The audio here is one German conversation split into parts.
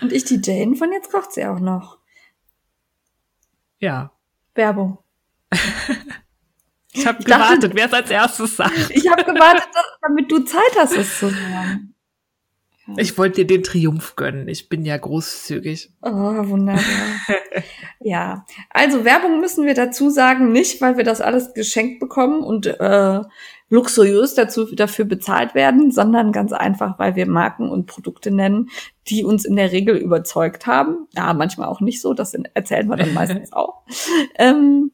Und ich die Jane von Jetzt kocht sie auch noch. Ja. Werbung. ich habe gewartet, wer es als erstes sagt. Ich habe gewartet, damit du Zeit hast, es zu sagen. Ich wollte dir den Triumph gönnen. Ich bin ja großzügig. Oh, wunderbar. ja, also Werbung müssen wir dazu sagen, nicht, weil wir das alles geschenkt bekommen und äh, luxuriös dazu, dafür bezahlt werden, sondern ganz einfach, weil wir Marken und Produkte nennen, die uns in der Regel überzeugt haben. Ja, manchmal auch nicht so, das erzählen wir dann meistens auch. Ähm,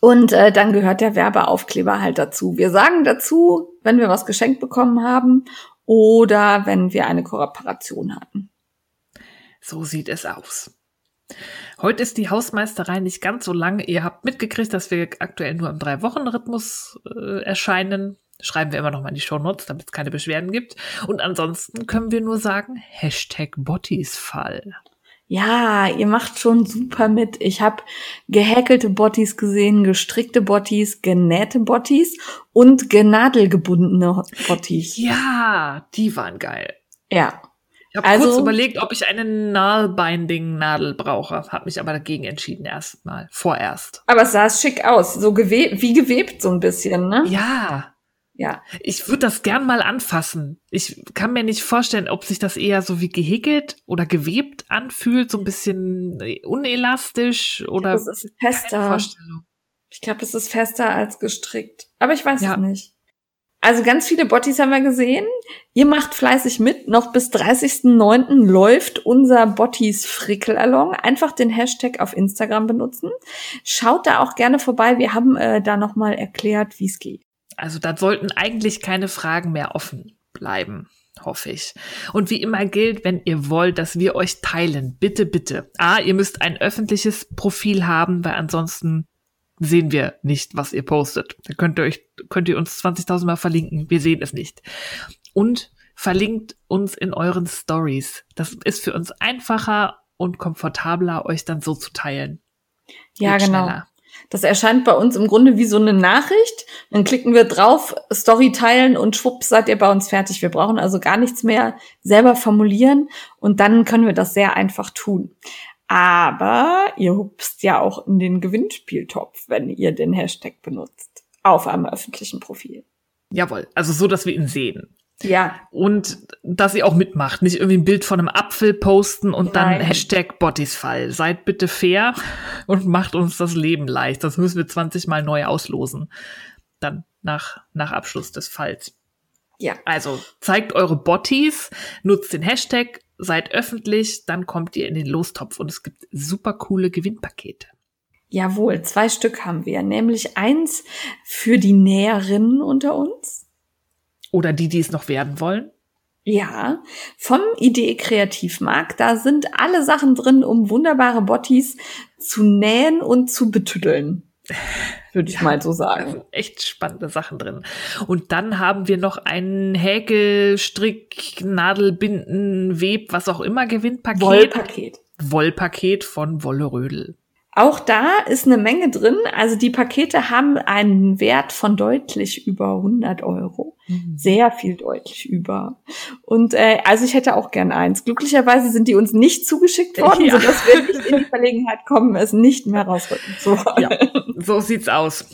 und äh, dann gehört der Werbeaufkleber halt dazu. Wir sagen dazu, wenn wir was geschenkt bekommen haben oder wenn wir eine Kooperation hatten. So sieht es aus. Heute ist die Hausmeisterei nicht ganz so lang. Ihr habt mitgekriegt, dass wir aktuell nur im Drei-Wochen-Rhythmus äh, erscheinen. Schreiben wir immer noch mal in die Show Notes, damit es keine Beschwerden gibt. Und ansonsten können wir nur sagen, Hashtag Bottisfall ja, ihr macht schon super mit. Ich habe gehäkelte Bottis gesehen, gestrickte Bottis, genähte Bottis und genadelgebundene Bottis. Ja, die waren geil. Ja. Ich habe also, kurz überlegt, ob ich eine Nailbinding-Nadel brauche, habe mich aber dagegen entschieden erstmal, vorerst. Aber es sah schick aus, so gewebt, wie gewebt so ein bisschen, ne? Ja, ja. Ich würde das gern mal anfassen. Ich kann mir nicht vorstellen, ob sich das eher so wie gehäkelt oder gewebt anfühlt, so ein bisschen unelastisch oder. Das ist fester. Ich glaube, das ist fester als gestrickt. Aber ich weiß ja. es nicht. Also ganz viele Bottis haben wir gesehen. Ihr macht fleißig mit. Noch bis 30.09. läuft unser Bottis Frickelalong. Einfach den Hashtag auf Instagram benutzen. Schaut da auch gerne vorbei. Wir haben äh, da nochmal erklärt, wie es geht. Also da sollten eigentlich keine Fragen mehr offen bleiben, hoffe ich. Und wie immer gilt, wenn ihr wollt, dass wir euch teilen, bitte, bitte. A, ihr müsst ein öffentliches Profil haben, weil ansonsten sehen wir nicht, was ihr postet. Da könnt ihr euch, könnt ihr uns 20.000 Mal verlinken. Wir sehen es nicht. Und verlinkt uns in euren Stories. Das ist für uns einfacher und komfortabler, euch dann so zu teilen. Ja, Geht genau. Schneller. Das erscheint bei uns im Grunde wie so eine Nachricht. Dann klicken wir drauf, Story teilen und schwupps seid ihr bei uns fertig. Wir brauchen also gar nichts mehr selber formulieren und dann können wir das sehr einfach tun. Aber ihr hupst ja auch in den Gewinnspieltopf, wenn ihr den Hashtag benutzt. Auf einem öffentlichen Profil. Jawohl, also so, dass wir ihn sehen. Ja. Und dass ihr auch mitmacht. Nicht irgendwie ein Bild von einem Apfel posten und Nein. dann Hashtag Bottisfall. Seid bitte fair und macht uns das Leben leicht. Das müssen wir 20 Mal neu auslosen. Dann nach, nach Abschluss des Falls. Ja. Also zeigt eure Bottis, nutzt den Hashtag, seid öffentlich, dann kommt ihr in den Lostopf und es gibt super coole Gewinnpakete. Jawohl, zwei Stück haben wir, nämlich eins für die Näherinnen unter uns oder die, die es noch werden wollen? Ja, vom Idee Kreativmarkt. Da sind alle Sachen drin, um wunderbare Bottis zu nähen und zu betüddeln. Würde ich ja, mal so sagen. echt spannende Sachen drin. Und dann haben wir noch ein Häkel, Strick, Nadelbinden, Web, was auch immer Gewinnpaket. Wollpaket. Wollpaket von Wolle Rödel. Auch da ist eine Menge drin. Also die Pakete haben einen Wert von deutlich über 100 Euro. Mhm. Sehr viel deutlich über. Und äh, also ich hätte auch gern eins. Glücklicherweise sind die uns nicht zugeschickt worden, ja. sodass wir nicht in die Verlegenheit kommen, es nicht mehr rausrücken zu wollen. Ja, so sieht's aus.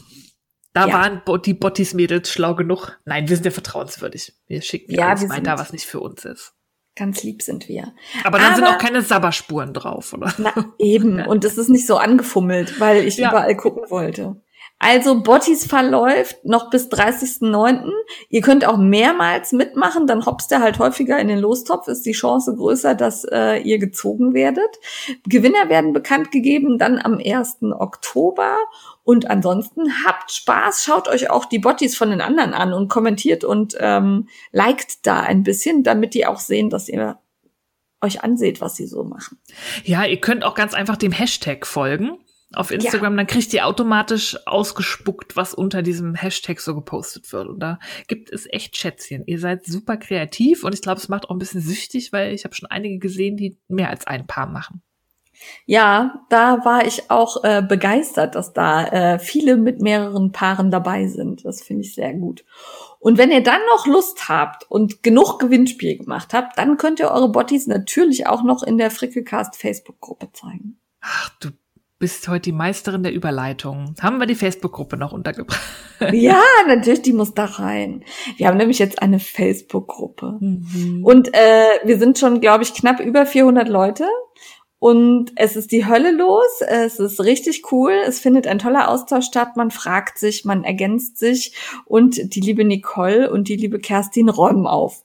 Da ja. waren die Bottis-Mädels schlau genug. Nein, wir sind ja vertrauenswürdig. Wir schicken ja, alles weiter, was nicht für uns ist. Ganz lieb sind wir. Aber dann Aber, sind auch keine Sabberspuren drauf, oder? Na, eben. Und es ist nicht so angefummelt, weil ich ja. überall gucken wollte. Also Bottis verläuft noch bis 30.09. Ihr könnt auch mehrmals mitmachen, dann hoppst ihr halt häufiger in den Lostopf, ist die Chance größer, dass äh, ihr gezogen werdet. Gewinner werden bekannt gegeben dann am 1. Oktober und ansonsten habt Spaß, schaut euch auch die Bottis von den anderen an und kommentiert und ähm, liked da ein bisschen, damit die auch sehen, dass ihr euch anseht, was sie so machen. Ja, ihr könnt auch ganz einfach dem Hashtag folgen auf Instagram, ja. dann kriegt ihr automatisch ausgespuckt, was unter diesem Hashtag so gepostet wird. Und da gibt es echt Schätzchen. Ihr seid super kreativ und ich glaube, es macht auch ein bisschen süchtig, weil ich habe schon einige gesehen, die mehr als ein Paar machen. Ja, da war ich auch äh, begeistert, dass da äh, viele mit mehreren Paaren dabei sind. Das finde ich sehr gut. Und wenn ihr dann noch Lust habt und genug Gewinnspiel gemacht habt, dann könnt ihr eure Botties natürlich auch noch in der Frickelcast Facebook-Gruppe zeigen. Ach, du bist heute die Meisterin der Überleitung. Haben wir die Facebook-Gruppe noch untergebracht? Ja, natürlich, die muss da rein. Wir haben nämlich jetzt eine Facebook-Gruppe. Mhm. Und äh, wir sind schon, glaube ich, knapp über 400 Leute. Und es ist die Hölle los. Es ist richtig cool. Es findet ein toller Austausch statt. Man fragt sich, man ergänzt sich. Und die liebe Nicole und die liebe Kerstin räumen auf.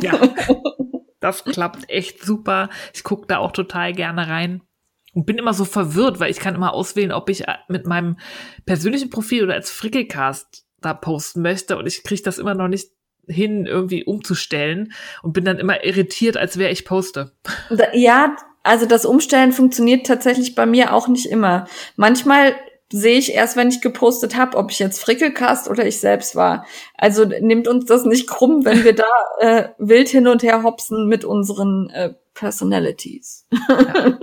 Ja, das klappt echt super. Ich gucke da auch total gerne rein und bin immer so verwirrt, weil ich kann immer auswählen, ob ich äh, mit meinem persönlichen Profil oder als Frickelcast da posten möchte und ich kriege das immer noch nicht hin, irgendwie umzustellen und bin dann immer irritiert, als wäre ich poste. Ja, also das Umstellen funktioniert tatsächlich bei mir auch nicht immer. Manchmal sehe ich erst, wenn ich gepostet habe, ob ich jetzt Frickelcast oder ich selbst war. Also nimmt uns das nicht krumm, wenn wir da äh, wild hin und her hopsen mit unseren äh, Personalities. Ja.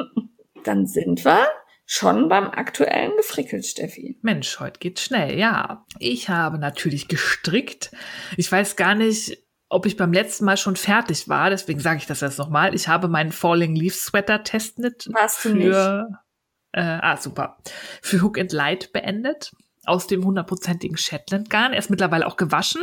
Dann sind wir schon beim aktuellen gefrickelt, Steffi. Mensch, heute geht's schnell, ja. Ich habe natürlich gestrickt. Ich weiß gar nicht, ob ich beim letzten Mal schon fertig war, deswegen sage ich das jetzt nochmal. Ich habe meinen Falling Leaf Sweater Testnet Warst du für, nicht? Äh, ah, super, für Hook and Light beendet aus dem hundertprozentigen Shetland-Garn. Er ist mittlerweile auch gewaschen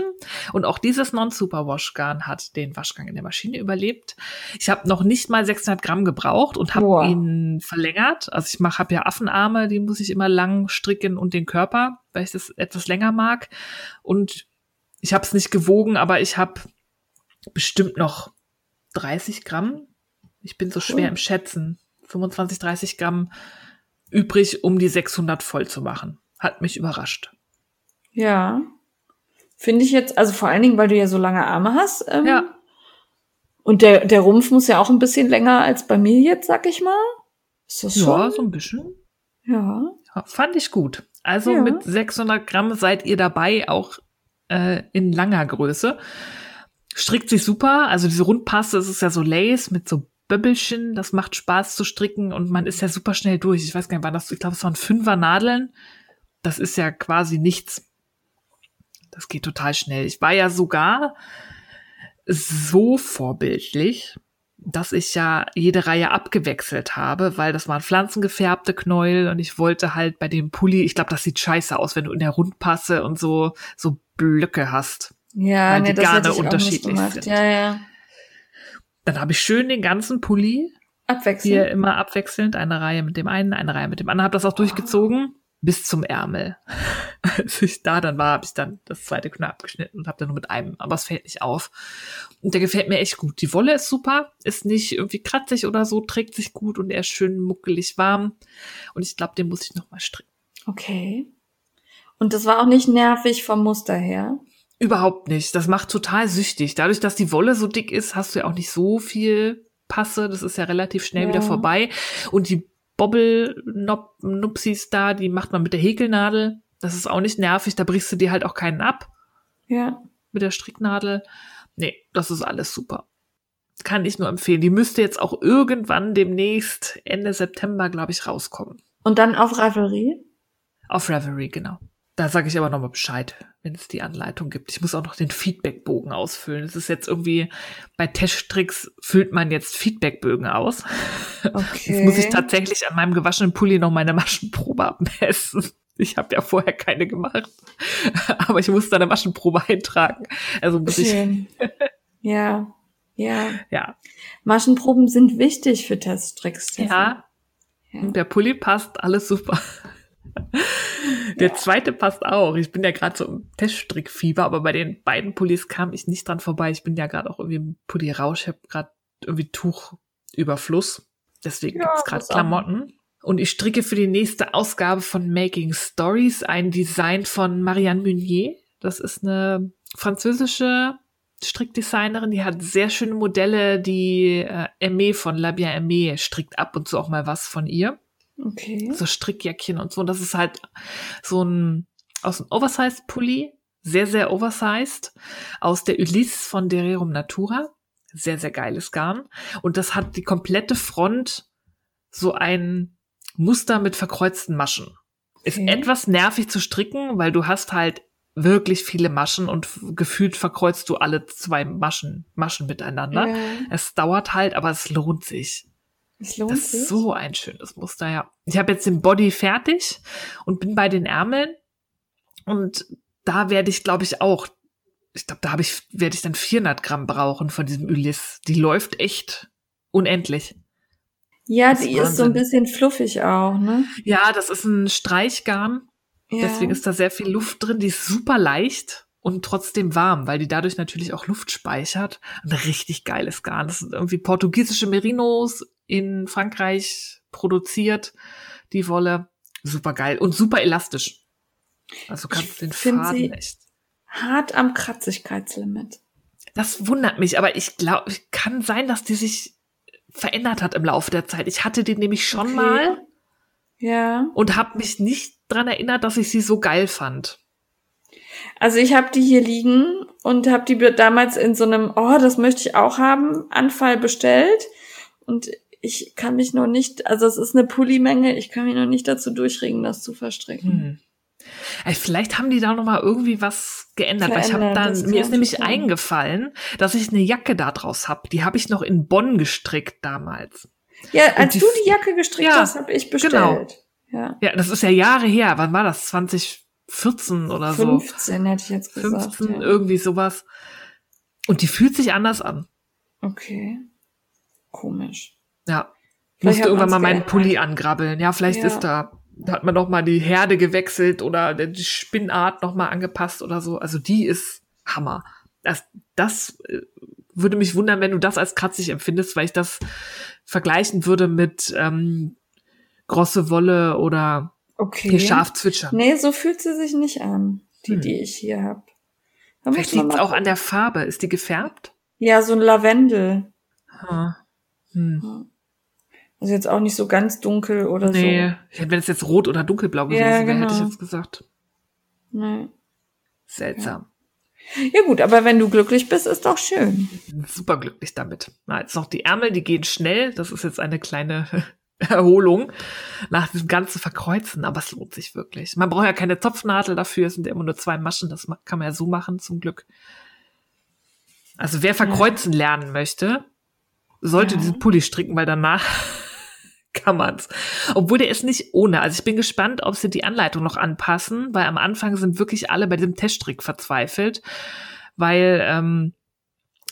und auch dieses Non-Superwash-Garn hat den Waschgang in der Maschine überlebt. Ich habe noch nicht mal 600 Gramm gebraucht und habe ihn verlängert. Also ich mache, habe ja Affenarme, die muss ich immer lang stricken und den Körper, weil ich das etwas länger mag. Und ich habe es nicht gewogen, aber ich habe bestimmt noch 30 Gramm. Ich bin so schwer im Schätzen. 25, 30 Gramm übrig, um die 600 voll zu machen hat mich überrascht. Ja. Finde ich jetzt, also vor allen Dingen, weil du ja so lange Arme hast. Ähm, ja. Und der, der Rumpf muss ja auch ein bisschen länger als bei mir jetzt, sag ich mal. Ist das schon? Ja, so ein bisschen. Ja. ja fand ich gut. Also ja. mit 600 Gramm seid ihr dabei, auch äh, in langer Größe. Strickt sich super. Also diese Rundpaste, das ist ja so Lace mit so Böbbelchen. Das macht Spaß zu stricken und man ist ja super schnell durch. Ich weiß gar nicht, wann das, ich glaube, es waren fünfer Nadeln das ist ja quasi nichts. Das geht total schnell. Ich war ja sogar so vorbildlich, dass ich ja jede Reihe abgewechselt habe, weil das waren pflanzengefärbte Knäuel und ich wollte halt bei dem Pulli, ich glaube, das sieht scheiße aus, wenn du in der Rundpasse und so so Blöcke hast. Ja, weil nee, die das Garne unterschiedlich sind. Ja, ja. Dann habe ich schön den ganzen Pulli abwechselnd. Hier immer abwechselnd, eine Reihe mit dem einen, eine Reihe mit dem anderen, habe das auch durchgezogen bis zum Ärmel. Als ich da dann war, habe ich dann das zweite Knöpfe abgeschnitten und habe dann nur mit einem, aber es fällt nicht auf. Und der gefällt mir echt gut. Die Wolle ist super, ist nicht irgendwie kratzig oder so, trägt sich gut und er ist schön muckelig warm. Und ich glaube, den muss ich nochmal stricken. Okay. Und das war auch nicht nervig vom Muster her? Überhaupt nicht. Das macht total süchtig. Dadurch, dass die Wolle so dick ist, hast du ja auch nicht so viel Passe. Das ist ja relativ schnell ja. wieder vorbei. Und die Bobbel-Nupsis da, die macht man mit der Häkelnadel. Das ist auch nicht nervig, da brichst du dir halt auch keinen ab. Ja. Mit der Stricknadel. Nee, das ist alles super. Kann ich nur empfehlen. Die müsste jetzt auch irgendwann demnächst Ende September, glaube ich, rauskommen. Und dann auf Ravelry? Auf Ravelry, genau. Da sage ich aber nochmal Bescheid, wenn es die Anleitung gibt. Ich muss auch noch den Feedbackbogen ausfüllen. Es ist jetzt irgendwie, bei Testtricks füllt man jetzt Feedbackbögen aus. Okay. Jetzt muss ich tatsächlich an meinem gewaschenen Pulli noch meine Maschenprobe abmessen. Ich habe ja vorher keine gemacht. Aber ich muss da eine Maschenprobe eintragen. Also muss Schön. ich. ja. Ja. Ja. Maschenproben sind wichtig für Testtricks. Ja. ja. Und der Pulli passt, alles super. Der zweite passt auch. Ich bin ja gerade so im Teststrickfieber, aber bei den beiden Pullis kam ich nicht dran vorbei. Ich bin ja gerade auch irgendwie im Pulli-Rausch. Ich habe gerade irgendwie Tuchüberfluss. Deswegen ja, gibt's gerade Klamotten. Und ich stricke für die nächste Ausgabe von Making Stories ein Design von Marianne Meunier. Das ist eine französische Strickdesignerin, die hat sehr schöne Modelle. Die äh, Aimee von Labia Aimee strickt ab und zu auch mal was von ihr. Okay. So Strickjäckchen und so. Und das ist halt so ein aus einem Oversized-Pulli, sehr, sehr oversized, aus der Ulysse von Dererum Natura. Sehr, sehr geiles Garn. Und das hat die komplette Front so ein Muster mit verkreuzten Maschen. Ist Okay. etwas nervig zu stricken, weil du hast halt wirklich viele Maschen und gefühlt verkreuzt du alle zwei Maschen, Maschen miteinander. Ja, Es dauert halt, aber es lohnt sich. Es lohnt Das sich. ist so ein schönes Muster, ja. Ich habe jetzt den Body fertig und bin bei den Ärmeln. Und da werde ich, glaube ich, auch, ich glaube, da habe ich, werde ich dann 400 Gramm brauchen von diesem Ulysse. Die läuft echt unendlich. Ja, die ist so ein Wahnsinn. bisschen fluffig auch, ne? Ja, das ist ein Streichgarn. Ja. Deswegen ist da sehr viel Luft drin. Die ist super leicht und trotzdem warm, weil die dadurch natürlich auch Luft speichert. Ein richtig geiles Garn. Das sind irgendwie portugiesische Merinos in Frankreich produziert. Die Wolle. Super geil und super elastisch. Also kannst den Faden echt. hart am Kratzigkeitslimit. Das wundert mich, aber ich glaube, kann sein, dass die sich verändert hat im Laufe der Zeit. Ich hatte die nämlich schon Okay. mal Ja. und habe mich nicht dran erinnert, dass ich sie so geil fand. Also ich habe die hier liegen und habe die damals in so einem, oh, das möchte ich auch haben, Anfall bestellt. Und ich kann mich noch nicht, also es ist eine Pulli-Menge, ich kann mich noch nicht dazu durchringen, das zu verstricken. Hm. Vielleicht haben die da noch mal irgendwie was geändert, weil ich habe dann mir ist nämlich sein. eingefallen, dass ich eine Jacke da draus habe. Die habe ich noch in Bonn gestrickt damals. Ja, als die du die Jacke gestrickt Ja, hast, habe ich bestellt. genau. Ja. Ja, das ist ja Jahre her. Wann war das? 2014 oder so? 15 hätte ich jetzt gesagt. 15 ja. irgendwie sowas. Und die fühlt sich anders an. Okay. Komisch. Ja. Vielleicht Musste irgendwann mal meinen. Pulli angrabbeln. Ja, vielleicht Ja. ist da, da hat man noch mal die Herde gewechselt oder die Spinnart noch mal angepasst oder so. Also die ist Hammer. Das, das äh, würde mich wundern, wenn du das als kratzig empfindest, weil ich das vergleichen würde mit ähm, grosse Wolle oder Okay. hier scharf zwitschern. Nee, so fühlt sie sich nicht an, die, Hm. die ich hier habe. Vielleicht liegt es auch an der Farbe. Ist die gefärbt? Ja, so ein Lavendel. Hm. Hm. Also jetzt auch nicht so ganz dunkel oder Nee, ich hätte, wenn es jetzt rot oder dunkelblau gewesen Ja, wäre, hätte ich genau. jetzt gesagt. so. Nee. Seltsam. Ja gut, aber wenn du glücklich bist, ist doch schön. super glücklich damit. Na, jetzt noch die Ärmel, die gehen schnell. Das ist jetzt eine kleine Erholung nach diesem ganzen Verkreuzen, aber es lohnt sich wirklich. Man braucht ja keine Zopfnadel dafür, es sind ja immer nur zwei Maschen, das kann man ja so machen, zum Glück. Also wer verkreuzen lernen möchte, sollte Ja. diesen Pulli stricken, weil danach kann man's. Obwohl der ist nicht ohne. Also ich bin gespannt, ob sie die Anleitung noch anpassen, weil am Anfang sind wirklich alle bei diesem Teststrick verzweifelt, weil ähm,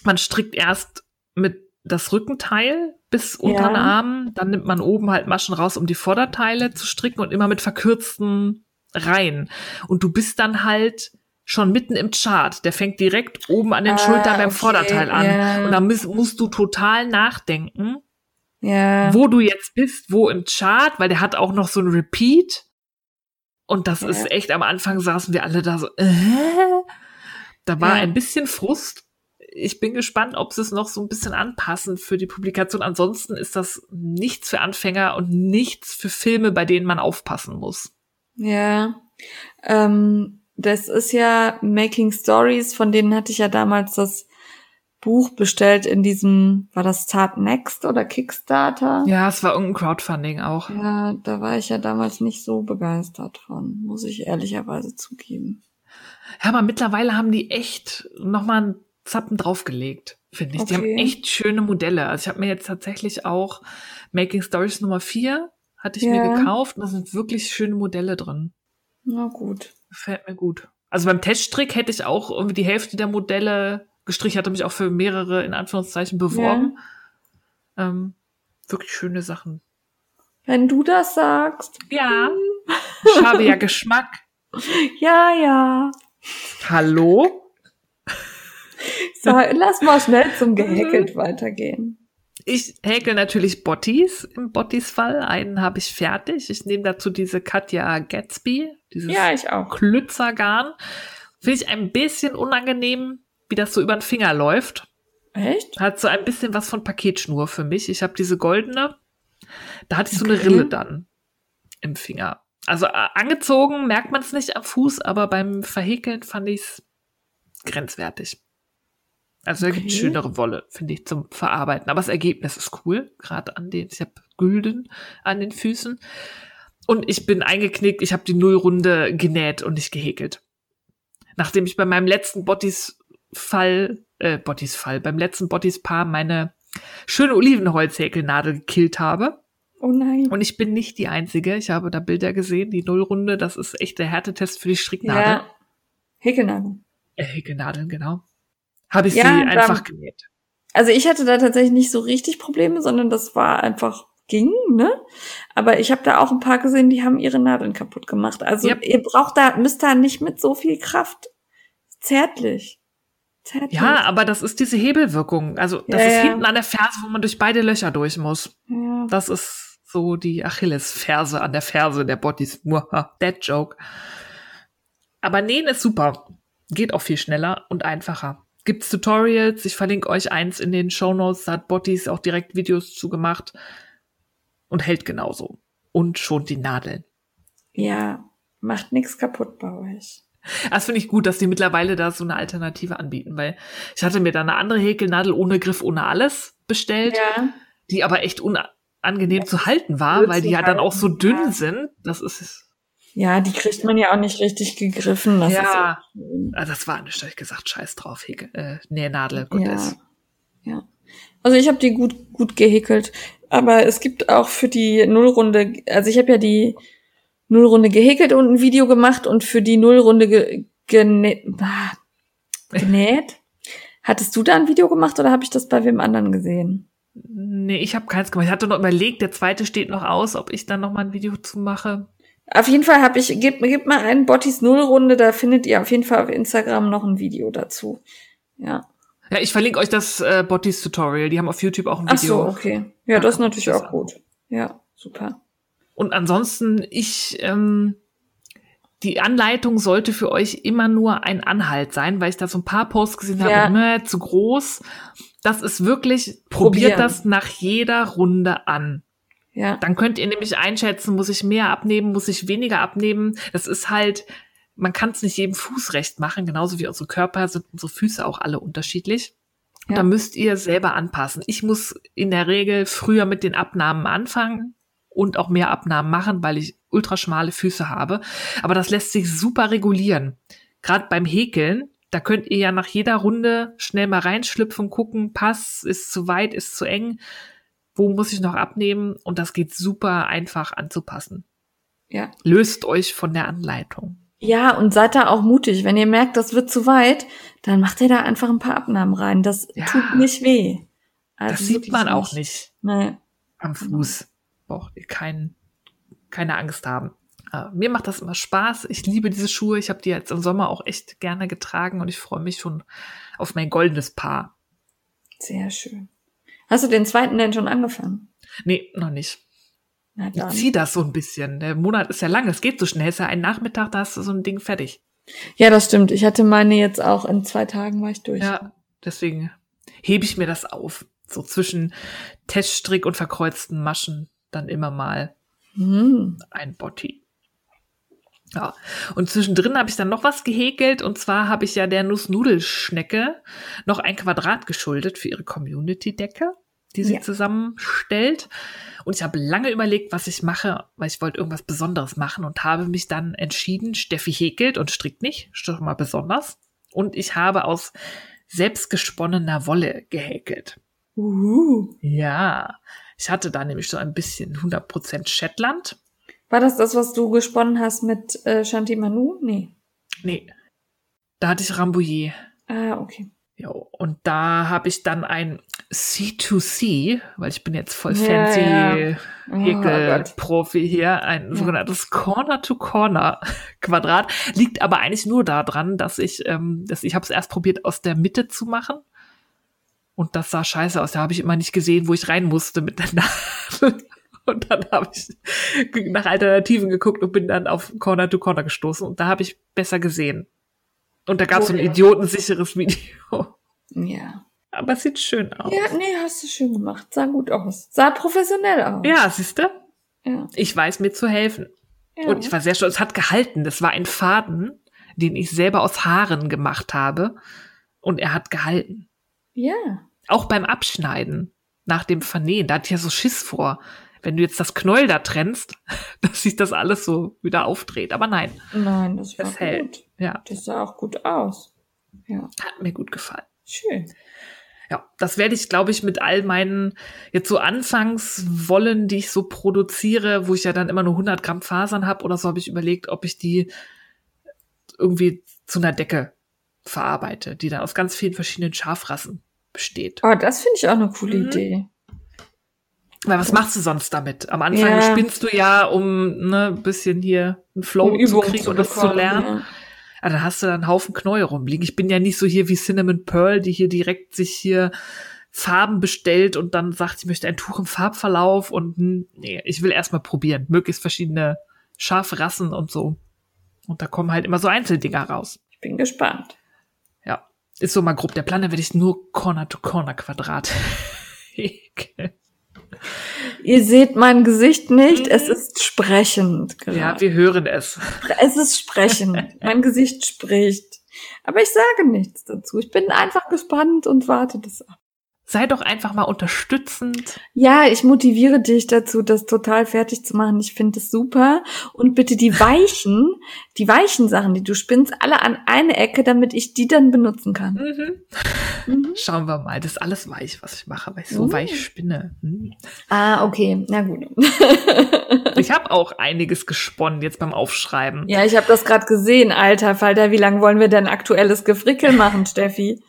man strickt erst mit das Rückenteil bis unter den Ja. Arm, dann nimmt man oben halt Maschen raus, um die Vorderteile zu stricken und immer mit verkürzten Reihen. Und du bist dann halt schon mitten im Chart. Der fängt direkt oben an den Ah, Schultern beim okay, Vorderteil an. ja. Und musst, musst du total nachdenken, Ja. wo du jetzt bist, wo im Chart, weil der hat auch noch so ein Repeat. Und das Ja. ist echt, am Anfang saßen wir alle da so, äh? Da war Ja. ein bisschen Frust. Ich bin gespannt, ob sie es noch so ein bisschen anpassen für die Publikation. Ansonsten ist das nichts für Anfänger und nichts für Filme, bei denen man aufpassen muss. Ja. Ähm, das ist ja Making Stories, von denen hatte ich ja damals das Buch bestellt in diesem, war das Start Next oder Kickstarter? Ja, es war irgendein Crowdfunding auch. Ja, da war ich ja damals nicht so begeistert von, muss ich ehrlicherweise zugeben. Ja, aber mittlerweile haben die echt nochmal einen Zappen draufgelegt, finde ich. Die haben Okay. echt schöne Modelle. Also ich habe mir jetzt tatsächlich auch Making Stories Nummer 4 hatte ich Ja. mir gekauft und da sind wirklich schöne Modelle drin. Na gut. Gefällt mir gut. Also beim Teststrick hätte ich auch irgendwie die Hälfte der Modelle gestrichen, hatte mich auch für mehrere in Anführungszeichen beworben. Ähm, wirklich schöne Sachen. Wenn du das sagst. Ja, ich habe ja Geschmack. Ja, ja. Hallo? So, lass mal schnell zum Gehäkelt weitergehen. Ich häkel natürlich Bottis im Bottis Fall. Einen habe ich fertig. Ich nehme dazu diese Katja Gatsby, dieses Ja, ich auch. Klützergarn. Finde ich ein bisschen unangenehm, wie das so über den Finger läuft. Echt? Hat so ein bisschen was von Paketschnur für mich. Ich habe diese goldene. Da hatte ich so Okay. eine Rille dann im Finger. Also äh, angezogen merkt man es nicht am Fuß, aber beim Verhäkeln fand ich es grenzwertig. Also da gibt es Okay. schönere Wolle, finde ich, zum Verarbeiten. Aber das Ergebnis ist cool, gerade an den, ich habe Gülden an den Füßen. Und ich bin eingeknickt, ich habe die Nullrunde genäht und nicht gehäkelt. Nachdem ich bei meinem letzten Bottis-Fall, äh, Bottis-Fall, beim letzten Bottis-Paar meine schöne Olivenholzhäkelnadel gekillt habe. Oh nein. Und ich bin nicht die Einzige. Ich habe da Bilder gesehen, die Nullrunde, das ist echt der Härtetest für die Stricknadel. ja. Häkelnadel. Äh, Häkelnadeln, genau. Habe ich Ja, sie einfach genäht. Also ich hatte da tatsächlich nicht so richtig Probleme, sondern das war einfach ging, ne? Aber ich habe da auch ein paar gesehen, die haben ihre Nadeln kaputt gemacht. Also Yep. ihr braucht da, müsst da nicht mit so viel Kraft. Zärtlich. Zärtlich. Ja, aber das ist diese Hebelwirkung. Also das Ja, ist ja. hinten an der Ferse, wo man durch beide Löcher durch muss. ja. Das ist so die Achillesferse an der Ferse der Bodies. Dead Joke. Aber nähen ist super. Geht auch viel schneller und einfacher. Gibt's Tutorials? Ich verlinke euch eins in den Shownotes. Da hat Bottis auch direkt Videos zugemacht. Und hält genauso. Und schont die Nadeln. ja, macht nichts kaputt bei euch. Das finde ich gut, dass die mittlerweile da so eine Alternative anbieten, weil ich hatte mir da eine andere Häkelnadel ohne Griff, ohne alles bestellt, Ja. die aber echt unangenehm zu halten war, Blöd weil die ja dann auch so halten, dünn ja. sind. Das ist Ja, die kriegt man ja auch nicht richtig gegriffen. Das Ja. Ah, das war nicht, ich gesagt, scheiß drauf, Häkel, äh, Nähnadel, gut ja. ist. Ja. Also ich habe die gut gut gehäkelt, aber es gibt auch für die Nullrunde, also ich habe ja die Nullrunde gehäkelt und ein Video gemacht und für die Nullrunde ge, genä bah, genäht. Hattest du da ein Video gemacht oder habe ich das bei wem anderen gesehen? Nee, ich habe keins gemacht. Ich hatte noch überlegt, der zweite steht noch aus, ob ich dann noch mal ein Video zu mache. Auf jeden Fall habe ich, gebt, gebt mal einen Bottis Nullrunde, da findet ihr auf jeden Fall auf Instagram noch ein Video dazu. Ja. Ja, ich verlinke euch das äh, Bottis Tutorial. Die haben auf YouTube auch ein Ach so, Video. okay. Ja, Da das ist natürlich auch gut. Ja, super. Und ansonsten, ich, ähm, die Anleitung sollte für euch immer nur ein Anhalt sein, weil ich da so ein paar Posts gesehen habe, Ja. ne, zu groß. Das ist wirklich, probiert Probieren. das nach jeder Runde an. Ja. Dann könnt ihr nämlich einschätzen, muss ich mehr abnehmen, muss ich weniger abnehmen. Das ist halt, man kann es nicht jedem Fuß recht machen, genauso wie unsere Körper sind unsere Füße auch alle unterschiedlich. Und Ja. da müsst ihr selber anpassen. Ich muss in der Regel früher mit den Abnahmen anfangen und auch mehr Abnahmen machen, weil ich ultraschmale Füße habe. Aber das lässt sich super regulieren. Gerade beim Häkeln, da könnt ihr ja nach jeder Runde schnell mal reinschlüpfen, gucken, Pass, ist zu weit, ist zu eng, wo muss ich noch abnehmen? Und das geht super einfach anzupassen. Ja. Löst euch von der Anleitung. Ja, und seid da auch mutig. Wenn ihr merkt, das wird zu weit, dann macht ihr da einfach ein paar Abnahmen rein. Das Ja. tut nicht weh. Also Das sieht man auch nicht Nee. am Fuß. Braucht ihr kein, keine Angst haben. Äh, mir macht das immer Spaß. Ich liebe diese Schuhe. Ich habe die jetzt im Sommer auch echt gerne getragen und ich freue mich schon auf mein goldenes Paar. Sehr schön. Hast du den zweiten denn schon angefangen? Nee, noch nicht. Na Ich dann. zieh das so ein bisschen. Der Monat ist ja lang, es geht so schnell. Es ist ja ein Nachmittag, da hast du so ein Ding fertig. Ja, das stimmt. Ich hatte meine jetzt auch in zwei Tagen war ich durch. Ja, deswegen hebe ich mir das auf. So zwischen Teststrick und verkreuzten Maschen dann immer mal Hm. ein Botti. Ja, und zwischendrin habe ich dann noch was gehäkelt und zwar habe ich ja der Nussnudelschnecke noch ein Quadrat geschuldet für ihre Community-Decke, die sie Ja. zusammenstellt. Und ich habe lange überlegt, was ich mache, weil ich wollte irgendwas Besonderes machen und habe mich dann entschieden, Steffi häkelt und strickt nicht, doch mal besonders. Und ich habe aus selbstgesponnener Wolle gehäkelt. Uhu. Ja, ich hatte da nämlich so ein bisschen 100% Shetland. War das das, was du gesponnen hast mit äh, Shanti Manu? Nee. Nee, da hatte ich Rambouillet. Ah, okay. Jo, und da habe ich dann ein C2C, weil ich bin jetzt voll Ja, fancy ja. Oh Häkelprofi hier, ein Ja. sogenanntes Corner-to-Corner-Quadrat. Liegt aber eigentlich nur daran, dass ich, ähm, dass ich habe es erst probiert aus der Mitte zu machen. Und das sah scheiße aus. Da habe ich immer nicht gesehen, wo ich rein musste mit der Nadel. Und dann habe ich nach Alternativen geguckt und bin dann auf Corner to Corner gestoßen. Und da habe ich besser gesehen. Und da gab es so ein Oh idiotensicheres Video. Ja. Aber es sieht schön aus. Ja, nee, hast du schön gemacht. Sah gut aus. Sah professionell aus. Ja, siehst du? Ja. Ich weiß mir zu helfen. ja. Und ich war sehr stolz. Es hat gehalten. Das war ein Faden, den ich selber aus Haaren gemacht habe. Und er hat gehalten. ja. Auch beim Abschneiden, nach dem Vernähen, da hatte ich ja so Schiss vor. Wenn du jetzt das Knäuel da trennst, dass sich das alles so wieder aufdreht. Aber nein, Nein, das war das hält. gut. Ja, Das sah auch gut aus. Ja, hat mir gut gefallen. schön. Ja, das werde ich, glaube ich, mit all meinen jetzt so Anfangswollen, die ich so produziere, wo ich ja dann immer nur 100 Gramm Fasern habe oder so, habe ich überlegt, ob ich die irgendwie zu einer Decke verarbeite, die dann aus ganz vielen verschiedenen Schafrassen besteht. Oh, das finde ich auch eine coole Mhm. Idee. Weil was machst du sonst damit? Am Anfang Ja. spinnst du ja, um ne, ein bisschen hier einen Flow Um zu kriegen zu und das zu lernen. ja. Ah, dann hast du da einen Haufen Knäuel rumliegen. Ich bin ja nicht so hier wie Cinnamon Pearl, die hier direkt sich hier Farben bestellt und dann sagt, ich möchte ein Tuch im Farbverlauf und hm, nee, ich will erstmal probieren. Möglichst verschiedene scharfe Rassen und so. Und da kommen halt immer so Einzeldinger raus. Ich bin gespannt. Ja. Ist so mal grob der Plan, dann werde ich nur Corner-to-Corner-Quadrat häkeln. Ihr seht mein Gesicht nicht, Mhm. es ist sprechend Ja, gerade. wir hören es. es ist sprechend. mein Gesicht spricht. Aber ich sage nichts dazu. Ich bin einfach gespannt und warte das ab. Sei doch einfach mal unterstützend. Ja, ich motiviere dich dazu, das total fertig zu machen. Ich finde es super. Und bitte die weichen, die weichen Sachen, die du spinnst, alle an eine Ecke, damit ich die dann benutzen kann. Mhm. Mhm. Schauen wir mal. Das ist alles weich, was ich mache, weil ich so Mhm. weich spinne. Mhm. Ah, okay. Na gut. Ich habe auch einiges gesponnen jetzt beim Aufschreiben. ja, ich habe das gerade gesehen, alter Falter. Wie lange wollen wir denn aktuelles Gefrickel machen, Steffi?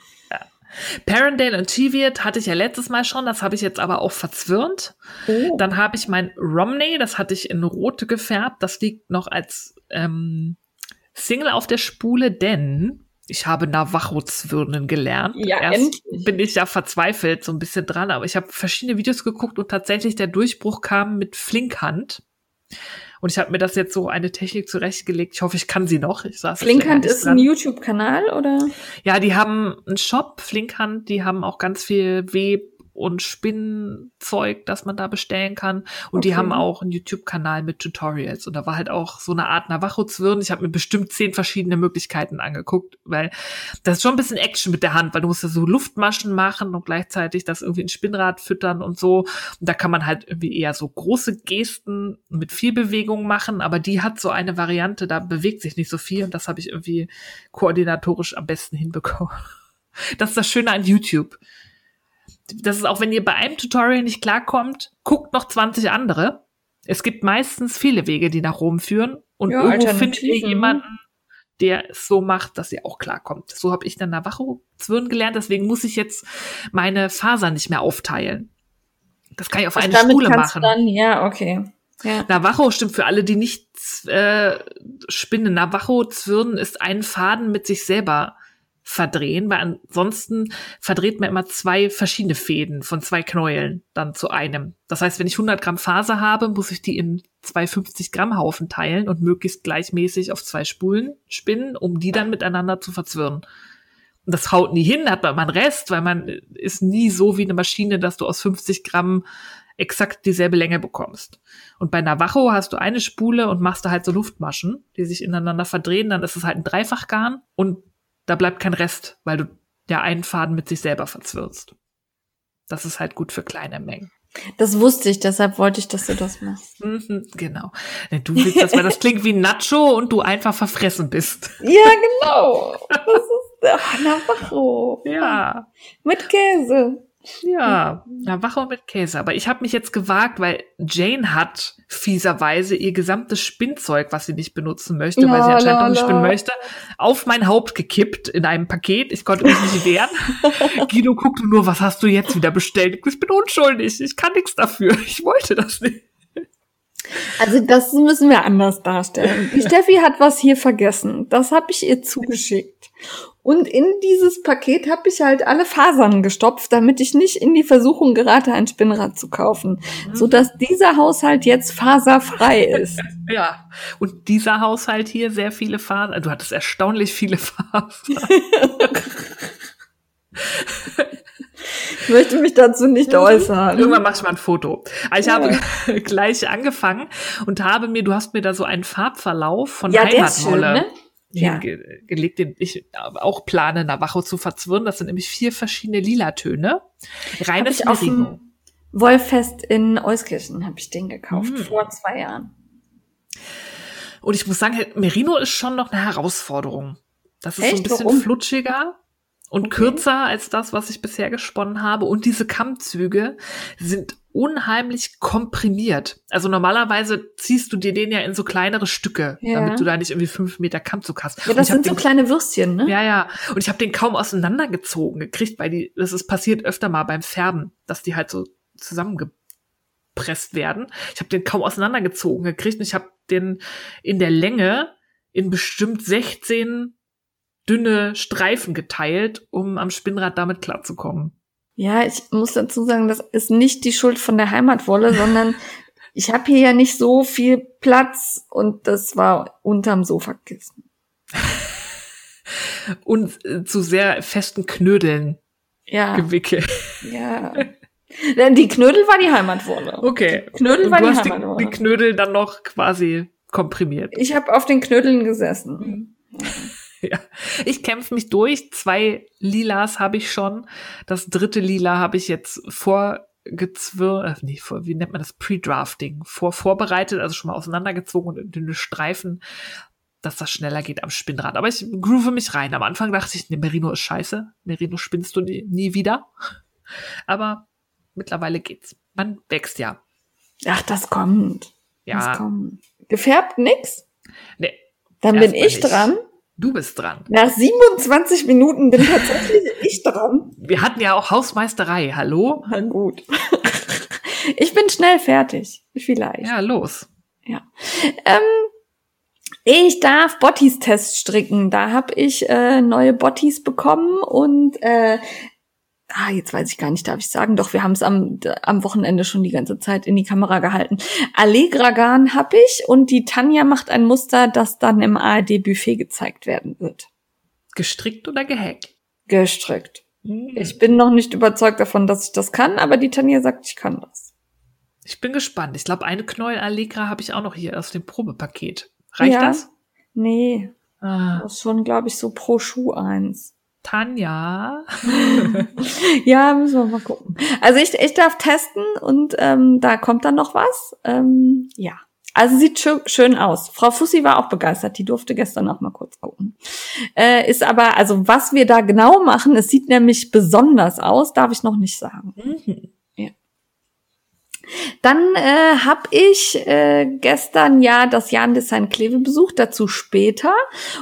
Parendale und Cheviot hatte ich ja letztes Mal schon, das habe ich jetzt aber auch verzwirnt. Oh. Dann habe ich mein Romney, das hatte ich in rote gefärbt. Das liegt noch als ähm, Single auf der Spule, denn ich habe Navajo-Zwirnen gelernt. Ja, Erst endlich. bin ich ja verzweifelt so ein bisschen dran, aber ich habe verschiedene Videos geguckt und tatsächlich der Durchbruch kam mit Flinkhand. Und ich habe mir das jetzt so eine Technik zurechtgelegt. Ich hoffe, ich kann sie noch. Ich saß Flinkhand ist dran. ein YouTube-Kanal, oder? Ja, die haben einen Shop, Flinkhand, die haben auch ganz viel Web- und Spinnzeug, das man da bestellen kann. Und die Okay. haben auch einen YouTube-Kanal mit Tutorials. Und da war halt auch so eine Art Navajo-Zwirn. Ich habe mir bestimmt zehn verschiedene Möglichkeiten angeguckt, weil das ist schon ein bisschen Action mit der Hand, weil du musst ja so Luftmaschen machen und gleichzeitig das irgendwie in Spinnrad füttern und so. Und da kann man halt irgendwie eher so große Gesten mit viel Bewegung machen, aber die hat so eine Variante, da bewegt sich nicht so viel und das habe ich irgendwie koordinatorisch am besten hinbekommen. Das ist das Schöne an YouTube. Das ist auch, wenn ihr bei einem Tutorial nicht klarkommt, guckt noch 20 andere. Es gibt meistens viele Wege, die nach Rom führen und Ja, irgendwo findet ihr jemanden, der es so macht, dass ihr auch klarkommt. So habe ich dann Navajo-Zwirn gelernt, deswegen muss ich jetzt meine Fasern nicht mehr aufteilen. Das kann ich auf eine damit Spule kannst du machen. Dann, ja, okay. Ja. Navajo stimmt für alle, die nicht äh, spinnen. Navajo-Zwirnen ist ein Faden mit sich selber verdrehen, weil ansonsten verdreht man immer zwei verschiedene Fäden von zwei Knäueln dann zu einem. Das heißt, wenn ich 100 Gramm Faser habe, muss ich die in zwei 50 Gramm Haufen teilen und möglichst gleichmäßig auf zwei Spulen spinnen, um die dann miteinander zu verzwirnen. Und das haut nie hin, hat man einen Rest, weil man ist nie so wie eine Maschine, dass du aus 50 Gramm exakt dieselbe Länge bekommst. Und bei Navajo hast du eine Spule und machst da halt so Luftmaschen, die sich ineinander verdrehen, dann ist es halt ein Dreifachgarn und da bleibt kein Rest, weil du ja einen Faden mit sich selber verzwirnst. Das ist halt gut für kleine Mengen. Das wusste ich, deshalb wollte ich, dass du das machst. Mhm, genau. Du willst das, weil das klingt wie Nacho und du einfach verfressen bist. Ja, genau. Das ist ach, Navajo. Ja. Mit Käse. Ja, Navajo mit Käse. Aber ich habe mich jetzt gewagt, weil Jane hat fieserweise ihr gesamtes Spinnzeug, was sie nicht benutzen möchte, weil sie La, anscheinend la, nicht la. spinnen möchte, auf mein Haupt gekippt in einem Paket. Ich konnte mich nicht wehren. Guido guckte nur, was hast du jetzt wieder bestellt? Ich bin unschuldig. Ich kann nichts dafür. Ich wollte das nicht. Also das müssen wir anders darstellen. Die Steffi hat was hier vergessen. Das habe ich ihr zugeschickt. Und in dieses Paket habe ich halt alle Fasern gestopft, damit ich nicht in die Versuchung gerate, ein Spinnrad zu kaufen, mhm. so dass dieser Haushalt jetzt faserfrei ist. Ja, und dieser Haushalt hier sehr viele Fasern. Du hattest erstaunlich viele Fasern. Ich möchte mich dazu nicht äußern. Irgendwann mach ich mal ein Foto. Also ich ja. habe gleich angefangen und habe mir, du hast mir da so einen Farbverlauf von ja, Heimatwolle ne? ja. hingelegt, den ich auch plane, Navajo zu verzwirren. Das sind nämlich vier verschiedene Lila-Töne. Reines Merino. Wollfest in Euskirchen habe ich den gekauft, hm. vor zwei Jahren. Und ich muss sagen, Merino ist schon noch eine Herausforderung. Das ist Echt? so ein bisschen Warum? flutschiger und okay. kürzer als das, was ich bisher gesponnen habe. Und diese Kammzüge sind unheimlich komprimiert. Also normalerweise ziehst du dir den ja in so kleinere Stücke, ja. damit du da nicht irgendwie fünf Meter Kammzug hast. Ja, das sind so kleine Würstchen, ne? Ja, ja. Und ich habe den kaum auseinandergezogen gekriegt, weil die, das ist passiert öfter mal beim Färben, dass die halt so zusammengepresst werden. Ich habe den kaum auseinandergezogen gekriegt und ich habe den in der Länge in bestimmt 16 dünne Streifen geteilt, um am Spinnrad damit klarzukommen. Ja, ich muss dazu sagen, das ist nicht die Schuld von der Heimatwolle, sondern ich habe hier ja nicht so viel Platz und das war unterm Sofakissen. und äh, zu sehr festen Knödeln ja. gewickelt. Ja. Die Knödel war die Heimatwolle. Okay. Knödel und war die Heimatwolle. Die, die Knödel dann noch quasi komprimiert. Ich habe auf den Knödeln gesessen. Mhm. Ja, ich kämpfe mich durch. Zwei Lilas habe ich schon. Das dritte Lila habe ich jetzt vorgezwirrt, äh, nee, vor, wie nennt man das? Pre-Drafting. Vor, vorbereitet, also schon mal auseinandergezogen und dünne Streifen, dass das schneller geht am Spinnrad. Aber ich groove mich rein. Am Anfang dachte ich, ne, Merino ist scheiße. Merino spinnst du nie, nie wieder. Aber mittlerweile geht's. Man wächst ja. Ach, das kommt. Ja. Das kommt. Gefärbt nix? Nee. Dann bin ich nicht. dran. Du bist dran. Nach 27 Minuten bin tatsächlich ich dran. Wir hatten ja auch Hausmeisterei. Hallo? Na gut. Ich bin schnell fertig. Vielleicht. Ja, los. Ja. Ähm, ich darf Botties-Test stricken. Da habe ich äh, neue Botties bekommen und äh, ah, jetzt weiß ich gar nicht, darf ich sagen, doch, wir haben es am, am Wochenende schon die ganze Zeit in die Kamera gehalten. Allegra Garn habe ich und die Tanja macht ein Muster, das dann im ARD-Buffet gezeigt werden wird. Gestrickt oder gehackt? Gestrickt. Hm. Ich bin noch nicht überzeugt davon, dass ich das kann, aber die Tanja sagt, ich kann das. Ich bin gespannt. Ich glaube, eine Knäuel Allegra habe ich auch noch hier aus dem Probepaket. Reicht ja. das? Nee. Ah. Das ist schon, glaube ich, so pro Schuh eins. Tanja. ja, müssen wir mal gucken. Also ich, ich darf testen und ähm, da kommt dann noch was. Ähm, ja. Also sieht schön, schön aus. Frau Fussi war auch begeistert. Die durfte gestern auch mal kurz gucken. Äh, ist aber, also was wir da genau machen, es sieht nämlich besonders aus, darf ich noch nicht sagen. Mhm. Dann äh, habe ich äh, gestern ja das Jan Design Kleve besucht, dazu später.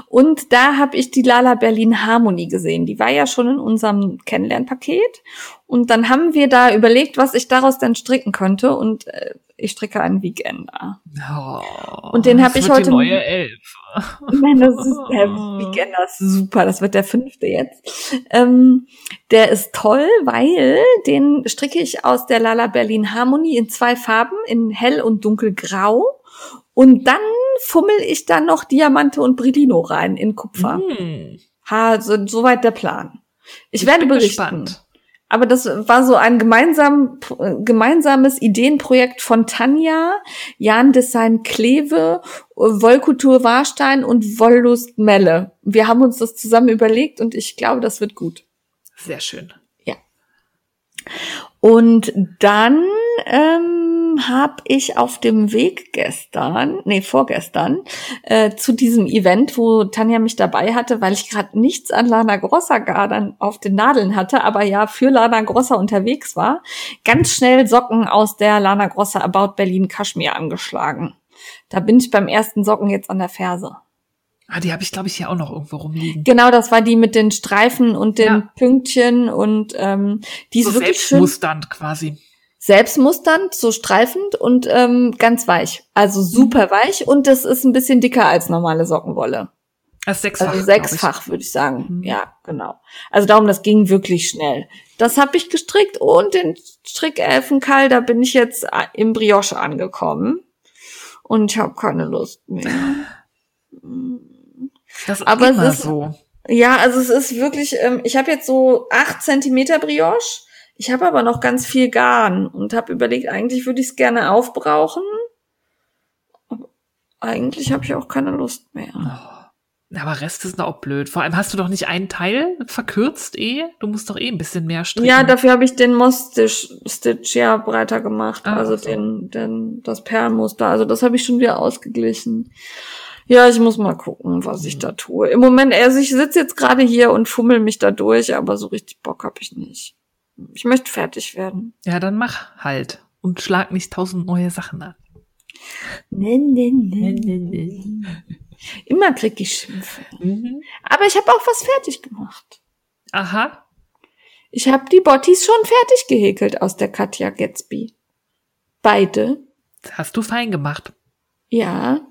Und da habe ich die Lala Berlin Harmonie gesehen. Die war ja schon in unserem Kennenlernpaket. Und dann haben wir da überlegt, was ich daraus dann stricken könnte. Und äh, ich stricke einen Weekender. Oh, und den habe ich heute. Die neue Elf. Nein, das ist der Weekender ist super. Das wird der fünfte jetzt. Ähm, der ist toll, weil den stricke ich aus der Lala Berlin Harmonie in zwei Farben, in hell und dunkelgrau. Und dann fummel ich dann noch Diamante und Brilino rein in Kupfer. Mm. Ha, so, soweit der Plan. Ich, ich werde berichten. Gespannt. Aber das war so ein gemeinsam, gemeinsames Ideenprojekt von Tanja, Jan Design Kleve, Wollkultur Warstein und Wolllust Melle. Wir haben uns das zusammen überlegt und ich glaube, das wird gut. Sehr schön. Ja. Und dann ähm, habe ich auf dem Weg gestern, nee, vorgestern, äh, zu diesem Event, wo Tanja mich dabei hatte, weil ich gerade nichts an Lana Grossa Garden auf den Nadeln hatte, aber ja für Lana Grossa unterwegs war, ganz schnell Socken aus der Lana Grossa About Berlin Kaschmir angeschlagen. Da bin ich beim ersten Socken jetzt an der Ferse. Ah, die habe ich, glaube ich, hier auch noch irgendwo rumliegen. Genau, das war die mit den Streifen und den ja. Pünktchen und ähm, die so ist wirklich schön. quasi. Selbstmusternd, so streifend und ähm, ganz weich. Also super weich und das ist ein bisschen dicker als normale Sockenwolle. Das sechsfach. Also sechsfach, würde ich sagen. Mhm. Ja, genau. Also darum, das ging wirklich schnell. Das habe ich gestrickt und den Strickelfenkall, da bin ich jetzt äh, im Brioche angekommen. Und ich habe keine Lust mehr. Das ist Aber immer es ist- so. Ja, also es ist wirklich, ähm, ich habe jetzt so acht Zentimeter Brioche. Ich habe aber noch ganz viel Garn und habe überlegt, eigentlich würde ich es gerne aufbrauchen. Aber eigentlich habe ich auch keine Lust mehr. Aber Rest ist auch blöd. Vor allem hast du doch nicht einen Teil verkürzt eh? Du musst doch eh ein bisschen mehr stricken. Ja, dafür habe ich den Moss-Stitch Stitch ja breiter gemacht. Ah, also so. den, den, das Perlenmuster. Also das habe ich schon wieder ausgeglichen. Ja, ich muss mal gucken, was ich Mhm. da tue. Im Moment, also ich sitze jetzt gerade hier und fummel mich da durch, aber so richtig Bock habe ich nicht. Ich möchte fertig werden. Ja, dann mach halt. Und schlag nicht tausend neue Sachen an. Nee, nee, nee. Immer krieg ich Schimpfe. Mhm. Aber ich habe auch was fertig gemacht. Aha. Ich habe die Bottis schon fertig gehäkelt aus der Katja Gatsby. Beide. Hast du fein gemacht. Ja.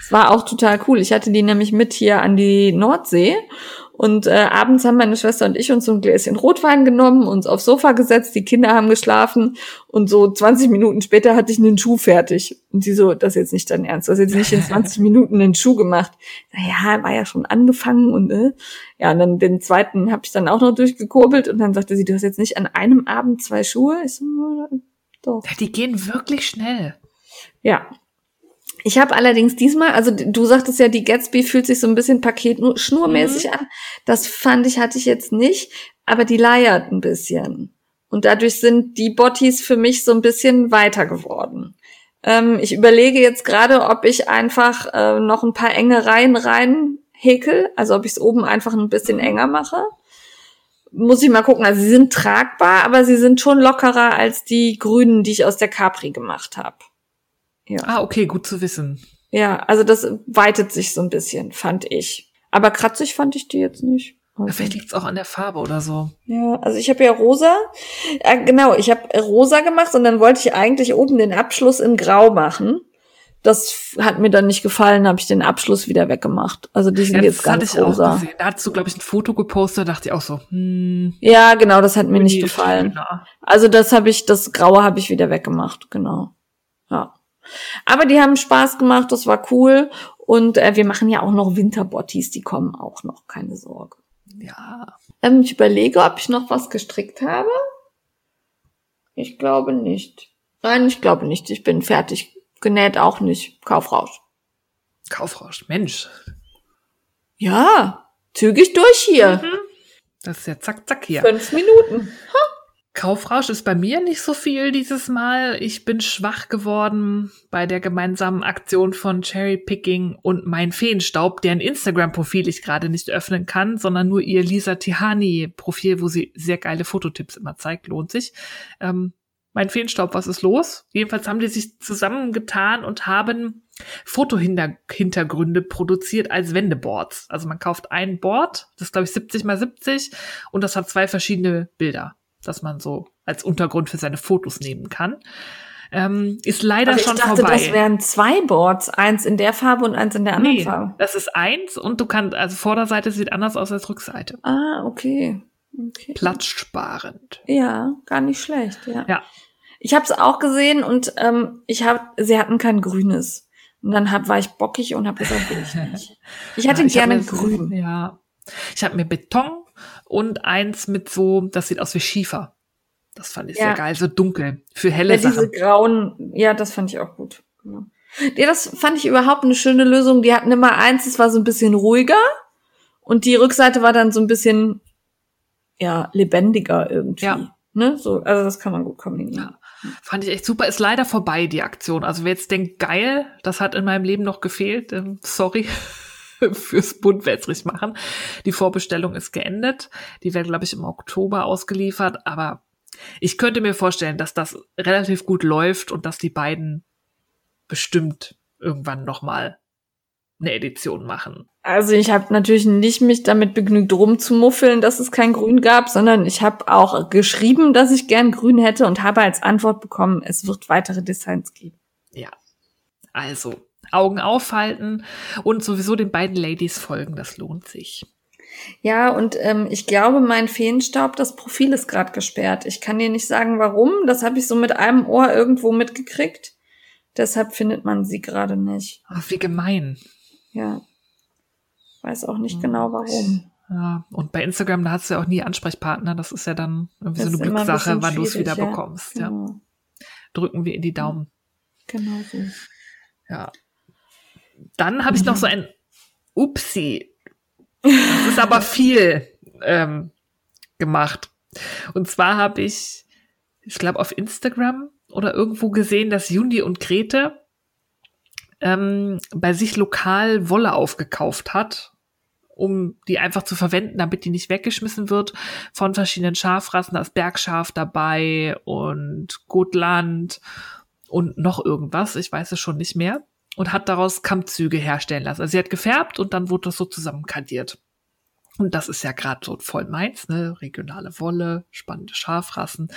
Es war auch total cool. Ich hatte die nämlich mit hier an die Nordsee. Und äh, abends haben meine Schwester und ich uns so ein Gläschen Rotwein genommen, uns aufs Sofa gesetzt, die Kinder haben geschlafen und so 20 Minuten später hatte ich einen Schuh fertig. Und sie so, das ist jetzt nicht dein Ernst, du hast jetzt nicht in 20 Minuten einen Schuh gemacht. Ja, war ja schon angefangen und äh, ja, und dann den zweiten habe ich dann auch noch durchgekurbelt und dann sagte sie, du hast jetzt nicht an einem Abend zwei Schuhe? Ich so, "Ja, doch. Die gehen wirklich schnell. Ja. Ich habe allerdings diesmal, also du sagtest ja, die Gatsby fühlt sich so ein bisschen paketschnurmäßig an. Das fand ich, hatte ich jetzt nicht, aber die leiert ein bisschen. Und dadurch sind die Bottis für mich so ein bisschen weiter geworden. Ähm, ich überlege jetzt gerade, ob ich einfach äh, noch ein paar enge Reihen rein häkel, also ob ich es oben einfach ein bisschen enger mache. Muss ich mal gucken. Also sie sind tragbar, aber sie sind schon lockerer als die grünen, die ich aus der Capri gemacht habe. Ja. Ah, okay, gut zu wissen. Ja, also das weitet sich so ein bisschen, fand ich. Aber kratzig fand ich die jetzt nicht. Also, Vielleicht liegt's auch an der Farbe oder so. ja, also ich habe ja rosa. Äh, genau, ich habe rosa gemacht und dann wollte ich eigentlich oben den Abschluss in grau machen. Das hat mir dann nicht gefallen, habe ich den Abschluss wieder weggemacht. Also die sind Ja, jetzt ganz ich auch rosa. gesehen. Da hast du, glaube ich, ein Foto gepostet, da dachte ich auch so, hm, Ja, genau, das hat mir nicht gefallen. Also das habe ich, das Graue habe ich wieder weggemacht, genau. Aber die haben Spaß gemacht, das war cool. Und äh, wir machen ja auch noch Winterbottis, die kommen auch noch, keine Sorge. Ja. Ähm, ich überlege, ob ich noch was gestrickt habe. Ich glaube nicht. Nein, ich glaube nicht. Ich bin fertig. Genäht auch nicht. Kaufrausch. Kaufrausch, Mensch. Ja, zügig durch hier. Das ist ja zack, zack hier. Fünf Minuten. Kaufrausch ist bei mir nicht so viel dieses Mal. Ich bin schwach geworden bei der gemeinsamen Aktion von Cherry Picking und mein Feenstaub, deren Instagram-Profil ich gerade nicht öffnen kann, sondern nur ihr Lisa Tihani-Profil, wo sie sehr geile Fototipps immer zeigt, lohnt sich. Ähm, mein Feenstaub, was ist los? Jedenfalls haben die sich zusammengetan und haben Fotohintergründe produziert als Wendeboards. Also man kauft ein Board, das ist glaube ich 70 mal 70 und das hat zwei verschiedene Bilder, dass man so als Untergrund für seine Fotos nehmen kann. Ähm, ist leider Aber ich schon dachte, vorbei. das wären zwei Boards. Eins in der Farbe und eins in der anderen nee, Farbe. das ist eins und du kannst, also Vorderseite sieht anders aus als Rückseite. Ah, okay. okay. Platzsparend. Ja, gar nicht schlecht, ja. Ja. Ich habe es auch gesehen und ähm, ich hab, sie hatten kein grünes. Und dann hab, war ich bockig und habe gesagt, will ich nicht. Ich hätte Ja, ich gerne grün. Ja. Ich habe mir Beton und eins mit so, das sieht aus wie Schiefer. Das fand ich Ja. sehr geil, so dunkel. Für helle Ja, diese Sachen. grauen, ja, das fand ich auch gut. Genau. Ja, das fand ich überhaupt eine schöne Lösung. Die hatten immer eins, das war so ein bisschen ruhiger und die Rückseite war dann so ein bisschen, ja, lebendiger irgendwie. Ja. Ne? So, also das kann man gut kombinieren. Fand ich echt super. Ist leider vorbei, die Aktion. Also wer jetzt denkt, geil, das hat in meinem Leben noch gefehlt, ähm, sorry fürs buntwässrig machen. Die Vorbestellung ist geendet. Die wird, glaube ich, im Oktober ausgeliefert. Aber ich könnte mir vorstellen, dass das relativ gut läuft und dass die beiden bestimmt irgendwann noch mal eine Edition machen. Also ich habe natürlich nicht mich damit begnügt rumzumuffeln, dass es kein Grün gab, sondern ich habe auch geschrieben, dass ich gern Grün hätte und habe als Antwort bekommen, es wird weitere Designs geben. Ja. Also, Augen aufhalten und sowieso den beiden Ladies folgen, das lohnt sich. Ja, und ähm, ich glaube, mein Feenstaub, das Profil ist gerade gesperrt. Ich kann dir nicht sagen, warum. Das habe ich so mit einem Ohr irgendwo mitgekriegt. Deshalb findet man sie gerade nicht. Ach, wie gemein. Ja. Weiß auch nicht genau warum. Ja, und bei Instagram, da hast du ja auch nie Ansprechpartner. Das ist ja dann irgendwie Das so eine ein Glückssache, bisschen wann du es wieder ja. bekommst. Ja. Genau. Drücken wir in die Daumen. Genau so. Ja. Dann habe ich noch so ein Upsi. Das ist aber viel ähm, gemacht. Und zwar habe ich, ich glaube, auf Instagram oder irgendwo gesehen, dass Jundi und Grete ähm, bei sich lokal Wolle aufgekauft hat, um die einfach zu verwenden, damit die nicht weggeschmissen wird von verschiedenen Schafrassen. Da ist Bergschaf dabei und Gotland und noch irgendwas. Ich weiß es schon nicht mehr. Und hat daraus Kammzüge herstellen lassen. Also sie hat gefärbt und dann wurde das so zusammenkadiert. Und das ist ja gerade so voll meins, ne? Regionale Wolle, spannende Schafrassen.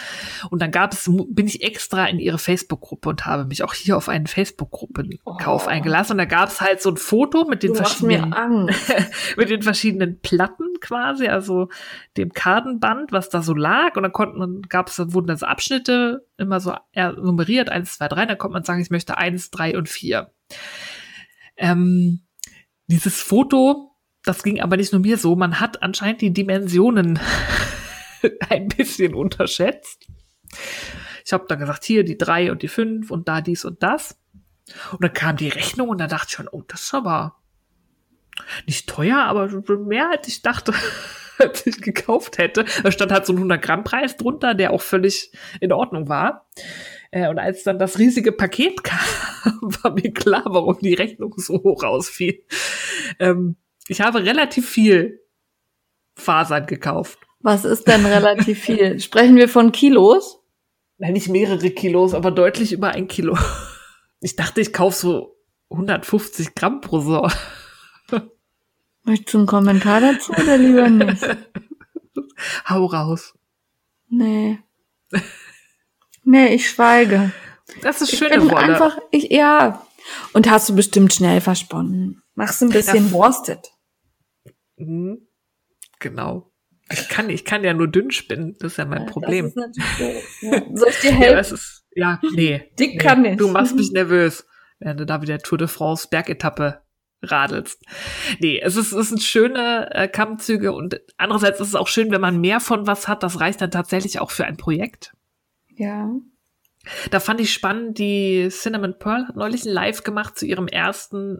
Und dann gab es, bin ich extra in ihre Facebook-Gruppe und habe mich auch hier auf einen Facebook-Gruppenkauf Oh. eingelassen. Und da gab es halt so ein Foto mit den Du verschiedenen mit den verschiedenen Platten quasi, also dem Kartenband, was da so lag. Und dann konnten, dann gab es, dann wurden das Abschnitte immer so nummeriert, eins, zwei, drei, dann konnte man sagen, ich möchte eins, drei und vier. Ähm, dieses Foto, das ging aber nicht nur mir so, man hat anscheinend die Dimensionen ein bisschen unterschätzt. Ich habe dann gesagt, hier die drei und die fünf und da dies und das. Und dann kam die Rechnung und da dachte ich schon, oh, das ist aber nicht teuer, aber mehr als ich dachte, als ich gekauft hätte. Da stand halt so ein 100 Gramm Preis drunter, der auch völlig in Ordnung war. Äh, Und als dann das riesige Paket kam, war mir klar, warum die Rechnung so hoch ausfiel. Ähm, ich habe relativ viel Fasern gekauft. Was ist denn relativ viel? Sprechen wir von Kilos? Nein, nicht mehrere Kilos, aber deutlich über ein Kilo. Ich dachte, ich kaufe so 150 Gramm pro Sau. Möchtest du einen Kommentar dazu oder lieber nicht? Hau raus. Nee. Nee, ich schweige. Das ist Ich schöne bin Wolle. einfach, ich, ja. Und hast du bestimmt schnell versponnen. Machst ein bisschen Das- worsted. Mhm. Genau. Ich kann, ich kann ja nur dünn spinnen. Das ist ja mein Problem. Ist natürlich so. Ja. Soll ich dir Ja, helfen? es ist, ja, nee. Dick nee. kann ich. Du machst mich nervös, wenn du da wieder Tour de France Bergetappe radelst. Nee, es ist, es sind schöne äh, Kammzüge und andererseits ist es auch schön, wenn man mehr von was hat. Das reicht dann tatsächlich auch für ein Projekt. Ja. Da fand ich spannend, die Cinnamon Pearl hat neulich ein Live gemacht zu ihrem ersten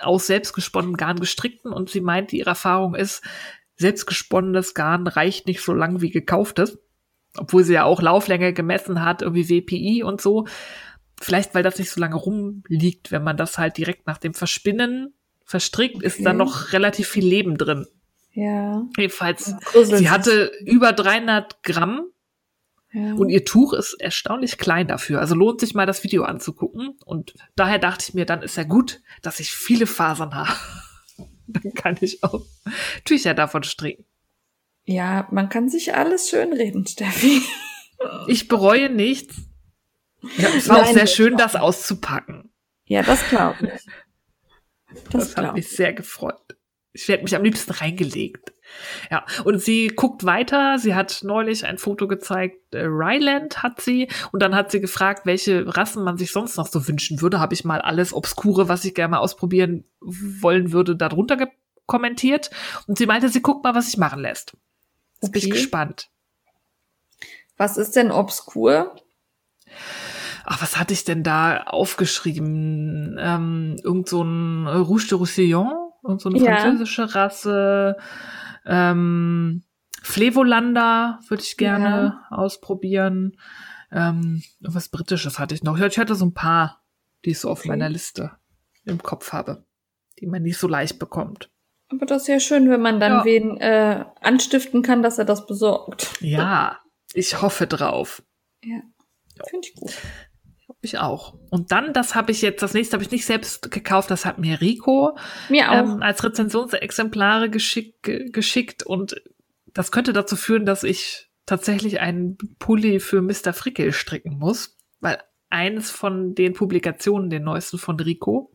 aus selbstgesponnenem Garn gestrickten und sie meinte, ihre Erfahrung ist, selbstgesponnenes Garn reicht nicht so lang wie gekauftes. Obwohl sie ja auch Lauflänge gemessen hat, irgendwie WPI und so. Vielleicht, weil das nicht so lange rumliegt, wenn man das halt direkt nach dem Verspinnen verstrickt, ist da Okay. noch relativ viel Leben drin. Ja. Jedenfalls, sie hatte über 300 Gramm ja. und ihr Tuch ist erstaunlich klein dafür. Also lohnt sich mal das Video anzugucken. Und daher dachte ich mir, dann ist ja gut, dass ich viele Fasern habe. Dann kann ich auch Tücher davon stricken. ja, man kann sich alles schönreden, Steffi. Ich bereue nichts. Ja, es war auch Nein, sehr das schön, das auszupacken. Ja, das glaube ich. Das, Das hat mich ich. sehr gefreut. Ich werde mich am liebsten reingelegt. Ja, und sie guckt weiter. Sie hat neulich ein Foto gezeigt. Äh, Ryland hat sie. Und dann hat sie gefragt, welche Rassen man sich sonst noch so wünschen würde. Habe ich mal alles Obskure, was ich gerne mal ausprobieren wollen würde, darunter kommentiert. Und sie meinte, sie guckt mal, was sich machen lässt. Jetzt bin ich Okay. gespannt. Was ist denn obskur? Ach, was hatte ich denn da aufgeschrieben? Ähm, irgend so ein Rouge de Roussillon, irgend so eine Ja. französische Rasse. Ähm, Flevolander würde ich gerne ausprobieren. Ähm, was Britisches hatte ich noch. Ja, Ich hatte so ein paar, die ich so auf Okay. meiner Liste im Kopf habe, die man nicht so leicht bekommt. Aber das ist ja schön, wenn man dann Ja. wen äh, anstiften kann, dass er das besorgt. Ja, ich hoffe drauf. Ja. Finde ich gut. Ich auch. Und dann, das habe ich jetzt, das nächste habe ich nicht selbst gekauft, das hat mir Rico Mir auch. ähm, als Rezensionsexemplare geschick, ge- geschickt und das könnte dazu führen, dass ich tatsächlich einen Pulli für Mr. Frickel stricken muss, weil eines von den Publikationen, den neuesten von Rico,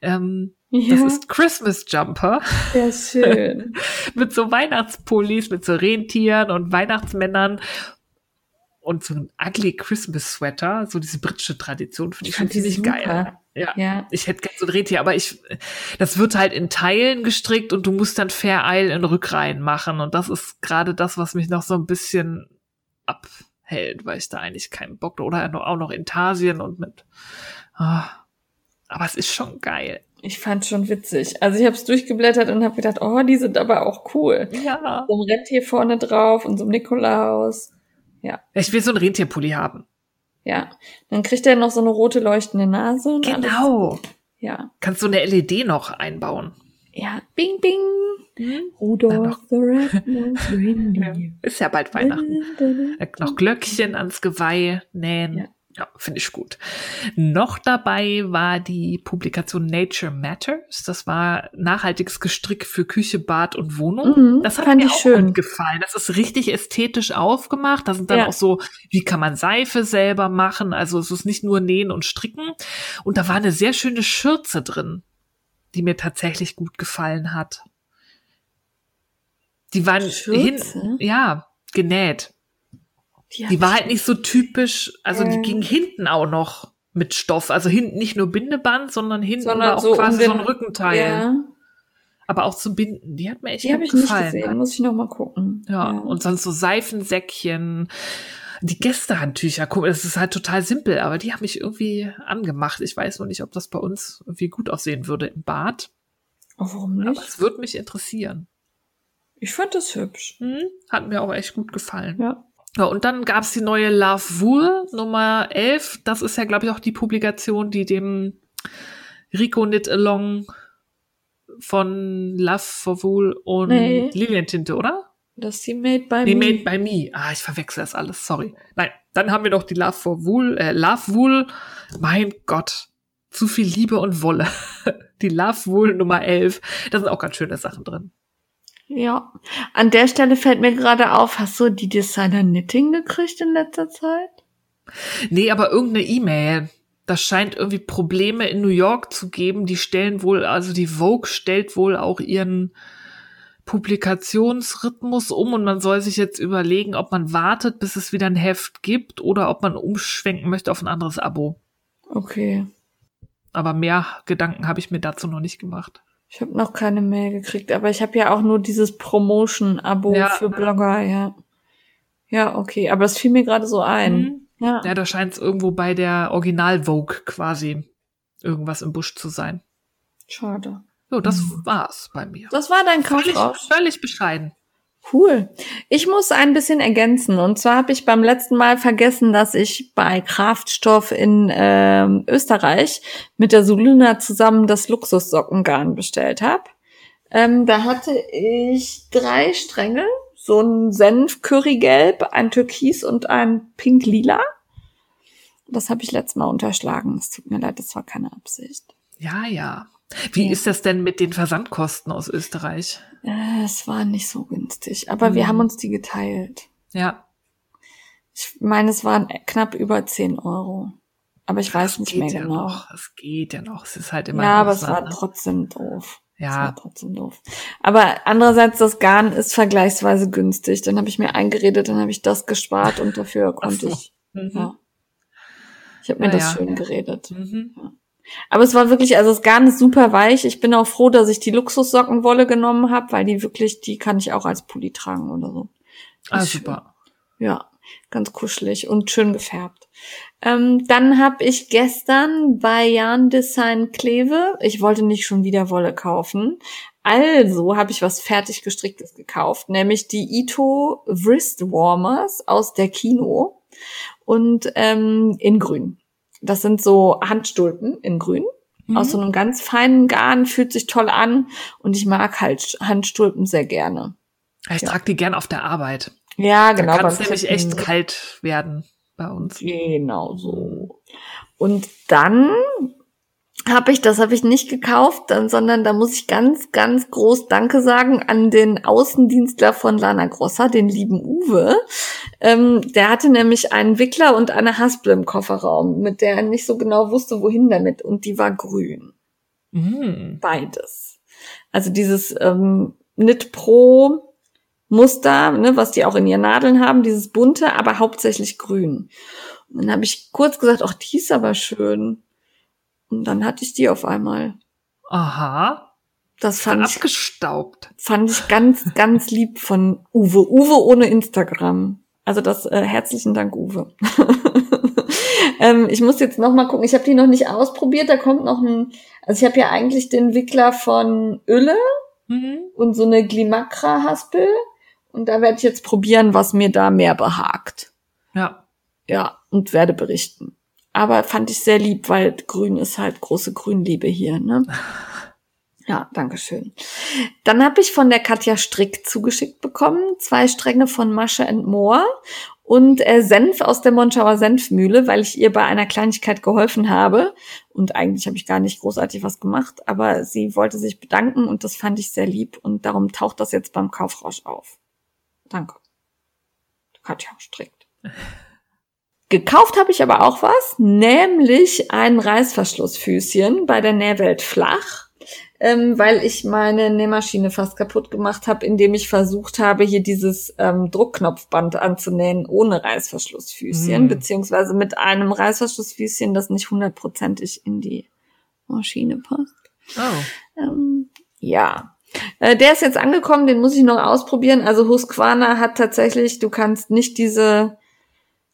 ähm, ja, das ist Christmas Jumper sehr schön. mit so Weihnachtspullis, mit so Rentieren und Weihnachtsmännern und so ein ugly Christmas Sweater, so diese britische Tradition, finde ich fand die ziemlich geil. Ja. ja. Ich hätte gerne so ein Rentier, aber ich, das wird halt in Teilen gestrickt und du musst dann Fair Isle in Rückreihen machen. Und das ist gerade das, was mich noch so ein bisschen abhält, weil ich da eigentlich keinen Bock oder auch noch Intarsien und mit. Ah. Aber es ist schon geil. Ich fand schon witzig. Also ich habe es durchgeblättert und habe gedacht, oh, die sind aber auch cool. Ja. So ein Rentier vorne drauf und so ein Nikolaus. Ich will so ein Rentierpulli haben. Ja. Dann kriegt er noch so eine rote leuchtende Nase. Und Alles. Genau. Ja. Kannst du eine LED noch einbauen? Ja. Bing, bing. Dann Rudolph the Red-Nosed Reindeer. Ist ja bald Weihnachten. Noch Glöckchen ans Geweih nähen. Ja. Ja, finde ich gut. Noch dabei war die Publikation Nature Matters. Das war nachhaltiges Gestrick für Küche, Bad und Wohnung. Mhm, das hat mir auch schön. gut gefallen. Das ist richtig ästhetisch aufgemacht. Da sind dann Ja. auch so, wie kann man Seife selber machen? Also es ist nicht nur nähen und stricken. Und da war eine sehr schöne Schürze drin, die mir tatsächlich gut gefallen hat. Die waren Schürze? hinten, ja, genäht. Hab Die war halt nicht so typisch, also die Ähm. ging hinten auch noch mit Stoff. Also hinten nicht nur Bindeband, sondern hinten Sondern war auch so um quasi den- so ein Rückenteil. Ja, Aber auch zu binden. Die hat mir echt die habe gut ich nicht gefallen. gesehen. Muss ich noch mal gucken. Ja, und sonst so Seifensäckchen. Die Gästehandtücher, guck, das ist halt total simpel, aber die haben mich irgendwie angemacht. Ich weiß nur nicht, ob das bei uns irgendwie gut aussehen würde im Bad. Oh, warum Aber nicht? es würde mich interessieren. Ich fand das hübsch. Hm? Hat mir auch echt gut gefallen. Ja. Ja, und dann gab's die neue Love Wool Nummer 11. Das ist ja, glaube ich, auch die Publikation, die dem Rico Knit Along von Love for Wool und Nee. Lilientinte, oder? Das ist die Made by Nee, Me. Made by Me. Ah, ich verwechsel das alles, sorry. Nein, dann haben wir noch die Love for Wool, äh, Love Wool. Mein Gott, zu viel Liebe und Wolle. Die Love Wool Nummer 11. Da sind auch ganz schöne Sachen drin. Ja. An der Stelle fällt mir gerade auf, hast du die Designer Knitting gekriegt in letzter Zeit? Nee, aber irgendeine E-Mail. Das scheint irgendwie Probleme in New York zu geben. Die stellen wohl, also die Vogue stellt wohl auch ihren Publikationsrhythmus um und man soll sich jetzt überlegen, ob man wartet, bis es wieder ein Heft gibt oder ob man umschwenken möchte auf ein anderes Abo. Okay. Aber mehr Gedanken habe ich mir dazu noch nicht gemacht. Ich habe noch keine Mail gekriegt, aber ich habe ja auch nur dieses Promotion-Abo Ja. für Blogger, ja. Ja, okay, aber es fiel mir gerade so ein. Mhm. Ja. Ja, da scheint es irgendwo bei der Original Vogue quasi irgendwas im Busch zu sein. Schade. So, das Mhm. war's bei mir. Das war dein Völlig, Kaufrausch. völlig bescheiden. Cool. Ich muss ein bisschen ergänzen. Und zwar habe ich beim letzten Mal vergessen, dass ich bei Kraftstoff in ähm, Österreich mit der Soluna zusammen das Luxussockengarn bestellt habe. Ähm, da hatte ich drei Stränge, so ein Senf-Currygelb, ein Türkis und ein Pink-Lila. Das habe ich letztes Mal unterschlagen. Es tut mir leid, das war keine Absicht. Ja, ja. Wie Ja. ist das denn mit den Versandkosten aus Österreich? Äh, es war nicht so günstig, aber Mhm. wir haben uns die geteilt. Ja, Ich meine, es waren knapp über 10 Euro. Aber ich weiß es nicht mehr ja genau. noch. Es geht ja noch. Es ist halt immer Ja, aber es war ne? trotzdem doof. Es Ja, war trotzdem doof. Aber andererseits, das Garn ist vergleichsweise günstig. Dann habe ich mir eingeredet, dann habe ich das gespart und dafür konnte so. ich. mhm. Ja. Ich habe mir Na das ja. schön geredet. Mhm. Aber es war wirklich, also das Garn ist super weich. Ich bin auch froh, dass ich die Luxussockenwolle genommen habe, weil die wirklich, die kann ich auch als Pulli tragen oder so. Ah, schön. super. Ja, ganz kuschelig und schön gefärbt. Ähm, dann habe ich gestern bei Jan Design Kleve, ich wollte nicht schon wieder Wolle kaufen, also habe ich was fertig gestricktes gekauft, nämlich die Ito Wrist Warmers aus der Kino und ähm, in grün. Das sind so Handstulpen in grün. Mhm. Aus so einem ganz feinen Garn, fühlt sich toll an und ich mag halt Handstulpen sehr gerne. Ich ja. trage die gern auf der Arbeit. Ja, genau. da kann es nämlich echt kalt werden bei uns. Genau so. Und dann habe ich, das habe ich nicht gekauft, sondern da muss ich ganz, ganz groß Danke sagen an den Außendienstler von Lana Grossa, den lieben Uwe. Ähm, der hatte nämlich einen Wickler und eine Haspel im Kofferraum, mit der er nicht so genau wusste, wohin damit. Und die war grün. Mm. Beides. Also dieses ähm, Knit Pro Muster, ne, was die auch in ihren Nadeln haben, dieses bunte, aber hauptsächlich grün. Und dann habe ich kurz gesagt, ach, die ist aber schön. Und dann hatte ich die auf einmal. Aha. Das fand ich, Abgestaubt. fand ich ganz, ganz lieb von Uwe. Uwe ohne Instagram. Also das äh, herzlichen Dank, Uwe. ähm, ich muss jetzt noch mal gucken. Ich habe die noch nicht ausprobiert. Da kommt noch ein. Also ich habe ja eigentlich den Wickler von Ölle Mhm. und so eine Glimacra-Haspel. Und da werde ich jetzt probieren, was mir da mehr behagt. Ja. Ja, und werde berichten. Aber fand ich sehr lieb, weil grün ist halt große Grünliebe hier, ne? Ja, danke schön. Dann habe ich von der Katja Strick zugeschickt bekommen, zwei Stränge von Masche and More und äh, Senf aus der Monschauer Senfmühle, weil ich ihr bei einer Kleinigkeit geholfen habe. Und eigentlich habe ich gar nicht großartig was gemacht, aber sie wollte sich bedanken und das fand ich sehr lieb und darum taucht das jetzt beim Kaufrausch auf. Danke. Katja strickt. Gekauft habe ich aber auch was, nämlich ein Reißverschlussfüßchen bei der Nähwelt flach, ähm, weil ich meine Nähmaschine fast kaputt gemacht habe, indem ich versucht habe, hier dieses ähm, Druckknopfband anzunähen ohne Reißverschlussfüßchen, Hm. beziehungsweise mit einem Reißverschlussfüßchen, das nicht hundertprozentig in die Maschine passt. Oh. Ähm, ja. Äh, der ist jetzt angekommen, den muss ich noch ausprobieren. Also Husqvarna hat tatsächlich, du kannst nicht diese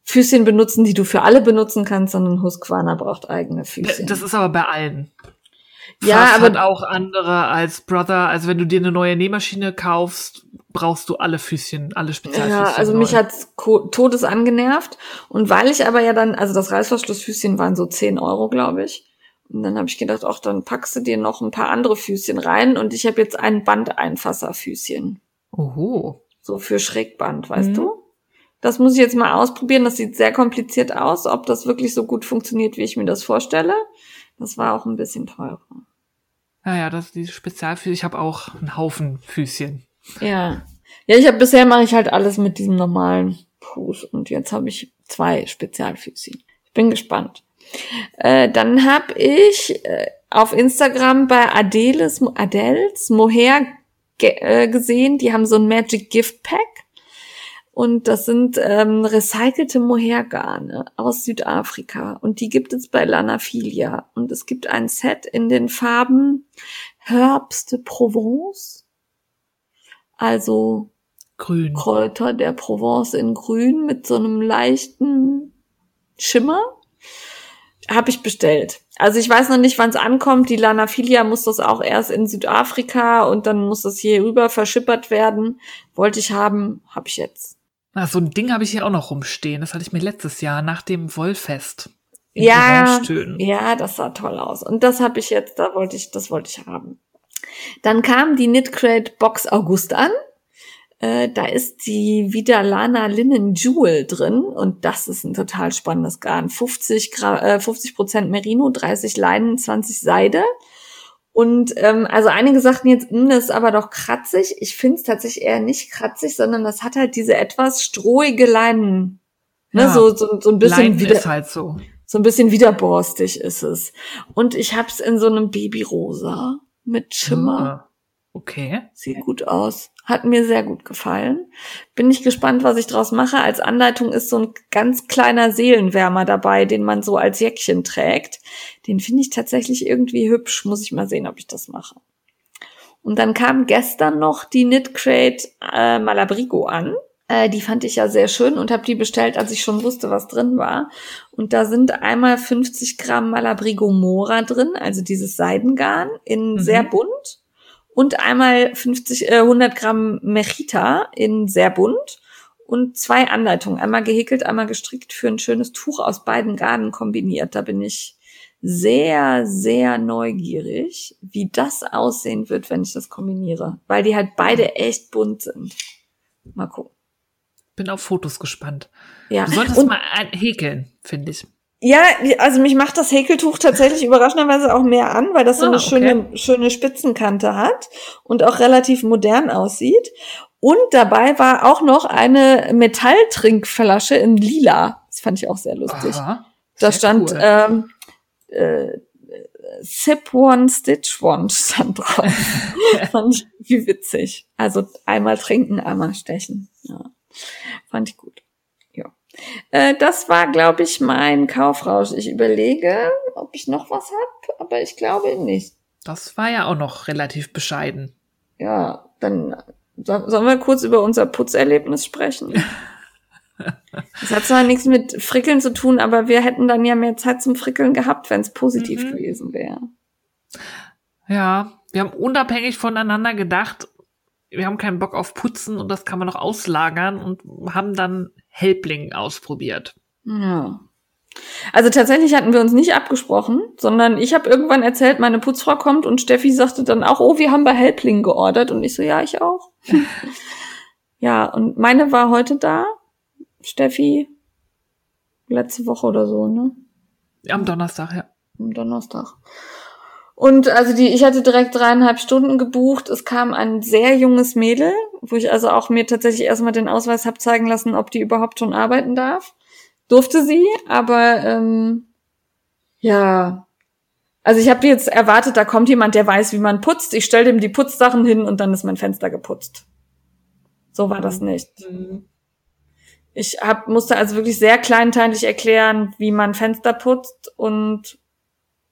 Füßchen benutzen, die du für alle benutzen kannst, sondern Husqvarna braucht eigene Füßchen. Das ist aber bei allen. Ja, Fass aber- auch andere als Brother. Also wenn du dir eine neue Nähmaschine kaufst, brauchst du alle Füßchen, alle Spezialfüßchen. ja, also neu. mich hat's todes angenervt. Und weil ich aber ja dann, also das Reißverschlussfüßchen waren so 10 Euro, glaube ich. Und dann habe ich gedacht, ach, dann packst du dir noch ein paar andere Füßchen rein. Und ich habe jetzt ein Bandeinfasserfüßchen. Oho. So für Schrägband, weißt Mhm. du? Das muss ich jetzt mal ausprobieren. Das sieht sehr kompliziert aus. Ob das wirklich so gut funktioniert, wie ich mir das vorstelle. Das war auch ein bisschen teurer. Naja, das diese Spezialfüßchen. Ich habe auch einen Haufen Füßchen. Ja. Ja, ich habe bisher mache ich halt alles mit diesem normalen Fuß und jetzt habe ich zwei Spezialfüßchen. Ich bin gespannt. Äh, dann habe ich äh, auf Instagram bei Adeles, Adels Mohair ge äh, gesehen, die haben so ein Magic Gift Pack und das sind ähm, recycelte Mohairgarne aus Südafrika und die gibt es bei Lanafilia und es gibt ein Set in den Farben Herbst de Provence, also Grün. Kräuter der Provence in Grün mit so einem leichten Schimmer. Habe ich bestellt. Also ich weiß noch nicht, wann es ankommt. Die Lanafilia muss das auch erst in Südafrika und dann muss das hier rüber verschippert werden. Wollte ich haben, habe ich jetzt. Ah, so ein Ding habe ich hier auch noch rumstehen. Das hatte ich mir letztes Jahr nach dem Wollfest. Ja, ja, das sah toll aus. Und das habe ich jetzt, da wollte ich, das wollte ich haben. Dann kam die Knit Crate Box August an. Äh, da ist die Vidalana Linen Jewel drin und das ist ein total spannendes Garn. 50 Gra äh, 50 Prozent Merino, 30 Leinen, 20 Seide. Und ähm, also einige sagten jetzt, "Hm, das ist aber doch kratzig. Ich finde es tatsächlich eher nicht kratzig, sondern das hat halt diese etwas strohige Leinen. Ne, Ja. so, so, so ein bisschen Leiden wieder, ist halt so. so ein bisschen widerborstig ist es. Und ich hab's in so einem Babyrosa mit Schimmer. Ah, Okay. Sieht gut aus. Hat mir sehr gut gefallen. Bin ich gespannt, was ich draus mache. Als Anleitung ist so ein ganz kleiner Seelenwärmer dabei, den man so als Jäckchen trägt. Den finde ich tatsächlich irgendwie hübsch. Muss ich mal sehen, ob ich das mache. Und dann kam gestern noch die Knit Crate äh, Malabrigo an. Äh, die fand ich ja sehr schön und habe die bestellt, als ich schon wusste, was drin war. Und da sind einmal 50 Gramm Malabrigo Mora drin, also dieses Seidengarn in Mhm. sehr bunt. Und einmal 50, äh, 100 Gramm Mechita in sehr bunt. Und zwei Anleitungen, einmal gehäkelt, einmal gestrickt für ein schönes Tuch aus beiden Garnen kombiniert. Da bin ich sehr, sehr neugierig, wie das aussehen wird, wenn ich das kombiniere. Weil die halt beide echt bunt sind. Mal gucken. Bin auf Fotos gespannt. Ja. Du solltest Und mal ein häkeln, finde ich. Ja, also mich macht das Häkeltuch tatsächlich überraschenderweise auch mehr an, weil das so Ah, eine okay. schöne, schöne Spitzenkante hat und auch relativ modern aussieht. Und dabei war auch noch eine Metalltrinkflasche in lila. Das fand ich auch sehr lustig. Aha, Da stand cool. ähm, äh, Sip One, Stitch One stand drauf. fand ich wie witzig. Also einmal trinken, einmal stechen. Ja. Fand ich gut. Äh, das war, glaube ich, mein Kaufrausch. Ich überlege, ob ich noch was hab, aber ich glaube nicht. das war ja auch noch relativ bescheiden. Ja, dann so- sollen wir kurz über unser Putzerlebnis sprechen. Das hat zwar nichts mit Frickeln zu tun, aber wir hätten dann ja mehr Zeit zum Frickeln gehabt, wenn es positiv Mhm. gewesen wäre. Ja, wir haben unabhängig voneinander gedacht, wir haben keinen Bock auf Putzen und das kann man noch auslagern und haben dann Helpling ausprobiert. Ja. Also tatsächlich hatten wir uns nicht abgesprochen, sondern ich habe irgendwann erzählt, meine Putzfrau kommt und Steffi sagte dann auch, oh, wir haben bei Helpling geordert und ich so, ja, ich auch. ja, und meine war heute da, Steffi, letzte Woche oder so, ne? Am Donnerstag, ja. am Donnerstag. Und also die, ich hatte direkt dreieinhalb Stunden gebucht. Es kam ein sehr junges Mädel, wo ich also auch mir tatsächlich erstmal den Ausweis hab zeigen lassen, ob die überhaupt schon arbeiten darf. Durfte sie, aber ähm, ja. Also ich habe jetzt erwartet, da kommt jemand, der weiß, wie man putzt. Ich stelle dem die Putzsachen hin und dann ist mein Fenster geputzt. So war das nicht. Ich hab, musste also wirklich sehr kleinteilig erklären, wie man Fenster putzt und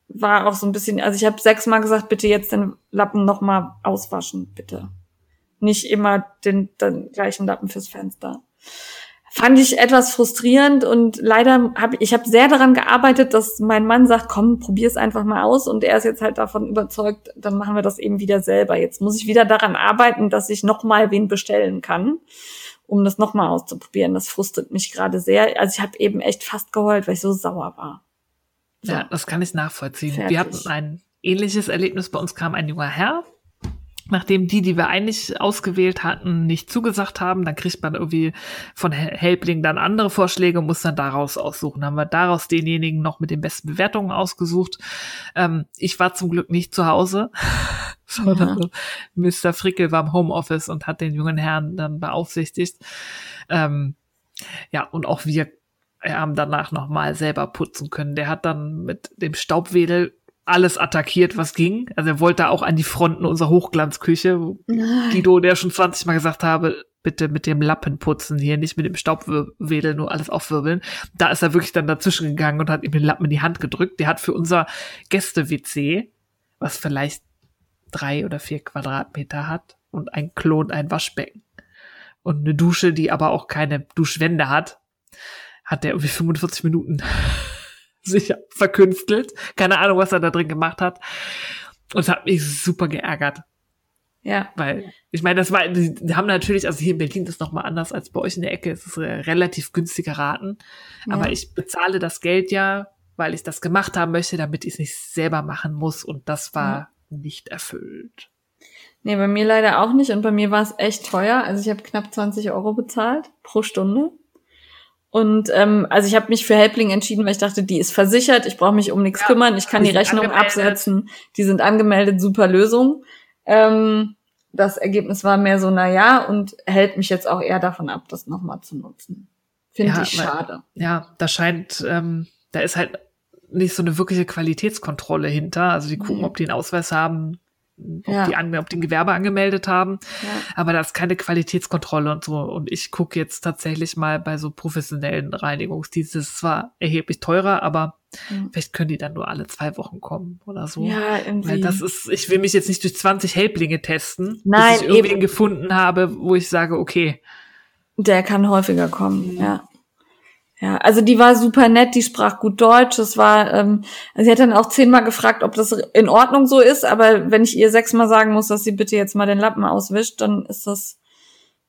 war auch so ein bisschen, also ich habe sechsmal gesagt, bitte jetzt den Lappen nochmal auswaschen, bitte. Nicht immer den, den gleichen Lappen fürs Fenster. Fand ich etwas frustrierend und leider habe ich habe sehr daran gearbeitet, dass mein Mann sagt, komm, probier's einfach mal aus und er ist jetzt halt davon überzeugt, dann machen wir das eben wieder selber. Jetzt muss ich wieder daran arbeiten, dass ich nochmal wen bestellen kann, um das nochmal auszuprobieren. Das frustet mich gerade sehr. Also ich habe eben echt fast geheult, weil ich so sauer war. So. Ja, das kann ich nachvollziehen. Fertig. Wir hatten ein ähnliches Erlebnis. Bei uns kam ein junger Herr. Nachdem die, die wir eigentlich ausgewählt hatten, nicht zugesagt haben, dann kriegt man irgendwie von Hel- Helpling dann andere Vorschläge und muss dann daraus aussuchen. Haben wir daraus denjenigen noch mit den besten Bewertungen ausgesucht. Ähm, ich war zum Glück nicht zu Hause, sondern Mr. Frickel war im Homeoffice und hat den jungen Herrn dann beaufsichtigt. Ähm, ja, und auch wir haben danach nochmal selber putzen können. Der hat dann mit dem Staubwedel alles attackiert, was ging. Also er wollte auch an die Fronten unserer Hochglanzküche. wo Guido, der schon 20 Mal gesagt habe, bitte mit dem Lappen putzen hier, nicht mit dem Staubwedel nur alles aufwirbeln. Da ist er wirklich dann dazwischen gegangen und hat ihm den Lappen in die Hand gedrückt. Der hat für unser Gäste-WC, was vielleicht drei oder vier Quadratmeter hat und ein Klo und ein Waschbecken und eine Dusche, die aber auch keine Duschwände hat, hat der irgendwie 45 Minuten sich verkünstelt. Keine Ahnung, was er da drin gemacht hat. Und es hat mich super geärgert. Ja. Weil, ich meine, das war, die, haben natürlich, also hier in Berlin ist noch mal anders als bei euch in der Ecke. Es ist äh, relativ günstige Raten. Aber Ja. ich bezahle das Geld ja, weil ich das gemacht haben möchte, damit ich es nicht selber machen muss. Und das war nicht erfüllt. Nee, bei mir leider auch nicht. Und bei mir war es echt teuer. Also ich habe knapp 20 Euro bezahlt pro Stunde. Und ähm, also ich habe mich für Helpling entschieden, weil ich dachte, die ist versichert, ich brauche mich um nichts Ja, kümmern, ich kann die Rechnung angemeldet. absetzen. Die sind angemeldet, super Lösung. Ähm, das Ergebnis war mehr so, na ja, und hält mich jetzt auch eher davon ab, das nochmal zu nutzen. Finde Ja, ich weil- schade. Ja, da scheint, ähm, da ist halt nicht so eine wirkliche Qualitätskontrolle hinter. Also die gucken, Nee. ob die einen Ausweis haben, ob, Ja. die, ange ob die ein Gewerbe angemeldet haben. Ja. Aber da ist keine Qualitätskontrolle und so. Und ich gucke jetzt tatsächlich mal bei so professionellen Reinigungsdiensten. Das ist zwar erheblich teurer, aber Mhm. vielleicht können die dann nur alle zwei Wochen kommen oder so. Ja, irgendwie. Weil das ist, ich will mich jetzt nicht durch 20 Helplinge testen, Nein, bis ich irgendwen eben. gefunden habe, wo ich sage, okay, Der kann häufiger kommen, ja. Ja, also die war super nett, die sprach gut Deutsch. Es war, ähm, also sie hat dann auch zehnmal gefragt, ob das in Ordnung so ist, aber wenn ich ihr sechsmal sagen muss, dass sie bitte jetzt mal den Lappen auswischt, dann ist das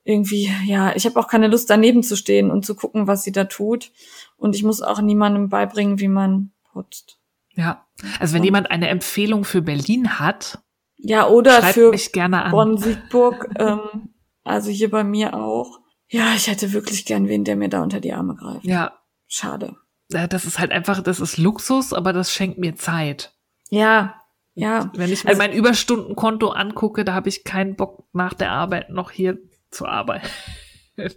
irgendwie, ja, ich habe auch keine Lust daneben zu stehen und zu gucken, was sie da tut. Und ich muss auch niemandem beibringen, wie man putzt. ja. Also wenn Und- jemand eine Empfehlung für Berlin hat, Ja, oder schreibt für mich gerne an. Bonn-Siegburg, ähm, also hier bei mir auch. Ja, ich hätte wirklich gern wen, der mir da unter die Arme greift. Ja, Schade. äh, das ist halt einfach, das ist Luxus, aber das schenkt mir Zeit. Ja, ja. Wenn ich mir Also- mein Überstundenkonto angucke, da habe ich keinen Bock nach der Arbeit noch hier zu arbeiten.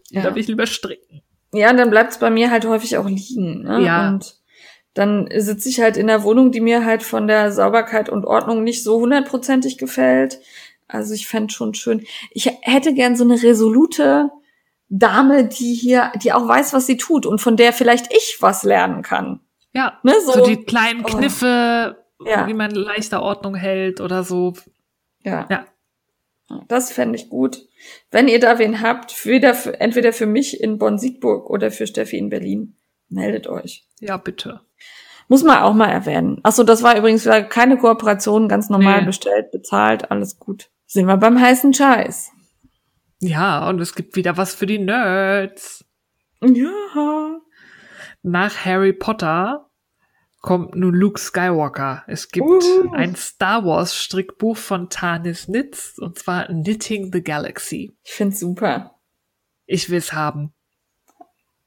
Ja. Da will ich lieber stricken. Ja, und dann bleibt es bei mir halt häufig auch liegen. Ne? Ja. Und dann sitze ich halt in der Wohnung, die mir halt von der Sauberkeit und Ordnung nicht so hundertprozentig gefällt. Also ich fände schon schön. Ich hätte gern so eine resolute Dame, die hier, die auch weiß, was sie tut und von der vielleicht ich was lernen kann. Ja, Ne, so, so- die kleinen Oh. Kniffe, Ja. wie man leichter Ordnung hält oder so. Ja. Ja. Das fände ich gut. Wenn ihr da wen habt, weder für, entweder für mich in Bonn-Siegburg oder für Steffi in Berlin, meldet euch. Ja, bitte. Muss man auch mal erwähnen. Achso, das war übrigens wieder keine Kooperation, ganz normal Nee. bestellt, bezahlt, alles gut. Sind wir beim heißen Scheiß. Ja, und es gibt wieder was für die Nerds. Ja. Nach Harry Potter kommt nun Luke Skywalker. Es gibt Uhu. ein Star Wars Strickbuch von Tanis Nitz und zwar Knitting the Galaxy. Ich find's super. Ich will's haben.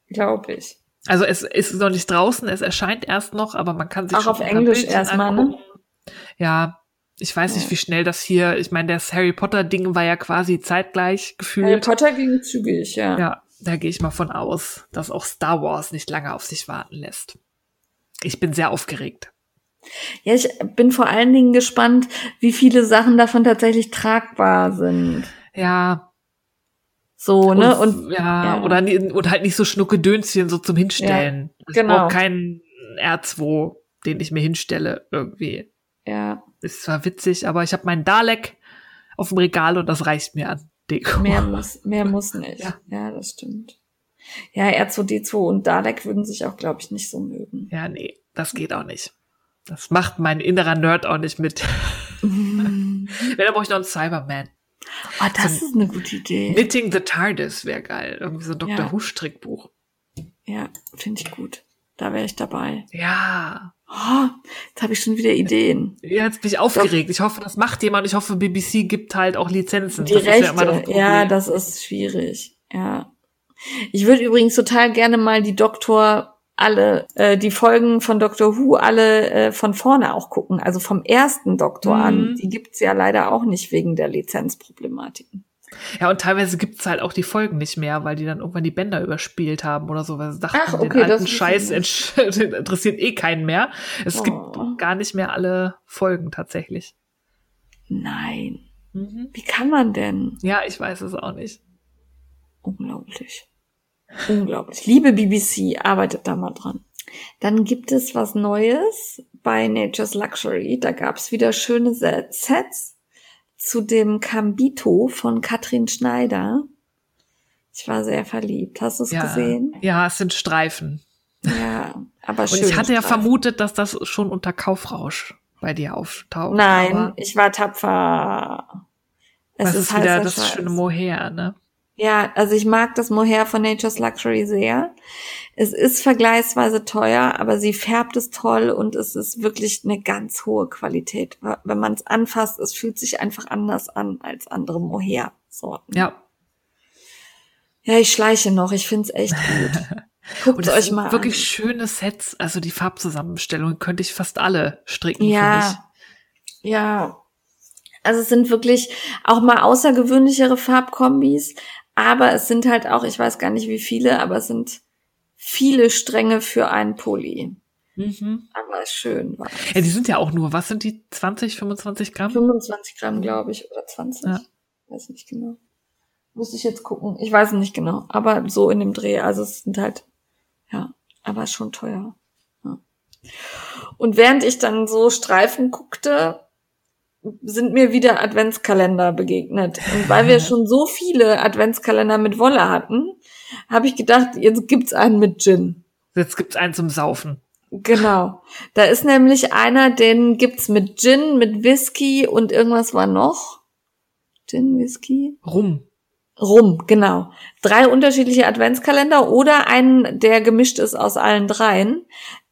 Glaube ich. Also es ist noch nicht draußen, es erscheint erst noch, aber man kann sich Auch schon auf Englisch erstmal, ne? Ja, ich weiß nicht, Ja. wie schnell das hier, ich meine, das Harry Potter Ding war ja quasi zeitgleich Harry gefühlt. Potter ging zügig, ja. Ja, da gehe ich mal von aus, dass auch Star Wars nicht lange auf sich warten lässt. Ich bin sehr aufgeregt. Ja, ich bin vor allen Dingen gespannt, wie viele Sachen davon tatsächlich tragbar sind. Ja, So, ne? Und ja, ja. Oder, oder halt nicht so Schnuckedönschen so zum Hinstellen. ich genau. brauche keinen R2, den ich mir hinstelle irgendwie. ja, Ist zwar witzig, aber ich habe meinen Dalek auf dem Regal und das reicht mir an Deko. mehr muss, mehr muss nicht. Ja. Ja. das stimmt. Ja, R2D2 und Dalek würden sich auch, glaube ich, nicht so mögen. Ja, nee, das geht auch nicht. Das macht mein innerer Nerd auch nicht mit. Wenn, dann brauche ich noch einen Cyberman. Oh, das ist eine gute Idee. Knitting the TARDIS wäre geil. Irgendwie so ein Dr. Ja. Who Strickbuch. Ja, finde ich gut. Da wäre ich dabei. Ja. Oh, jetzt habe ich schon wieder Ideen. Ja, Jetzt bin ich aufgeregt. Ich hoffe, das macht jemand. Ich hoffe, BBC gibt halt auch Lizenzen. Die Das ist ja das Rechte, ja, das ist schwierig. Ja. Ich würde übrigens total gerne mal die Doktor alle, äh, die Folgen von Doctor Who alle äh, von vorne auch gucken. Also vom ersten Doktor Mhm. an. Die gibt's ja leider auch nicht wegen der Lizenzproblematiken. Ja, und teilweise gibt's halt auch die Folgen nicht mehr, weil die dann irgendwann die Bänder überspielt haben oder so, weil sie dachten, Ach, den okay, das alten Scheiß den interessiert eh keinen mehr. Es Oh. gibt gar nicht mehr alle Folgen tatsächlich. Nein. Mhm. Wie kann man denn? Ja, ich weiß es auch nicht. Unglaublich. Unglaublich. Liebe BBC, arbeitet da mal dran. Dann gibt es was Neues bei Nature's Luxury. Da gab es wieder schöne Set- Sets zu dem Cambito von Katrin Schneider. Ich war sehr verliebt. Hast du es Ja. gesehen? Ja, es sind Streifen. Ja, aber Und schön. ich hatte ja vermutet, dass das schon unter Kaufrausch bei dir auftaucht. Nein, ich war tapfer. Es das ist, wieder das Scheiß. schöne Mohair, ne? Ja, also ich mag das Mohair von Nature's Luxury sehr. Es ist vergleichsweise teuer, aber sie färbt es toll und es ist wirklich eine ganz hohe Qualität. Wenn man es anfasst, es fühlt sich einfach anders an als andere Mohair-Sorten. Ja. Ja, ich schleiche noch. Ich find's echt gut. Guckt Und euch mal wirklich an. schöne Sets. Also die Farbzusammenstellungen könnte ich fast alle stricken für mich. Ja, ja. Also es sind wirklich auch mal außergewöhnlichere Farbkombis, aber es sind halt auch, ich weiß gar nicht wie viele, aber es sind viele Stränge für einen Pulli. Mhm. Aber schön war. Ja, die sind ja auch nur, was sind die? 20, 25 Gramm? 25 Gramm, glaube ich, oder 20. Ja. Weiß nicht genau. Muss ich jetzt gucken. Ich weiß nicht genau, aber so in dem Dreh. Also es sind halt, ja, aber schon teuer. Ja. Und während ich dann so Streifen guckte, sind mir wieder Adventskalender begegnet. Und weil wir schon so viele Adventskalender mit Wolle hatten, habe ich gedacht, jetzt gibt's einen mit Gin. Jetzt gibt's einen zum Saufen. Genau. Da ist nämlich einer, den gibt's mit Gin, mit Whisky und irgendwas war noch. Gin, Whisky? Rum. Rum, genau. Drei unterschiedliche Adventskalender oder einen, der gemischt ist aus allen dreien.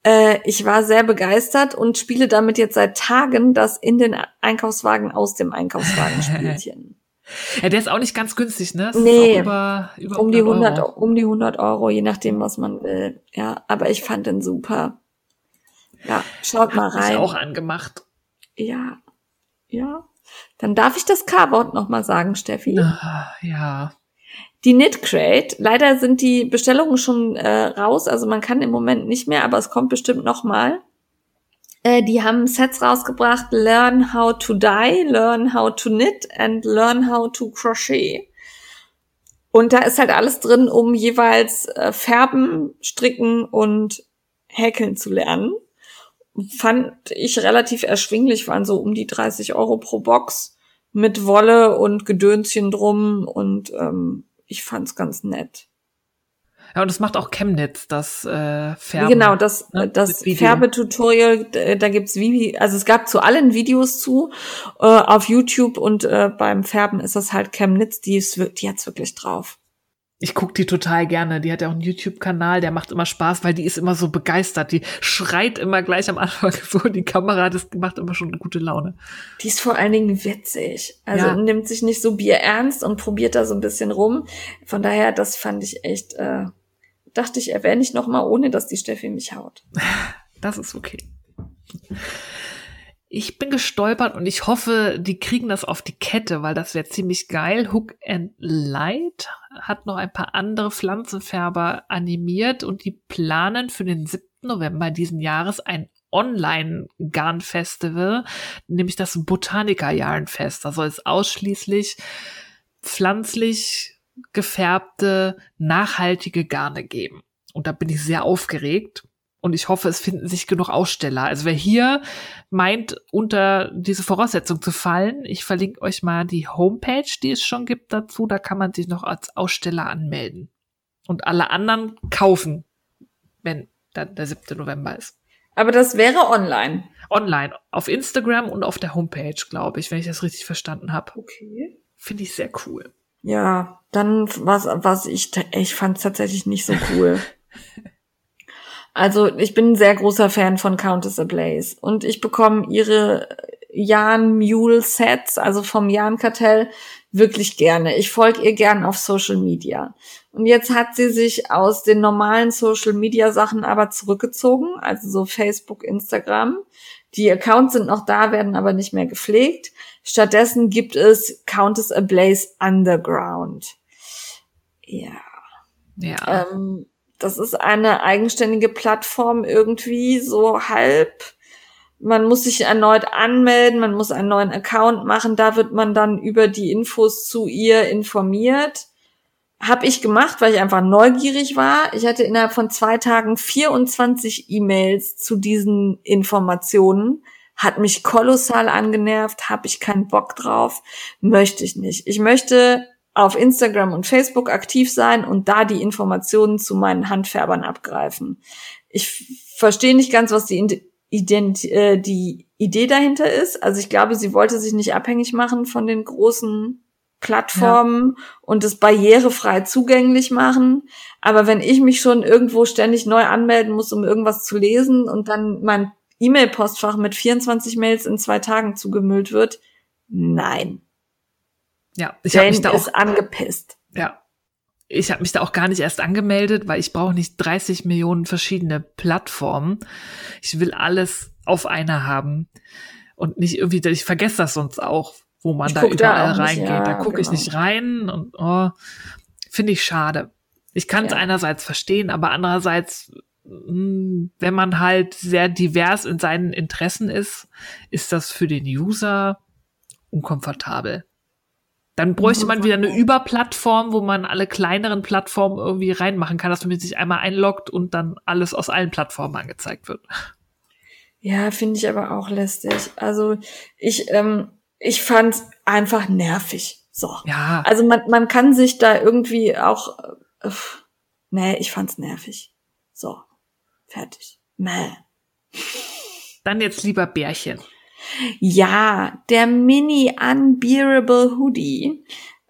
Äh, ich war sehr begeistert und spiele damit jetzt seit Tagen das in den Einkaufswagen aus dem Einkaufswagen Spielchen. Ja, der ist auch nicht ganz günstig, ne? Das Nee, über, über um die 100, Euro. um die 100 Euro, je nachdem, was man will. Ja, aber ich fand den super. Ja, schaut mal Hat mich rein. auch angemacht. Ja, ja. Dann darf ich das K-Wort noch mal sagen, Steffi. Ah, Ja. Die Knit Crate. Leider sind die Bestellungen schon äh, raus, also man kann im Moment nicht mehr, aber es kommt bestimmt noch mal. Äh, die haben Sets rausgebracht: Learn how to dye, Learn how to knit and Learn how to crochet. Und da ist halt alles drin, um jeweils äh, färben, stricken und häkeln zu lernen. Fand ich relativ erschwinglich, waren so um die 30 Euro pro Box mit Wolle und Gedönschen drum und ähm, ich fand's ganz nett. Ja, und das macht auch Chemnitz, das äh, Färben. Genau, das, ne, das mit Video. Färbetutorial, d- da gibt's wie, also es gab zu allen Videos zu äh, auf YouTube und äh, beim Färben ist das halt Chemnitz, die ist, die hat's wirklich drauf. Ich guck die total gerne. Die hat ja auch einen YouTube-Kanal, der macht immer Spaß, weil die ist immer so begeistert. Die schreit immer gleich am Anfang so in die Kamera. Das macht immer schon gute Laune. Die ist vor allen Dingen witzig. Also Ja. nimmt sich nicht so Bier ernst und probiert da so ein bisschen rum. Von daher, das fand ich echt, äh, dachte ich, erwähne ich noch mal, ohne dass die Steffi mich haut. Das ist okay. Ich bin gestolpert und ich hoffe, die kriegen das auf die Kette, weil das wäre ziemlich geil. Hook and Light hat noch ein paar andere Pflanzenfärber animiert und die planen für den 7. November diesen Jahres ein Online-Garn-Festival, nämlich das Botaniker-Jarnfest. Da soll es ausschließlich pflanzlich gefärbte, nachhaltige Garne geben. Und da bin ich sehr aufgeregt. Und ich hoffe, es finden sich genug Aussteller. Also wer hier meint, unter diese Voraussetzung zu fallen, ich verlinke euch mal die Homepage, die es schon gibt dazu. Da kann man sich noch als Aussteller anmelden. Und alle anderen kaufen, wenn dann der 7. November ist. Aber das wäre online. Online, auf Instagram und auf der Homepage, glaube ich, wenn ich das richtig verstanden habe. Okay. Finde ich sehr cool. Ja, dann was, was ich, ich fand tatsächlich nicht so cool. Also ich bin ein sehr großer Fan von Countess Ablaze und ich bekomme ihre Jan Mule Sets, also vom Jan Kartell, wirklich gerne. Ich folge ihr gern auf Social Media. Und jetzt hat sie sich aus den normalen Social Media Sachen aber zurückgezogen, also so Facebook, Instagram. Die Accounts sind noch da, werden aber nicht mehr gepflegt. Stattdessen gibt es Countess Ablaze Underground. Ja. Ja. Ähm, das ist eine eigenständige Plattform irgendwie, so halb. Man muss sich erneut anmelden, man muss einen neuen Account machen, da wird man dann über die Infos zu ihr informiert. Hab ich gemacht, weil ich einfach neugierig war. Ich hatte innerhalb von zwei Tagen 24 E-Mails zu diesen Informationen. Hat mich kolossal angenervt, habe ich keinen Bock drauf, möchte ich nicht. Ich möchte auf Instagram und Facebook aktiv sein und da die Informationen zu meinen Handfärbern abgreifen. Ich verstehe nicht ganz, was die, Ident äh, die Idee dahinter ist. Also ich glaube, sie wollte sich nicht abhängig machen von den großen Plattformen ja. und es barrierefrei zugänglich machen. Aber wenn ich mich schon irgendwo ständig neu anmelden muss, um irgendwas zu lesen und dann mein E-Mail-Postfach mit 24 Mails in zwei Tagen zugemüllt wird, nein. Ja, ich habe mich da auch angepisst. Ja. Ich habe mich da auch gar nicht erst angemeldet, weil ich brauche nicht 30 Millionen verschiedene Plattformen. Ich will alles auf einer haben und nicht irgendwie, ich vergesse das sonst auch, wo man ich da überall da reingeht. Ja, da gucke genau. ich nicht rein und oh, finde ich schade. Ich kann es ja. einerseits verstehen, aber andererseits, mh, wenn man halt sehr divers in seinen Interessen ist, ist das für den User unkomfortabel. Dann bräuchte man wieder eine Überplattform, wo man alle kleineren Plattformen irgendwie reinmachen kann, dass man sich einmal einloggt und dann alles aus allen Plattformen angezeigt wird. Ja, finde ich aber auch lästig. Also ich, ähm, ich fand einfach nervig. So. Ja. Also man, man kann sich da irgendwie auch. Äh, nee, ich fand's nervig. So. Fertig. Mäh. Dann jetzt lieber Bärchen. Ja, der Mini Unbearable Hoodie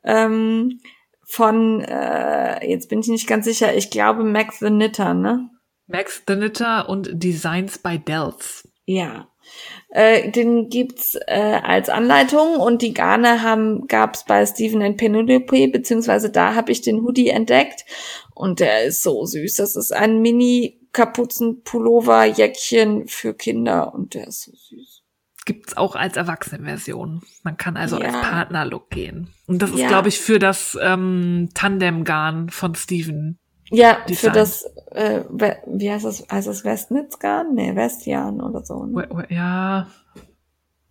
ähm, von, äh, jetzt bin ich nicht ganz sicher, ich glaube Max the Knitter, ne? Max the Knitter und Designs by Dells. Ja. Äh, den gibt's äh, als Anleitung und die Garne haben gab's bei Stephen and Penelope beziehungsweise da habe ich den Hoodie entdeckt und der ist so süß. Das ist ein Mini Kapuzenpullover Jäckchen für Kinder und der ist so süß. Gibt's auch als Erwachsenenversion. Man kann also Ja. als Partnerlook gehen. Und das ist, Ja. glaube ich, für das ähm, Tandem-Garn von Steven. Ja, für Design. das äh, wie heißt das? Heißt das Westnitzgarn? Nee, Westjarn oder so. Ne? Ja,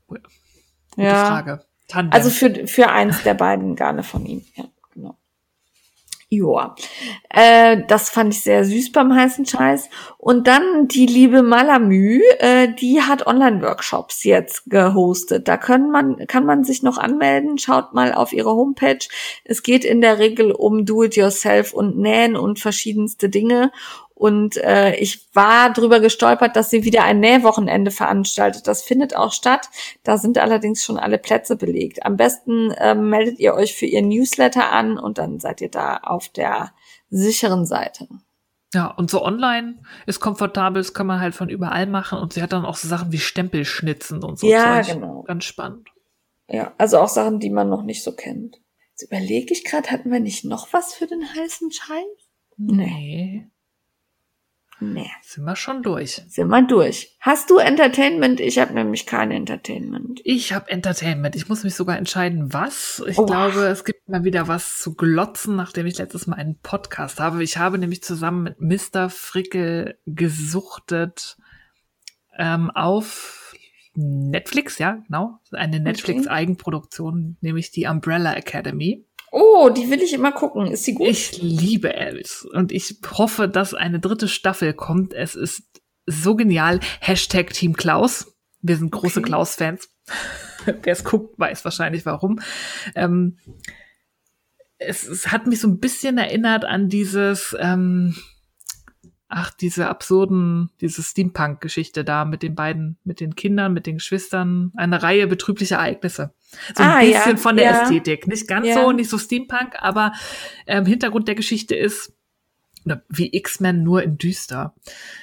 gute Ja. Frage. Tandem. Also für, für eins der beiden Garne von ihm. Ja. Joa. Äh, das fand ich sehr süß beim heißen Scheiß. Und dann die liebe Malamü, äh, die hat Online-Workshops jetzt gehostet. Da können man, kann man sich noch anmelden. Schaut mal auf ihre Homepage. Es geht in der Regel um Do-it-yourself und Nähen und verschiedenste Dinge. Und äh, ich war drüber gestolpert, dass sie wieder ein Nähwochenende veranstaltet. Das findet auch statt. Da sind allerdings schon alle Plätze belegt. Am besten ähm, meldet ihr euch für ihr Newsletter an und dann seid ihr da auf der sicheren Seite. ja, und so online ist komfortabel, das kann man halt von überall machen. Und sie hat dann auch so Sachen wie Stempelschnitzen und so. Ja, Zeug. genau. Ganz spannend. Ja, also auch Sachen, die man noch nicht so kennt. Jetzt überlege ich gerade, hatten wir nicht noch was für den heißen Scheiß? Nee, Nee, sind wir schon durch. sind wir durch. Hast du Entertainment? Ich habe nämlich kein Entertainment. Ich habe Entertainment. Ich muss mich sogar entscheiden, was. Ich Oh. glaube, es gibt mal wieder was zu glotzen, nachdem ich letztes Mal einen Podcast habe. Ich habe nämlich zusammen mit Mr. Frickel gesuchtet ähm, auf Netflix, ja, genau. Eine Netflix-Eigenproduktion, nämlich die Umbrella Academy. Oh, die will ich immer gucken. Ist sie gut? Ich liebe Elvis und ich hoffe, dass eine dritte Staffel kommt. Es ist so genial. Hashtag Team Klaus. Wir sind große Okay. Klaus-Fans. Wer es guckt, weiß wahrscheinlich warum. Ähm, es, es hat mich so ein bisschen erinnert an dieses, ähm, ach, diese absurden, diese Steampunk-Geschichte da mit den beiden, mit den Kindern, mit den Geschwistern, eine Reihe betrüblicher Ereignisse. So ein Ah, ja, bisschen von der ja. Ästhetik. Nicht ganz Ja. so, nicht so Steampunk, aber ähm, Hintergrund der Geschichte ist, wie X-Men nur in düster.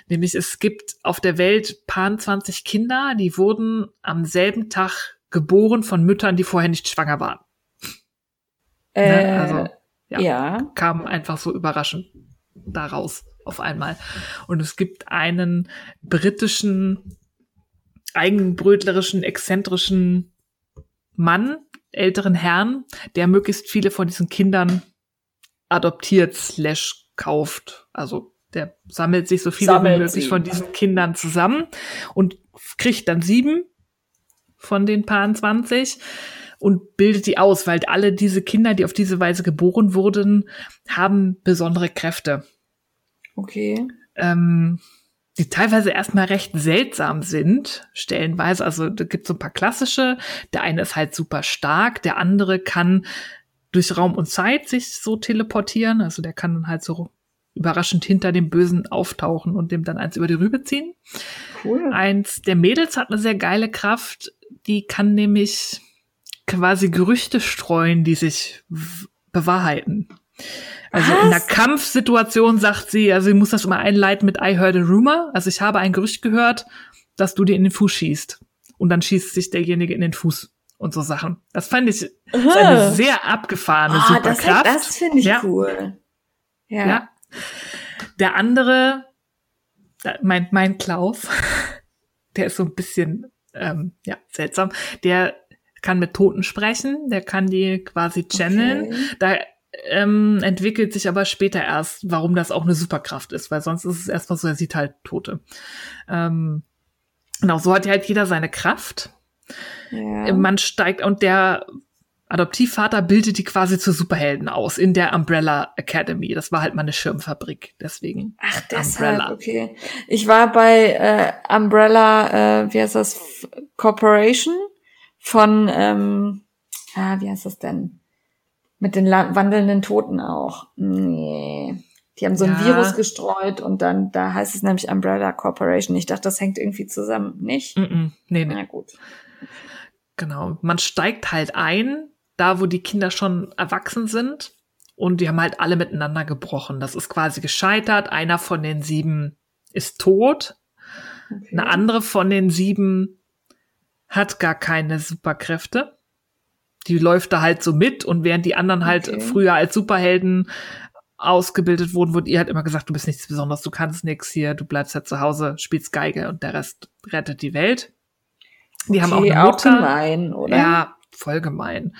Nämlich es gibt auf der Welt paar 20 Kinder, die wurden am selben Tag geboren von Müttern, die vorher nicht schwanger waren. äh, Ne? Also, ja. ja. kam einfach so überraschend daraus auf einmal. Und es gibt einen britischen, eigenbrötlerischen, exzentrischen Mann, älteren Herrn, der möglichst viele von diesen Kindern adoptiert slash kauft. Also der sammelt sich so viele Sammelt wie möglich sie. von diesen Kindern zusammen und kriegt dann sieben von den Paaren 20 und bildet die aus, weil alle diese Kinder, die auf diese Weise geboren wurden, haben besondere Kräfte, Okay. ähm, die teilweise erstmal recht seltsam sind, stellenweise. Also da gibt es so ein paar klassische. Der eine ist halt super stark, der andere kann durch Raum und Zeit sich so teleportieren. Also der kann dann halt so überraschend hinter dem Bösen auftauchen und dem dann eins über die Rübe ziehen. Cool. Eins der Mädels hat eine sehr geile Kraft, die kann nämlich quasi Gerüchte streuen, die sich bewahrheiten. Also in einer Was? Kampfsituation sagt sie, also sie muss das immer einleiten mit I heard a rumor. Also ich habe ein Gerücht gehört, dass du dir in den Fuß schießt. Und dann schießt sich derjenige in den Fuß und so Sachen. Das fand ich ist eine sehr abgefahrene Ah, das, Superkraft. das finde ich Ja. cool. Ja. Ja. Der andere, da- mein, mein Klaus, der ist so ein bisschen ähm, ja, seltsam. Der kann mit Toten sprechen, der kann die quasi channeln. Okay. Da ähm, entwickelt sich aber später erst, warum das auch eine Superkraft ist, weil sonst ist es erstmal so, er sieht halt Tote. Ähm, genau, so hat ja halt jeder seine Kraft. Ja. Man steigt und der Adoptivvater bildet die quasi zu Superhelden aus in der Umbrella Academy. Das war halt mal eine Schirmfabrik, deswegen. Ach, deshalb, Umbrella. okay. Ich war bei äh, Umbrella, äh, wie heißt das, Corporation von, ähm, ah, wie heißt das denn? Mit den wandelnden Toten auch. Nee. Die haben so ein Ja. Virus gestreut und dann, da heißt es nämlich Umbrella Corporation. Ich dachte, das hängt irgendwie zusammen. Nicht? Mm -mm, nee, nee. Na gut. Genau. Man steigt halt ein, da wo die Kinder schon erwachsen sind. Und die haben halt alle miteinander gebrochen. Das ist quasi gescheitert. Einer von den sieben ist tot. Okay. Eine andere von den sieben hat gar keine Superkräfte. Die läuft da halt so mit und während die anderen halt Okay. früher als Superhelden ausgebildet wurden, wurde ihr halt immer gesagt, du bist nichts Besonderes, du kannst nichts hier, du bleibst halt zu Hause, spielst Geige und der Rest rettet die Welt. Die haben auch Okay, eine Mutter. gemein, oder? Ja, voll gemein.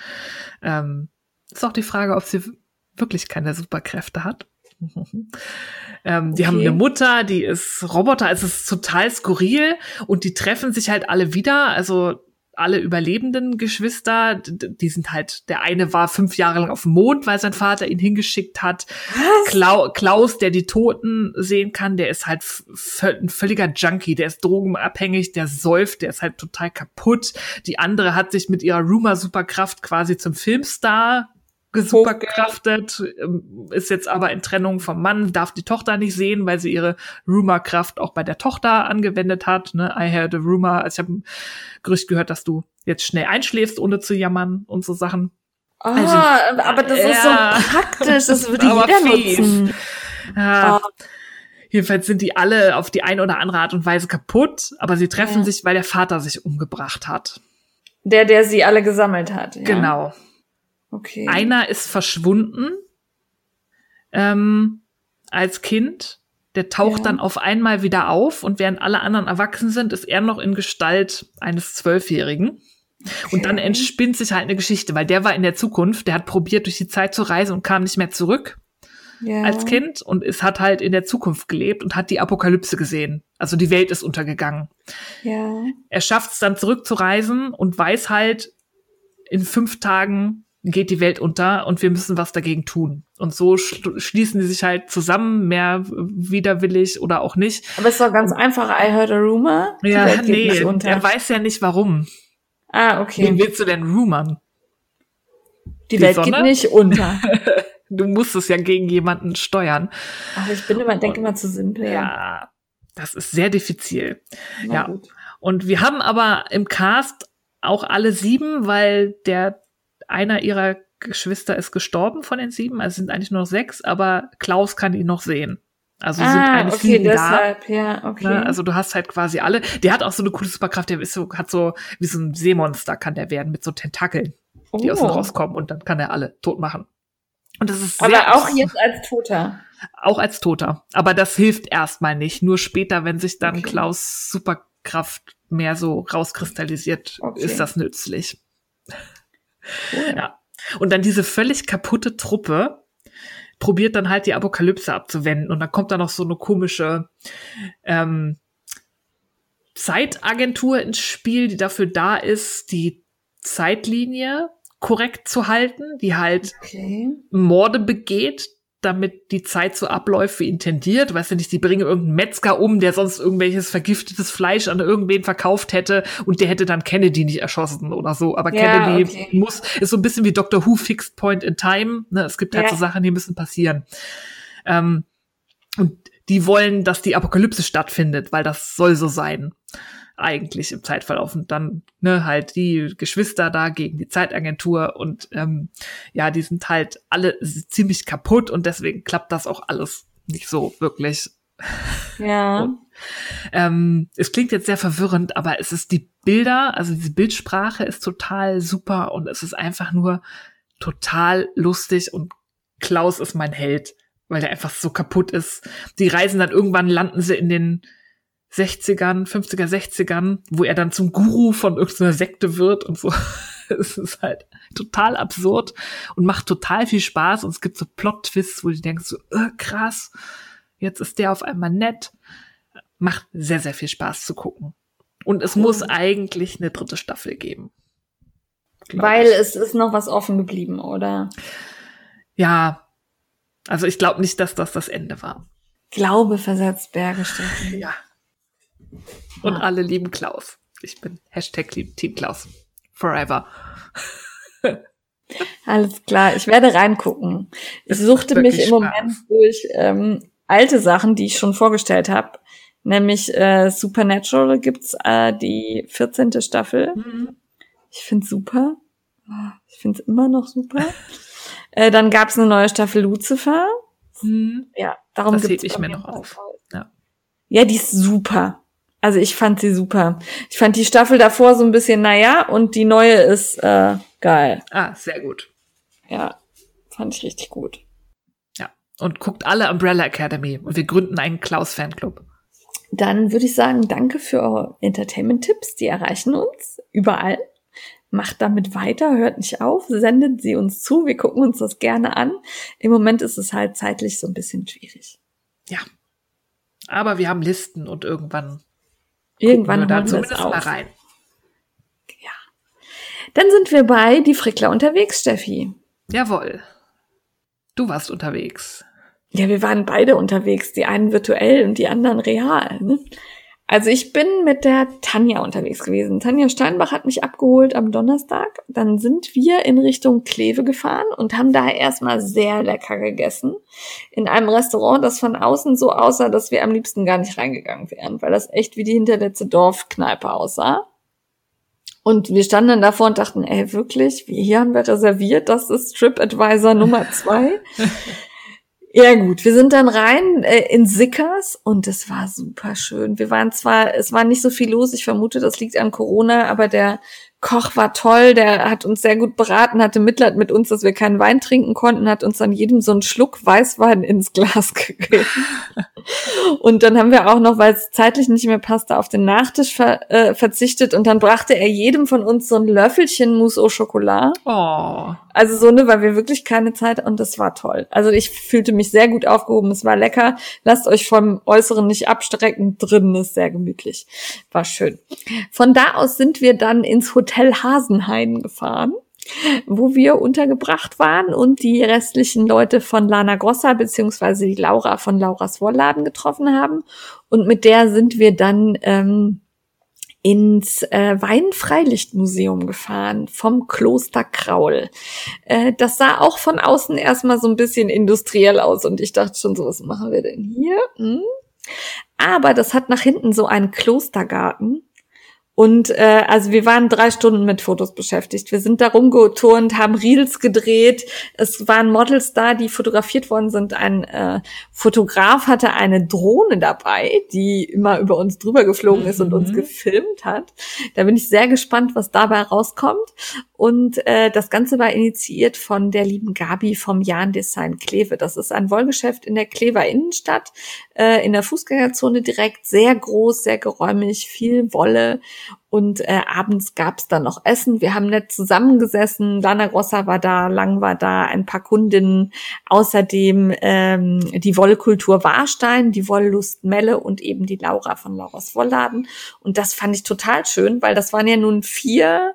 Ähm, ist auch die Frage, ob sie wirklich keine Superkräfte hat. ähm, die Okay. haben eine Mutter, die ist Roboter, es ist total skurril und die treffen sich halt alle wieder. Also alle überlebenden Geschwister, die sind halt, der eine war fünf Jahre lang auf dem Mond, weil sein Vater ihn hingeschickt hat. Klau Klaus, der die Toten sehen kann, der ist halt ein völliger Junkie, der ist drogenabhängig, der säuft, der ist halt total kaputt. Die andere hat sich mit ihrer Rumor-Superkraft quasi zum Filmstar gesuperkraftet, ähm, ist jetzt aber in Trennung vom Mann, darf die Tochter nicht sehen, weil sie ihre Rumor-Kraft auch bei der Tochter angewendet hat. Ne? I heard a rumor, also ich habe ein Gerücht gehört, dass du jetzt schnell einschläfst, ohne zu jammern und so Sachen. Ah, aber das ist so ja. praktisch, das würde jeder fies. nutzen. Ja, Ah. Jedenfalls sind die alle auf die eine oder andere Art und Weise kaputt, aber sie treffen Ja. sich, weil der Vater sich umgebracht hat. Der, der sie alle gesammelt hat. Ja. Genau. Okay. Einer ist verschwunden ähm, als Kind. Der taucht Ja. dann auf einmal wieder auf und während alle anderen erwachsen sind, ist er noch in Gestalt eines Zwölfjährigen. Und dann Okay. entspinnt sich halt eine Geschichte, weil der war in der Zukunft, der hat probiert, durch die Zeit zu reisen und kam nicht mehr zurück ja. als Kind und es hat halt in der Zukunft gelebt und hat die Apokalypse gesehen. Also die Welt ist untergegangen. Ja. Er schafft es dann zurückzureisen und weiß halt, in fünf Tagen geht die Welt unter und wir müssen was dagegen tun. Und so schl- schließen die sich halt zusammen, mehr widerwillig oder auch nicht. Aber es ist doch ganz einfach. I heard a rumor. Geht nee, er weiß ja nicht warum. ah, Wen okay. willst du denn rumern? Die, die Welt Sonne? geht nicht unter. Du musst es ja gegen jemanden steuern. Ach, ich bin immer, denke immer zu simpel. Ja, das ist sehr diffizil. Na ja. gut. Und wir haben aber im Cast auch alle sieben, weil der einer ihrer Geschwister ist gestorben von den sieben, also es sind eigentlich nur noch sechs, aber Klaus kann ihn noch sehen. Also sind ah, eigentlich okay, sieben da. deshalb, ja, okay. Ne? Also du hast halt quasi alle. Der hat auch so eine coole Superkraft, der ist so, hat so, wie so ein Seemonster kann der werden, mit so Tentakeln, die aus ihm Oh. rauskommen und dann kann er alle tot machen. Und das ist sehr, Aber auch jetzt als Toter. auch als Toter. Aber das hilft erstmal nicht. Nur später, wenn sich dann Okay. Klaus Superkraft mehr so rauskristallisiert, Okay. ist das nützlich. Cool. Ja. Und dann diese völlig kaputte Truppe probiert dann halt die Apokalypse abzuwenden. Und dann kommt da noch so eine komische ähm, Zeitagentur ins Spiel, die dafür da ist, die Zeitlinie korrekt zu halten, die halt Okay. Morde begeht, damit die Zeit so abläuft wie intendiert. Weißt du nicht, die bringen irgendeinen Metzger um, der sonst irgendwelches vergiftetes Fleisch an irgendwen verkauft hätte und der hätte dann Kennedy nicht erschossen oder so. Aber Ja, Kennedy okay. muss, ist so ein bisschen wie Doctor Who Fixed Point in Time. Ne? Es gibt halt Ja. so Sachen, die müssen passieren. Ähm, und die wollen, dass die Apokalypse stattfindet, weil das soll so sein. Eigentlich im Zeitverlauf. Und dann, ne, halt die Geschwister da gegen die Zeitagentur und ähm, ja, die sind halt alle ziemlich kaputt und deswegen klappt das auch alles nicht so wirklich. Ja. Und- Ähm, es klingt jetzt sehr verwirrend, aber es ist die Bilder, also diese Bildsprache ist total super und es ist einfach nur total lustig und Klaus ist mein Held, weil der einfach so kaputt ist. Die reisen dann irgendwann, landen sie in den 60ern, 50er, 60ern, wo er dann zum Guru von irgendeiner Sekte wird und so. Es ist halt total absurd und macht total viel Spaß und es gibt so Plot-Twists, wo du denkst so, äh, krass, jetzt ist der auf einmal nett. Macht sehr, sehr viel Spaß zu gucken. Und es muss eigentlich eine dritte Staffel geben. Weil ich. es ist noch was offen geblieben, oder? Ja, also ich glaube nicht, dass das das Ende war. Glaube versetzt Berge stechen. Ja. Und alle lieben Klaus. Ich bin Hashtag Team Klaus. Forever. Alles klar, ich werde reingucken. Ich suchte mich im Moment durch ähm, alte Sachen, die ich schon vorgestellt habe. Nämlich äh, Supernatural gibt's äh, die 14. Staffel. Ich find's super. Ich find's immer noch super. äh, dann gab's eine neue Staffel Lucifer. Mhm. Ja, darum Das gibt's heb ich mir noch auf. Neues. Ja. Ja, die ist super. Also ich fand sie super. Ich fand die Staffel davor so ein bisschen naja und die neue ist äh, geil. Ah, sehr gut. Ja, fand ich richtig gut. Ja. Und guckt alle Umbrella Academy und wir gründen einen Klaus-Fanclub. Dann würde ich sagen, danke für eure Entertainment-Tipps. Die erreichen uns überall. Macht damit weiter, hört nicht auf, sendet sie uns zu. Wir gucken uns das gerne an. Im Moment ist es halt zeitlich so ein bisschen schwierig. Ja. Aber wir haben Listen und irgendwann Irgendwann wir da zumindest es mal rein. Ja. Dann sind wir bei Die Frickler unterwegs, Steffi. Jawohl. Du warst unterwegs. Ja, wir waren beide unterwegs, die einen virtuell und die anderen real. Ne? Also ich bin mit der Tanja unterwegs gewesen. Tanja Steinbach hat mich abgeholt am Donnerstag. Dann sind wir in Richtung Kleve gefahren und haben da erstmal sehr lecker gegessen. In einem Restaurant, das von außen so aussah, dass wir am liebsten gar nicht reingegangen wären, weil das echt wie die hinterletzte Dorfkneipe aussah. Und wir standen dann davor und dachten, ey, wirklich, hier haben wir reserviert, das ist TripAdvisor Nummer zwei. Ja gut, wir sind dann rein äh, in Sickers und es war super schön. Wir waren zwar, es war nicht so viel los, ich vermute, das liegt an Corona, aber der Koch war toll, der hat uns sehr gut beraten, hatte Mitleid mit uns, dass wir keinen Wein trinken konnten, hat uns dann jedem so einen Schluck Weißwein ins Glas gegeben. und dann haben wir auch noch, weil es zeitlich nicht mehr passte, auf den Nachtisch ver äh, verzichtet und dann brachte er jedem von uns so ein Löffelchen Mousse au Chocolat. Oh. Also so, ne, weil wir wirklich keine Zeit und das war toll. Also ich fühlte mich sehr gut aufgehoben, es war lecker. Lasst euch vom Äußeren nicht abstrecken, drinnen ist sehr gemütlich. War schön. Von da aus sind wir dann ins Hotel Hasenhain gefahren wo wir untergebracht waren und die restlichen Leute von Lana Grossa beziehungsweise die Laura von Lauras Wollladen getroffen haben. Und mit der sind wir dann ähm, ins äh, Weinfreilichtmuseum gefahren vom Kloster Kraul. Äh, das sah auch von außen erstmal so ein bisschen industriell aus und ich dachte schon so, was machen wir denn hier? Hm? Aber das hat nach hinten so einen Klostergarten. Und äh, also wir waren drei Stunden mit Fotos beschäftigt. Wir sind da rumgeturnt, haben Reels gedreht. Es waren Models da, die fotografiert worden sind. Ein äh, Fotograf hatte eine Drohne dabei, die immer über uns drüber geflogen ist und uns Mhm. gefilmt hat. Da bin ich sehr gespannt, was dabei rauskommt. Und äh, das Ganze war initiiert von der lieben Gabi vom Jan Design Kleve. Das ist ein Wollgeschäft in der Klever Innenstadt, äh, in der Fußgängerzone direkt, sehr groß, sehr geräumig, viel Wolle. Und äh, abends gab's dann noch Essen. Wir haben nett zusammengesessen. Lana Grossa war da, Lang war da, ein paar Kundinnen. Außerdem ähm, die Wollkultur Warstein, die Wolllust Melle und eben die Laura von Lauras Wollladen. Und das fand ich total schön, weil das waren ja nun vier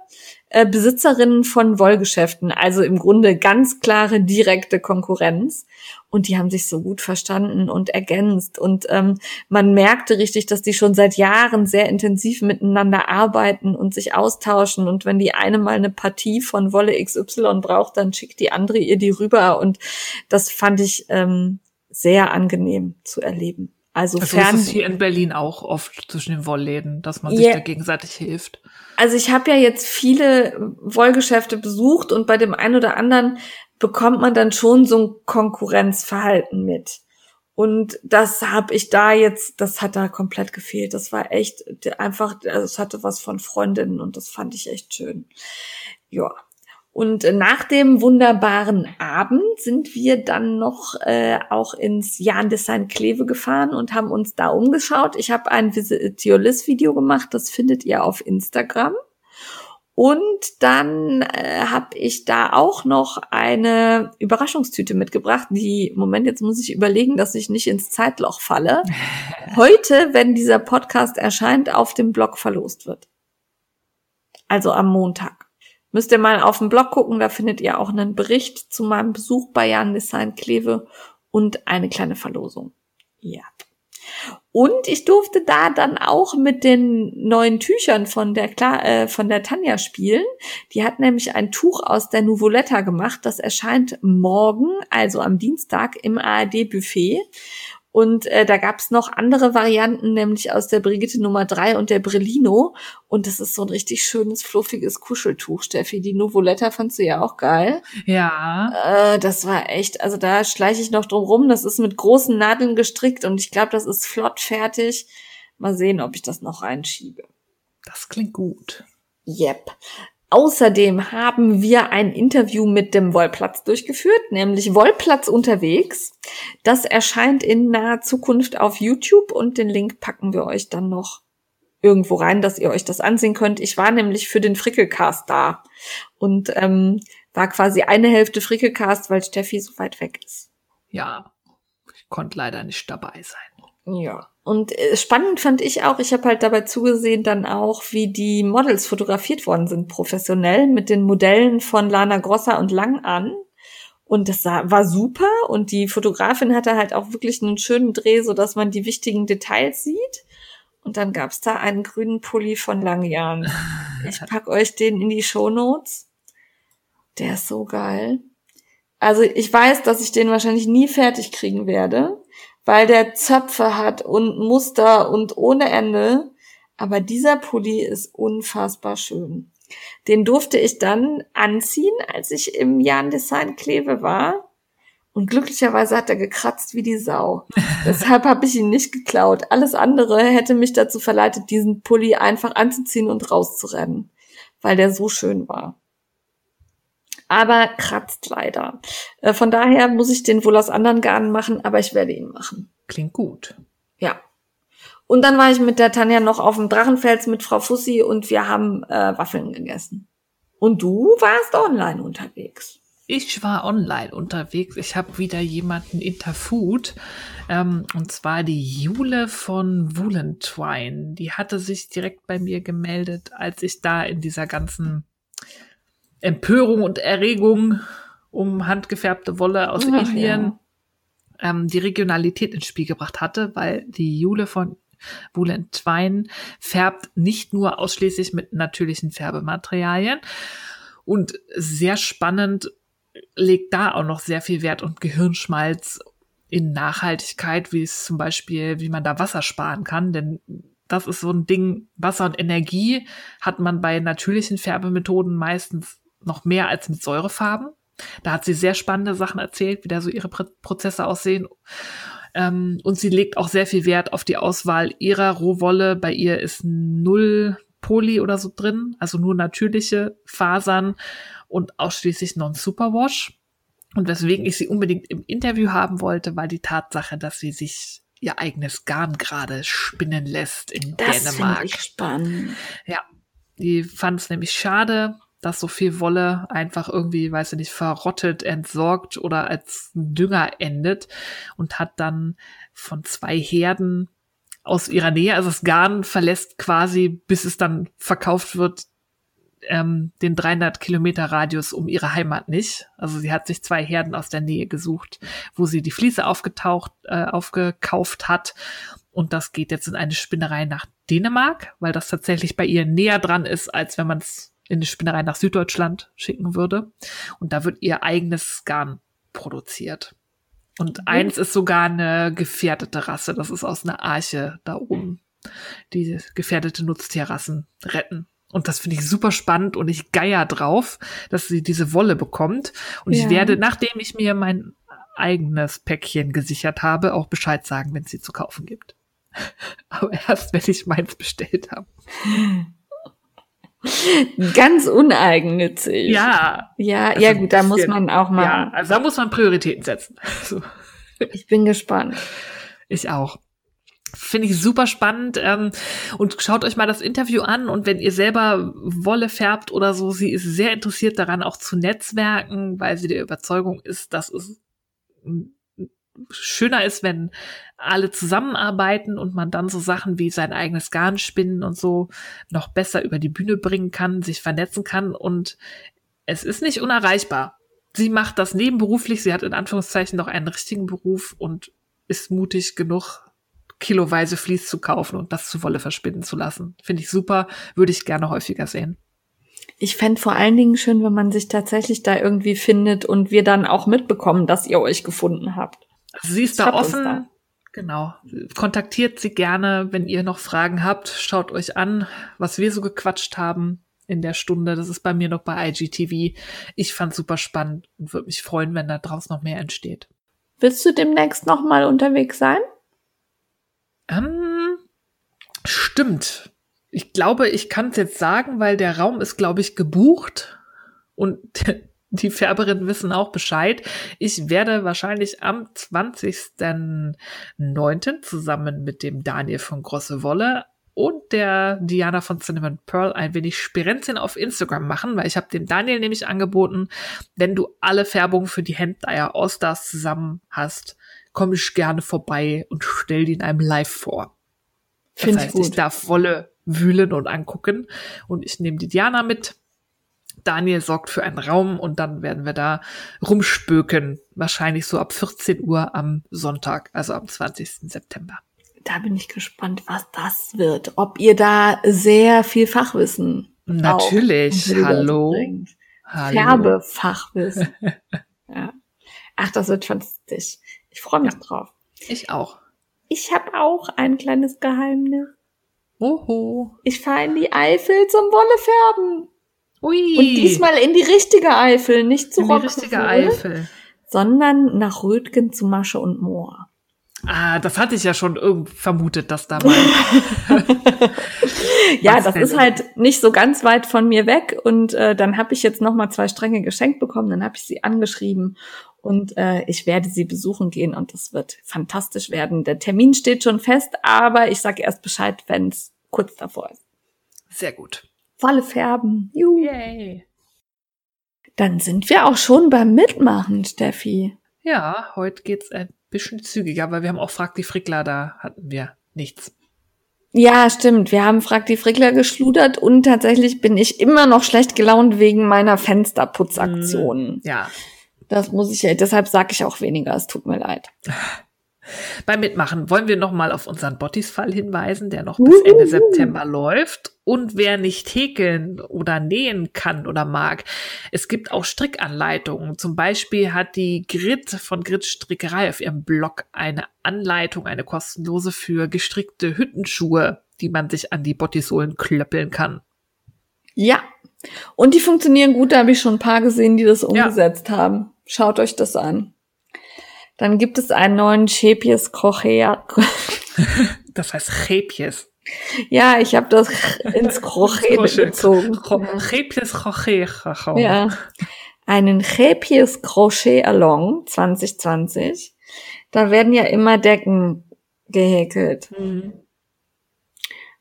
äh, Besitzerinnen von Wollgeschäften, also im Grunde ganz klare direkte Konkurrenz. Und die haben sich so gut verstanden und ergänzt. Und ähm, man merkte richtig, dass die schon seit Jahren sehr intensiv miteinander arbeiten und sich austauschen. Und wenn die eine mal eine Partie von Wolle XY braucht, dann schickt die andere ihr die rüber. Und das fand ich ähm, sehr angenehm zu erleben. Also, Also fern ist hier in Berlin auch oft zwischen den Wollläden, dass man sich da gegenseitig hilft. Also ich habe ja jetzt viele Wollgeschäfte besucht und bei dem einen oder anderen bekommt man dann schon so ein Konkurrenzverhalten mit. Und das habe ich da jetzt, das hat da komplett gefehlt. Das war echt einfach, also es hatte was von Freundinnen und das fand ich echt schön. Ja. Und nach dem wunderbaren Abend sind wir dann noch äh, auch ins Jan Design Kleve gefahren und haben uns da umgeschaut. Ich habe ein Visit Your List Video gemacht, das findet ihr auf Instagram. Und dann äh, habe ich da auch noch eine Überraschungstüte mitgebracht, die, Moment, jetzt muss ich überlegen, dass ich nicht ins Zeitloch falle, heute, wenn dieser Podcast erscheint, auf dem Blog verlost wird. Also am Montag. Müsst ihr mal auf dem Blog gucken, da findet ihr auch einen Bericht zu meinem Besuch bei Jan Design Kleve und eine kleine Verlosung. Ja. Und ich durfte da dann auch mit den neuen Tüchern von der Kla äh, von der Tanja spielen. Die hat nämlich ein Tuch aus der Nuvoletta gemacht. Das erscheint morgen, also am Dienstag, im ARD Buffet. Und äh, da gab's noch andere Varianten, nämlich aus der Brigitte Nummer 3 und der Brillino. Und das ist so ein richtig schönes, fluffiges Kuscheltuch, Steffi. Die Nuvoletta fandst du ja auch geil. Ja. Äh, das war echt, also da schleiche ich noch drum rum. Das ist mit großen Nadeln gestrickt und ich glaube, das ist flott fertig. Mal sehen, ob ich das noch reinschiebe. Das klingt gut. Yep. Außerdem haben wir ein Interview mit dem Wollplatz durchgeführt, nämlich Wollplatz unterwegs. Das erscheint in naher Zukunft auf YouTube und den Link packen wir euch dann noch irgendwo rein, dass ihr euch das ansehen könnt. Ich war nämlich für den Frickelcast da und ähm, war quasi eine Hälfte Frickelcast, weil Steffi so weit weg ist. Ja, ich konnte leider nicht dabei sein. Ja. Und äh, spannend fand ich auch, ich habe halt dabei zugesehen dann auch, wie die Models fotografiert worden sind, professionell, mit den Modellen von Lana Grossa und Lang an. Und das war super und die Fotografin hatte halt auch wirklich einen schönen Dreh, so dass man die wichtigen Details sieht. Und dann gab's da einen grünen Pulli von Langjahren. Ich pack euch den in die Show Notes. Der ist so geil. Also ich weiß, dass ich den wahrscheinlich nie fertig kriegen werde, weil der Zöpfe hat und Muster und ohne Ende. Aber dieser Pulli ist unfassbar schön. Den durfte ich dann anziehen, als ich im Jan Design Kleve war. Und glücklicherweise hat er gekratzt wie die Sau. Deshalb habe ich ihn nicht geklaut. Alles andere hätte mich dazu verleitet, diesen Pulli einfach anzuziehen und rauszurennen, weil der so schön war. Aber kratzt leider. Äh, von daher muss ich den wohl aus anderen Garnen machen, aber ich werde ihn machen. Klingt gut. Ja. Und dann war ich mit der Tanja noch auf dem Drachenfels mit Frau Fussi und wir haben äh, Waffeln gegessen. Und du warst online unterwegs. Ich war online unterwegs. Ich habe wieder jemanden interviewt. Ähm, und zwar die Jule von Woolentwine. Die hatte sich direkt bei mir gemeldet, als ich da in dieser ganzen Empörung und Erregung um handgefärbte Wolle aus Ach, Indien ja. ähm, die Regionalität ins Spiel gebracht hatte, weil die Jule von Woolentwine färbt nicht nur ausschließlich mit natürlichen Färbematerialien und sehr spannend legt da auch noch sehr viel Wert und Gehirnschmalz in Nachhaltigkeit, wie es zum Beispiel, wie man da Wasser sparen kann, denn das ist so ein Ding, Wasser und Energie hat man bei natürlichen Färbemethoden meistens noch mehr als mit Säurefarben. Da hat sie sehr spannende Sachen erzählt, wie da so ihre Prozesse aussehen. Ähm, und sie legt auch sehr viel Wert auf die Auswahl ihrer Rohwolle. Bei ihr ist null Poly oder so drin, also nur natürliche Fasern und ausschließlich Non-Superwash. Und weswegen ich sie unbedingt im Interview haben wollte, war die Tatsache, dass sie sich ihr eigenes Garn gerade spinnen lässt in das Dänemark. Ich spannend. Ja, die fand es nämlich schade, dass so viel Wolle einfach irgendwie, weiß ich nicht, verrottet, entsorgt oder als Dünger endet und hat dann von zwei Herden aus ihrer Nähe, also das Garn verlässt quasi, bis es dann verkauft wird, ähm, den 300 Kilometer Radius um ihre Heimat nicht. Also sie hat sich zwei Herden aus der Nähe gesucht, wo sie die Fliese aufgetaucht, äh, aufgekauft hat. Und das geht jetzt in eine Spinnerei nach Dänemark, weil das tatsächlich bei ihr näher dran ist, als wenn man es in eine Spinnerei nach Süddeutschland schicken würde. Und da wird ihr eigenes Garn produziert. Und mhm. eins ist sogar eine gefährdete Rasse. Das ist aus einer Arche da oben. Die gefährdete Nutztierrassen retten. Und das finde ich super spannend und ich geier drauf, dass sie diese Wolle bekommt. Und ja. ich werde, nachdem ich mir mein eigenes Päckchen gesichert habe, auch Bescheid sagen, wenn es sie zu kaufen gibt. Aber erst, wenn ich meins bestellt habe. Ganz uneigennützig. Ja. Ja, also ja gut, da muss man auch mal. Ja, also da muss man Prioritäten setzen. So. Ich bin gespannt. Ich auch. Finde ich super spannend. Ähm, und schaut euch mal das Interview an. Und wenn ihr selber Wolle färbt oder so, sie ist sehr interessiert daran, auch zu netzwerken, weil sie der Überzeugung ist, dass es schöner ist, wenn alle zusammenarbeiten und man dann so Sachen wie sein eigenes Garn spinnen und so noch besser über die Bühne bringen kann, sich vernetzen kann und es ist nicht unerreichbar. Sie macht das nebenberuflich, sie hat in Anführungszeichen noch einen richtigen Beruf und ist mutig genug, kiloweise Vlies zu kaufen und das zu Wolle verspinnen zu lassen. Finde ich super, würde ich gerne häufiger sehen. Ich fände vor allen Dingen schön, wenn man sich tatsächlich da irgendwie findet und wir dann auch mitbekommen, dass ihr euch gefunden habt. Also sie ist da offen. Da. Genau. Kontaktiert sie gerne, wenn ihr noch Fragen habt. Schaut euch an, was wir so gequatscht haben in der Stunde. Das ist bei mir noch bei IGTV. Ich fand super spannend und würde mich freuen, wenn da draußen noch mehr entsteht. Willst du demnächst noch mal unterwegs sein? Ähm, Stimmt. Ich glaube, ich kann es jetzt sagen, weil der Raum ist, glaube ich, gebucht und die Färberinnen wissen auch Bescheid. Ich werde wahrscheinlich am 20.09. zusammen mit dem Daniel von Grosse Wolle und der Diana von Cinnamon Pearl ein wenig Spirenzchen auf Instagram machen, weil ich habe dem Daniel nämlich angeboten, wenn du alle Färbungen für die Handleier All-Stars zusammen hast, komme ich gerne vorbei und stell die in einem Live vor. Finde ich heißt, ich gut. darf Wolle wühlen und angucken und ich nehme die Diana mit. Daniel sorgt für einen Raum und dann werden wir da rumspöken. Wahrscheinlich so ab 14 Uhr am Sonntag, also am 20. September. Da bin ich gespannt, was das wird. Ob ihr da sehr viel Fachwissen Natürlich. Hallo. Hallo. Färbefachwissen. ja. Ach, das wird fantastisch. Ich freue mich drauf. Ich auch. Ich habe auch ein kleines Geheimnis. Oho. Ich fahre in die Eifel zum Wollefärben. Ui. Und diesmal in die richtige Eifel, nicht zu in die richtige Eifel. sondern nach Rötgen zu Masche und Moor. Ah, das hatte ich ja schon vermutet, dass da mal. Ja, das ist halt nicht so ganz weit von mir weg und äh, dann habe ich jetzt noch mal zwei Stränge geschenkt bekommen, dann habe ich sie angeschrieben und äh, ich werde sie besuchen gehen und das wird fantastisch werden. Der Termin steht schon fest, aber ich sage erst Bescheid, wenn es kurz davor ist. Sehr gut. Wolle färben. Juhu. Yay. Dann sind wir auch schon beim Mitmachen, Steffi. Ja, heute geht's ein bisschen zügiger, weil wir haben auch Frag die Frickler, da hatten wir nichts. Ja, stimmt. Wir haben Frag die Frickler geschludert und tatsächlich bin ich immer noch schlecht gelaunt wegen meiner Fensterputzaktion. Ja. Das muss ich ja, deshalb sage ich auch weniger. Es tut mir leid. Beim Mitmachen wollen wir nochmal auf unseren Bottis-Fall hinweisen, der noch bis Ende September läuft. Und wer nicht häkeln oder nähen kann oder mag, es gibt auch Strickanleitungen. Zum Beispiel hat die Grit von Grit Strickerei auf ihrem Blog eine Anleitung, eine kostenlose für gestrickte Hüttenschuhe, die man sich an die Bottisohlen klöppeln kann. Ja. Und die funktionieren gut. Da habe ich schon ein paar gesehen, die das umgesetzt haben. Schaut euch das an. Dann gibt es einen neuen Chepies Crochet. Das heißt Chepjes. Ja, ich habe das ins Crochet bezogen. Chepjes Crochet. Ja. Einen Chepies Crochet Along 2020. Da werden ja immer Decken gehäkelt. Mhm.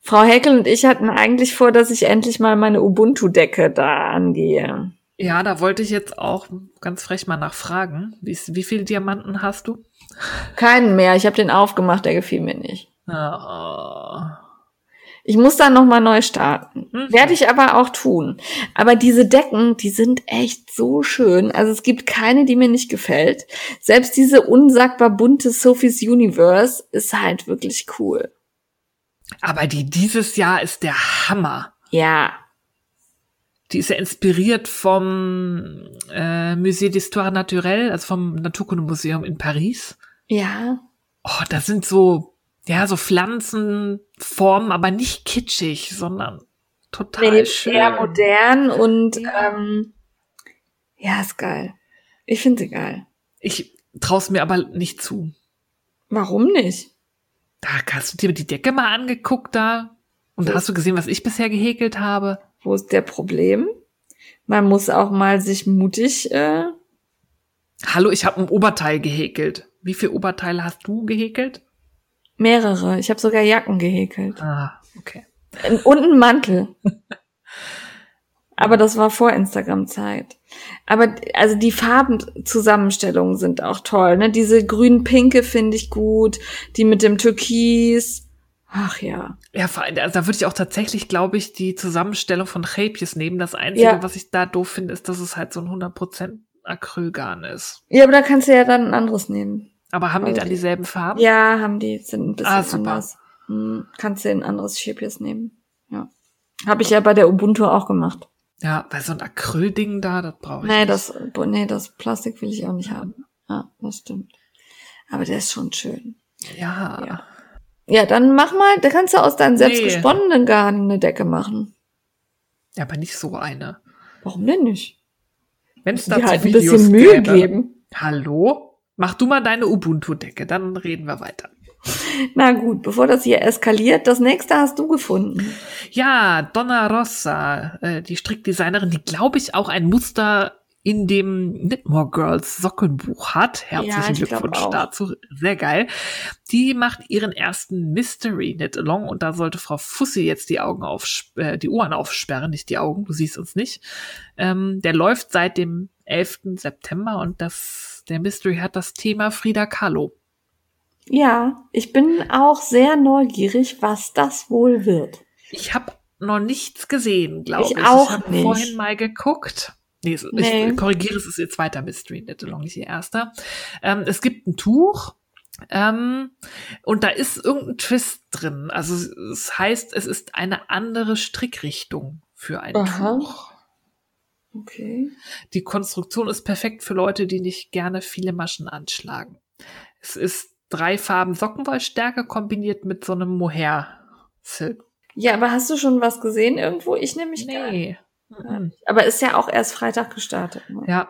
Frau Häckel und ich hatten eigentlich vor, dass ich endlich mal meine Ubuntu-Decke da angehe. Ja, da wollte ich jetzt auch ganz frech mal nachfragen. Wie, wie viele Diamanten hast du? Keinen mehr. Ich habe den aufgemacht, der gefiel mir nicht. Ah. Ich muss dann noch mal neu starten. Mhm. Werde ich aber auch tun. Aber diese Decken, die sind echt so schön. Also es gibt keine, die mir nicht gefällt. Selbst diese unsagbar bunte Sophie's Universe ist halt wirklich cool. Aber die dieses Jahr ist der Hammer. Ja, Die ist ja inspiriert vom äh, Musée d'Histoire Naturelle, also vom Naturkundemuseum in Paris. ja. Oh, da sind so, ja, so Pflanzenformen, aber nicht kitschig, sondern total Nee, schön. eher modern und Ja. ähm, ja, ist geil. Ich finde sie geil. Ich traue mir aber nicht zu. Warum nicht? Da hast du dir die Decke mal angeguckt da und Wo? hast du gesehen, was ich bisher gehäkelt habe? Wo ist der Problem? Man muss auch mal sich mutig. Äh, Hallo, ich habe ein Oberteil gehäkelt. Wie viele Oberteile hast du gehäkelt? mehrere. Ich habe sogar Jacken gehäkelt. Ah, okay. Und einen Mantel. Aber das war vor Instagram-Zeit. Aber also die Farbenzusammenstellungen sind auch toll. Ne? Diese grün-pinke finde ich gut. Die mit dem Türkis. Ach ja. Ja, vor allem, also da würde ich auch tatsächlich, glaube ich, die Zusammenstellung von Chäpjes nehmen. Das Einzige, Ja. was ich da doof finde, ist, dass es halt so ein 100% Acrylgarn ist. Ja, aber da kannst du ja dann ein anderes nehmen. Aber haben die Also dann die- dieselben Farben? Ja, haben die, sind ein bisschen Ah, super. anders. Hm, kannst du ein anderes Chipjes nehmen. Ja. Habe ich ja bei der Ubuntu auch gemacht. Ja, weil so ein Acrylding da, das brauche ich Nee, nicht. das, nee, das Plastik will ich auch nicht haben. Ja, das stimmt. Aber der ist schon schön. Ja. Ja. Ja, dann mach mal, da kannst du aus deinem Nee. selbstgesponnenen Garn eine Decke machen. ja, aber nicht so eine. Warum denn nicht? Wenn es dazu halt ein Videos bisschen Mühe gäbe. geben. Hallo? Mach du mal deine Ubuntu-Decke, dann reden wir weiter. Na gut, bevor das hier eskaliert, das nächste hast du gefunden. Ja, Donna Rossa, äh, die Strickdesignerin, die glaube ich auch ein Muster in dem Knitmore Girls Sockenbuch hat. Herzlichen Ja, Glückwunsch dazu. Sehr geil. Die macht ihren ersten Mystery Knit Along und da sollte Frau Fussi jetzt die Augen auf, äh, die Ohren aufsperren, nicht die Augen, du siehst uns nicht. Ähm, der läuft seit dem 11. September und das, der Mystery hat das Thema Frida Kahlo. Ja, ich bin auch sehr neugierig, was das wohl wird. Ich habe noch nichts gesehen, glaube ich. Ich auch ich habe nicht. vorhin mal geguckt. Nee, es- Nee. ich korrigiere, es ist ihr zweiter Mystery Knit Along, nicht ihr erster. Ähm, es gibt ein Tuch ähm, und da ist irgendein Twist drin. Also es heißt, es ist eine andere Strickrichtung für ein Aha. Tuch. Okay. Die Konstruktion ist perfekt für Leute, die nicht gerne viele Maschen anschlagen. Es ist drei Farben Sockenwollstärke kombiniert mit so einem Mohair-Silk. Ja, aber hast du schon was gesehen irgendwo? Ich nämlich gar nicht. Nee. Mhm. Aber ist ja auch erst Freitag gestartet. Ne? Ja.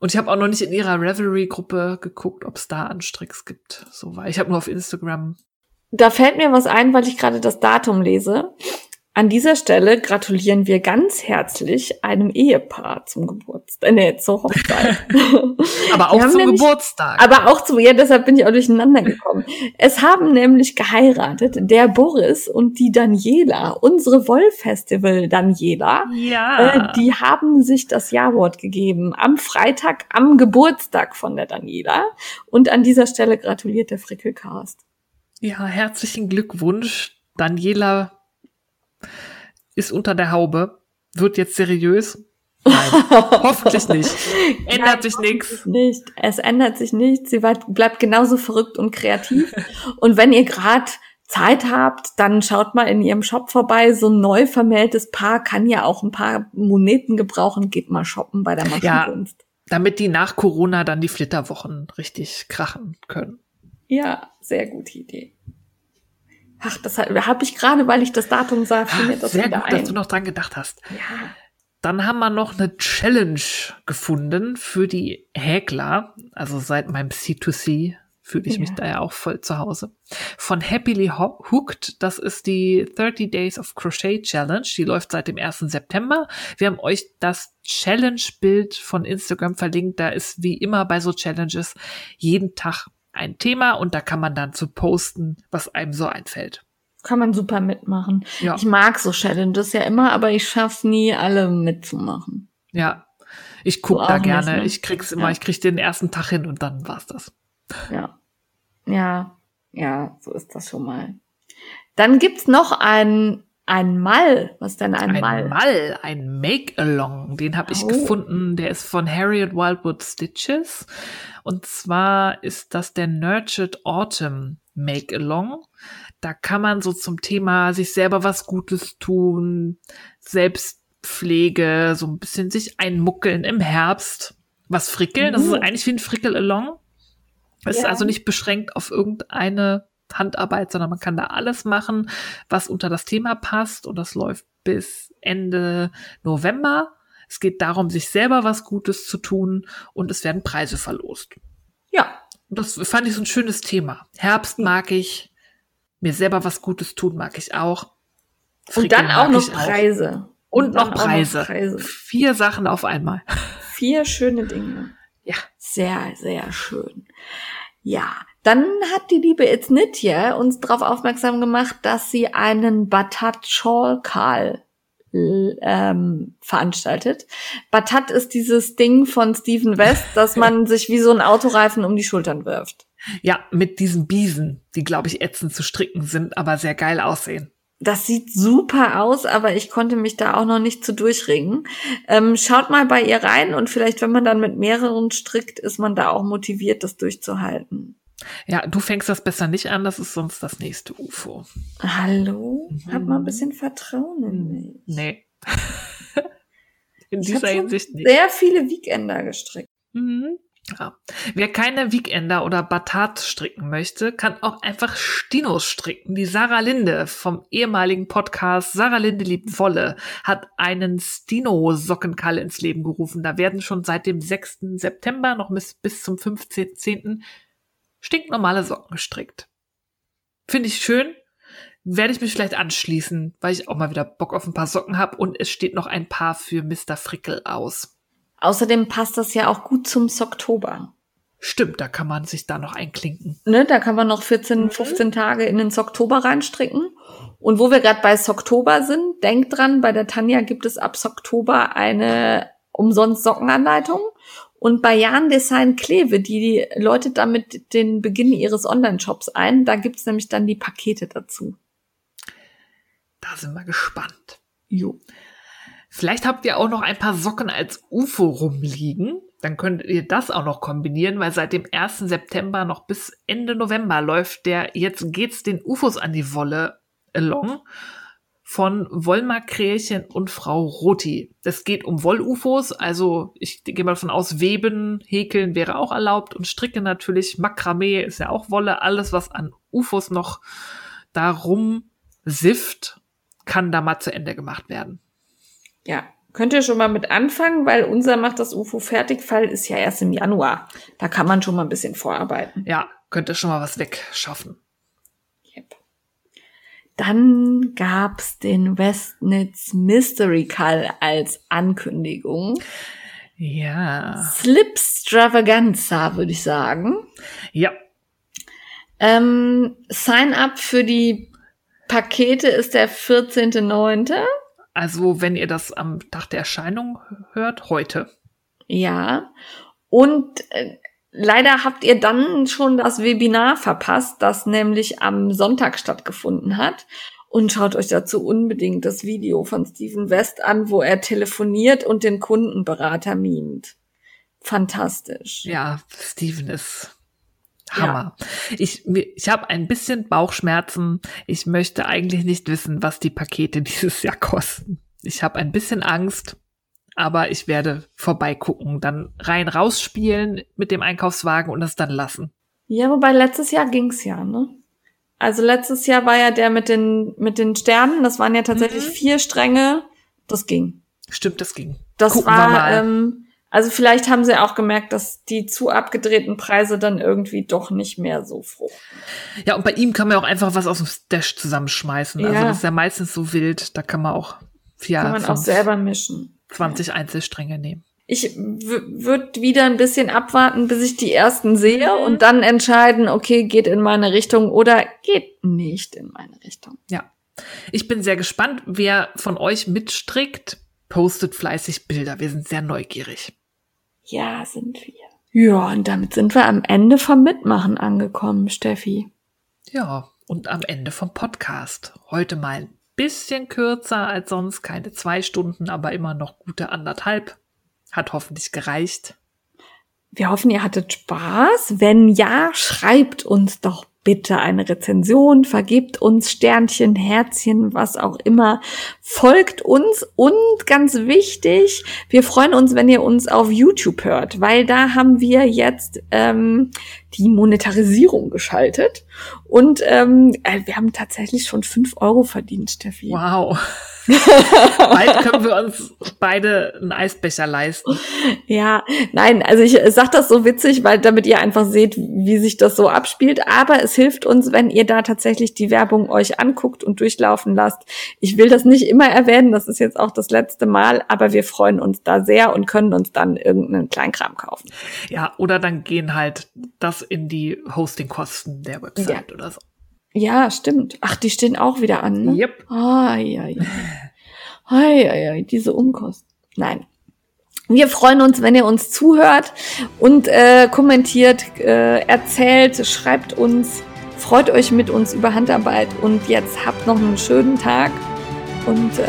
Und ich habe auch noch nicht in ihrer Revelry-Gruppe geguckt, ob es da Anstricks gibt. So war. Ich habe nur auf Instagram. Da fällt mir was ein, weil ich gerade das Datum lese. An dieser Stelle gratulieren wir ganz herzlich einem Ehepaar zum Geburtstag, nee, zur Hochzeit. Aber auch zum nämlich- Geburtstag. Aber auch zu, ja, deshalb bin ich auch durcheinander gekommen. Es haben nämlich geheiratet der Boris und die Daniela, unsere Wollfestival Daniela. ja. Äh, die haben sich das Ja-Wort gegeben am Freitag am Geburtstag von der Daniela. Und an dieser Stelle gratuliert der Frickelcast. ja, herzlichen Glückwunsch. Daniela ist unter der Haube. Wird jetzt seriös. Nein, hoffentlich nicht. Ändert sich nichts. Nicht. Es ändert sich nichts. Sie bleibt genauso verrückt und kreativ. und wenn ihr gerade Zeit habt, dann schaut mal in ihrem Shop vorbei. So ein neu vermähltes Paar kann ja auch ein paar Moneten gebrauchen. Geht mal shoppen bei der Maschenkunst. Damit die nach Corona dann die Flitterwochen richtig krachen können. Ja, sehr gute Idee. Ach, das habe ich gerade, weil ich das Datum sah, fiel mir das Sehr gut, ein. dass du noch dran gedacht hast. ja. Dann haben wir noch eine Challenge gefunden für die Häkler. Also seit meinem C2C fühle ich mich Ja. da ja auch voll zu Hause. Von Happily Ho- Hooked. Das ist die 30 Days of Crochet Challenge. Die läuft seit dem 1. September. Wir haben euch das Challenge-Bild von Instagram verlinkt. Da ist wie immer bei so Challenges jeden Tag ein Thema und da kann man dann zu posten, was einem so einfällt. Kann man super mitmachen. Ja. Ich mag so Challenges ja immer, aber ich schaff's nie, alle mitzumachen. Ja. Ich guck Du da auch nicht, gerne. ne? Ich krieg's immer. Ja. Ich krieg den ersten Tag hin und dann war's das. Ja. Ja, ja, so ist das schon mal. Dann gibt's noch ein, ein Mal. Was denn ein, Ein Mal? Mal, ein Make-Along, den habe ich Oh. gefunden. Der ist von Harriet Wildwood Stitches. Und zwar ist das der Nurtured Autumn Make-Along. Da kann man so zum Thema sich selber was Gutes tun, Selbstpflege, so ein bisschen sich einmuckeln im Herbst. Was frickeln, das ist Uh. eigentlich wie ein Frickel-Along. Es ist Ja. also nicht beschränkt auf irgendeine Handarbeit, sondern man kann da alles machen, was unter das Thema passt. Und das läuft bis Ende November. Es geht darum, sich selber was Gutes zu tun und es werden Preise verlost. Ja, Und das fand ich so ein schönes Thema. Herbst mag ich, mir selber was Gutes tun mag ich auch. und dann auch noch Preise. Und, dann noch auch Preise. Preise. Vier Sachen auf einmal. Vier schöne Dinge. Ja. Sehr, sehr schön. Ja, dann hat die liebe It's Nitje uns darauf aufmerksam gemacht, dass sie einen Batat Shawl Karl ähm, veranstaltet. Batat ist dieses Ding von Steven West, dass man sich wie so ein Autoreifen um die Schultern wirft. Ja, mit diesen Biesen, die, glaube ich, ätzend zu stricken sind, aber sehr geil aussehen. Das sieht super aus, aber ich konnte mich da auch noch nicht zu durchringen. Ähm, schaut mal bei ihr rein und vielleicht, wenn man dann mit mehreren strickt, ist man da auch motiviert, das durchzuhalten. Ja, du fängst das besser nicht an, das ist sonst das nächste UFO. Hallo? Mhm. Hab mal ein bisschen Vertrauen in mich. Nee. In Ich dieser Hinsicht nicht. Sehr viele Weekender gestrickt. Mhm. Ja. Wer keine Weekender oder Batat stricken möchte, kann auch einfach Stinos stricken. Die Sarah Linde vom ehemaligen Podcast Sarah Linde liebt Wolle hat einen Stino-Sockenkall ins Leben gerufen. Da werden schon seit dem 6. September noch bis, bis zum 15.10. stinknormale Socken gestrickt. Finde ich schön. Werde ich mich vielleicht anschließen, weil ich auch mal wieder Bock auf ein paar Socken habe und es steht noch ein paar für Mr. Frickel aus. Außerdem passt das ja auch gut zum Socktober. Stimmt, da kann man sich da noch einklinken. Ne, da kann man noch 14, 15 mhm. Tage in den Socktober reinstricken. Und wo wir gerade bei Socktober sind, denkt dran, bei der Tanja gibt es ab Socktober eine umsonst Sockenanleitung. Und bei Jan Design Kleve, die läutet damit den Beginn ihres Online-Shops ein. Da gibt's nämlich dann die Pakete dazu. Da sind wir gespannt. Jo. Vielleicht habt ihr auch noch ein paar Socken als UFO rumliegen. Dann könnt ihr das auch noch kombinieren, weil seit dem 1. September noch bis Ende November läuft der Jetzt geht's den UFOs an die Wolle along von Wollmar Krählchen und Frau Roti. Es geht um Woll-UFOs, also ich gehe mal davon aus, Weben, Häkeln wäre auch erlaubt und Stricke natürlich, Makramee ist ja auch Wolle, alles was an UFOs noch darum sifft, kann da mal zu Ende gemacht werden. Ja, könnt ihr schon mal mit anfangen, weil unser macht das UFO Fertigfall ist ja erst im Januar. Da kann man schon mal ein bisschen vorarbeiten. Ja, könnt ihr schon mal was wegschaffen. Dann gab's den Westnitz Mystery Call als Ankündigung. Ja. Slipstravaganza, würde ich sagen. Ja. Ähm, Sign up für die Pakete ist der 14.9. Also, wenn ihr das am Tag der Erscheinung hört, heute. Ja. Und äh, leider habt ihr dann schon das Webinar verpasst, das nämlich am Sonntag stattgefunden hat. Und schaut euch dazu unbedingt das Video von Steven West an, wo er telefoniert und den Kundenberater mimt. Fantastisch. Ja, Steven ist Hammer. Ja. Ich, ich habe ein bisschen Bauchschmerzen. Ich möchte eigentlich nicht wissen, was die Pakete dieses Jahr kosten. Ich habe ein bisschen Angst, aber ich werde vorbeigucken, dann rein rausspielen mit dem Einkaufswagen und das dann lassen. Ja, wobei letztes Jahr ging's ja, ne? Also letztes Jahr war ja der mit den mit den Sternen. Das waren ja tatsächlich mhm. vier Stränge. Das ging. Stimmt, das ging. Das Gucken war ähm, also vielleicht haben sie auch gemerkt, dass die zu abgedrehten Preise dann irgendwie doch nicht mehr so fruchten. Ja, und bei ihm kann man auch einfach was aus dem Stash zusammenschmeißen. Also ja. Also das ist ja meistens so wild, da kann man auch vier, kann man auch selber mischen. 20 ja. Einzelstränge nehmen. Ich würde wieder ein bisschen abwarten, bis ich die ersten sehe mhm. und dann entscheiden, okay, geht in meine Richtung oder geht nicht in meine Richtung. Ja. Ich bin sehr gespannt, wer von euch mitstrickt. Postet fleißig Bilder. Wir sind sehr neugierig. Ja, sind wir. Ja, und damit sind wir am Ende vom Mitmachen angekommen, Steffi. Ja, und am Ende vom Podcast. Heute mal bisschen kürzer als sonst, keine zwei Stunden, aber immer noch gute anderthalb. Hat hoffentlich gereicht. Wir hoffen, ihr hattet Spaß. Wenn ja, schreibt uns doch bitte eine Rezension, vergebt uns Sternchen, Herzchen, was auch immer, folgt uns und ganz wichtig, wir freuen uns, wenn ihr uns auf YouTube hört, weil da haben wir jetzt ähm, die Monetarisierung geschaltet und ähm, äh, wir haben tatsächlich schon fünf Euro verdient, Steffi. Wow. Bald können wir uns beide einen Eisbecher leisten. Ja, nein, also ich sag das so witzig, weil damit ihr einfach seht, wie sich das so abspielt. Aber es hilft uns, wenn ihr da tatsächlich die Werbung euch anguckt und durchlaufen lasst. Ich will das nicht immer erwähnen, das ist jetzt auch das letzte Mal, aber wir freuen uns da sehr und können uns dann irgendeinen Kleinkram kaufen. Ja, oder dann gehen halt das in die Hostingkosten der Website ja. oder so. Ja, stimmt. Ach, die stehen auch wieder an, ne? Yep. Ah, ja, ja. Ai, ai, ai, diese Unkosten. Nein. Wir freuen uns, wenn ihr uns zuhört und äh, kommentiert, äh, erzählt, schreibt uns, freut euch mit uns über Handarbeit und jetzt habt noch einen schönen Tag und äh,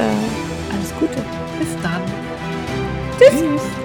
alles Gute. Bis dann. Tschüss. Tschüss.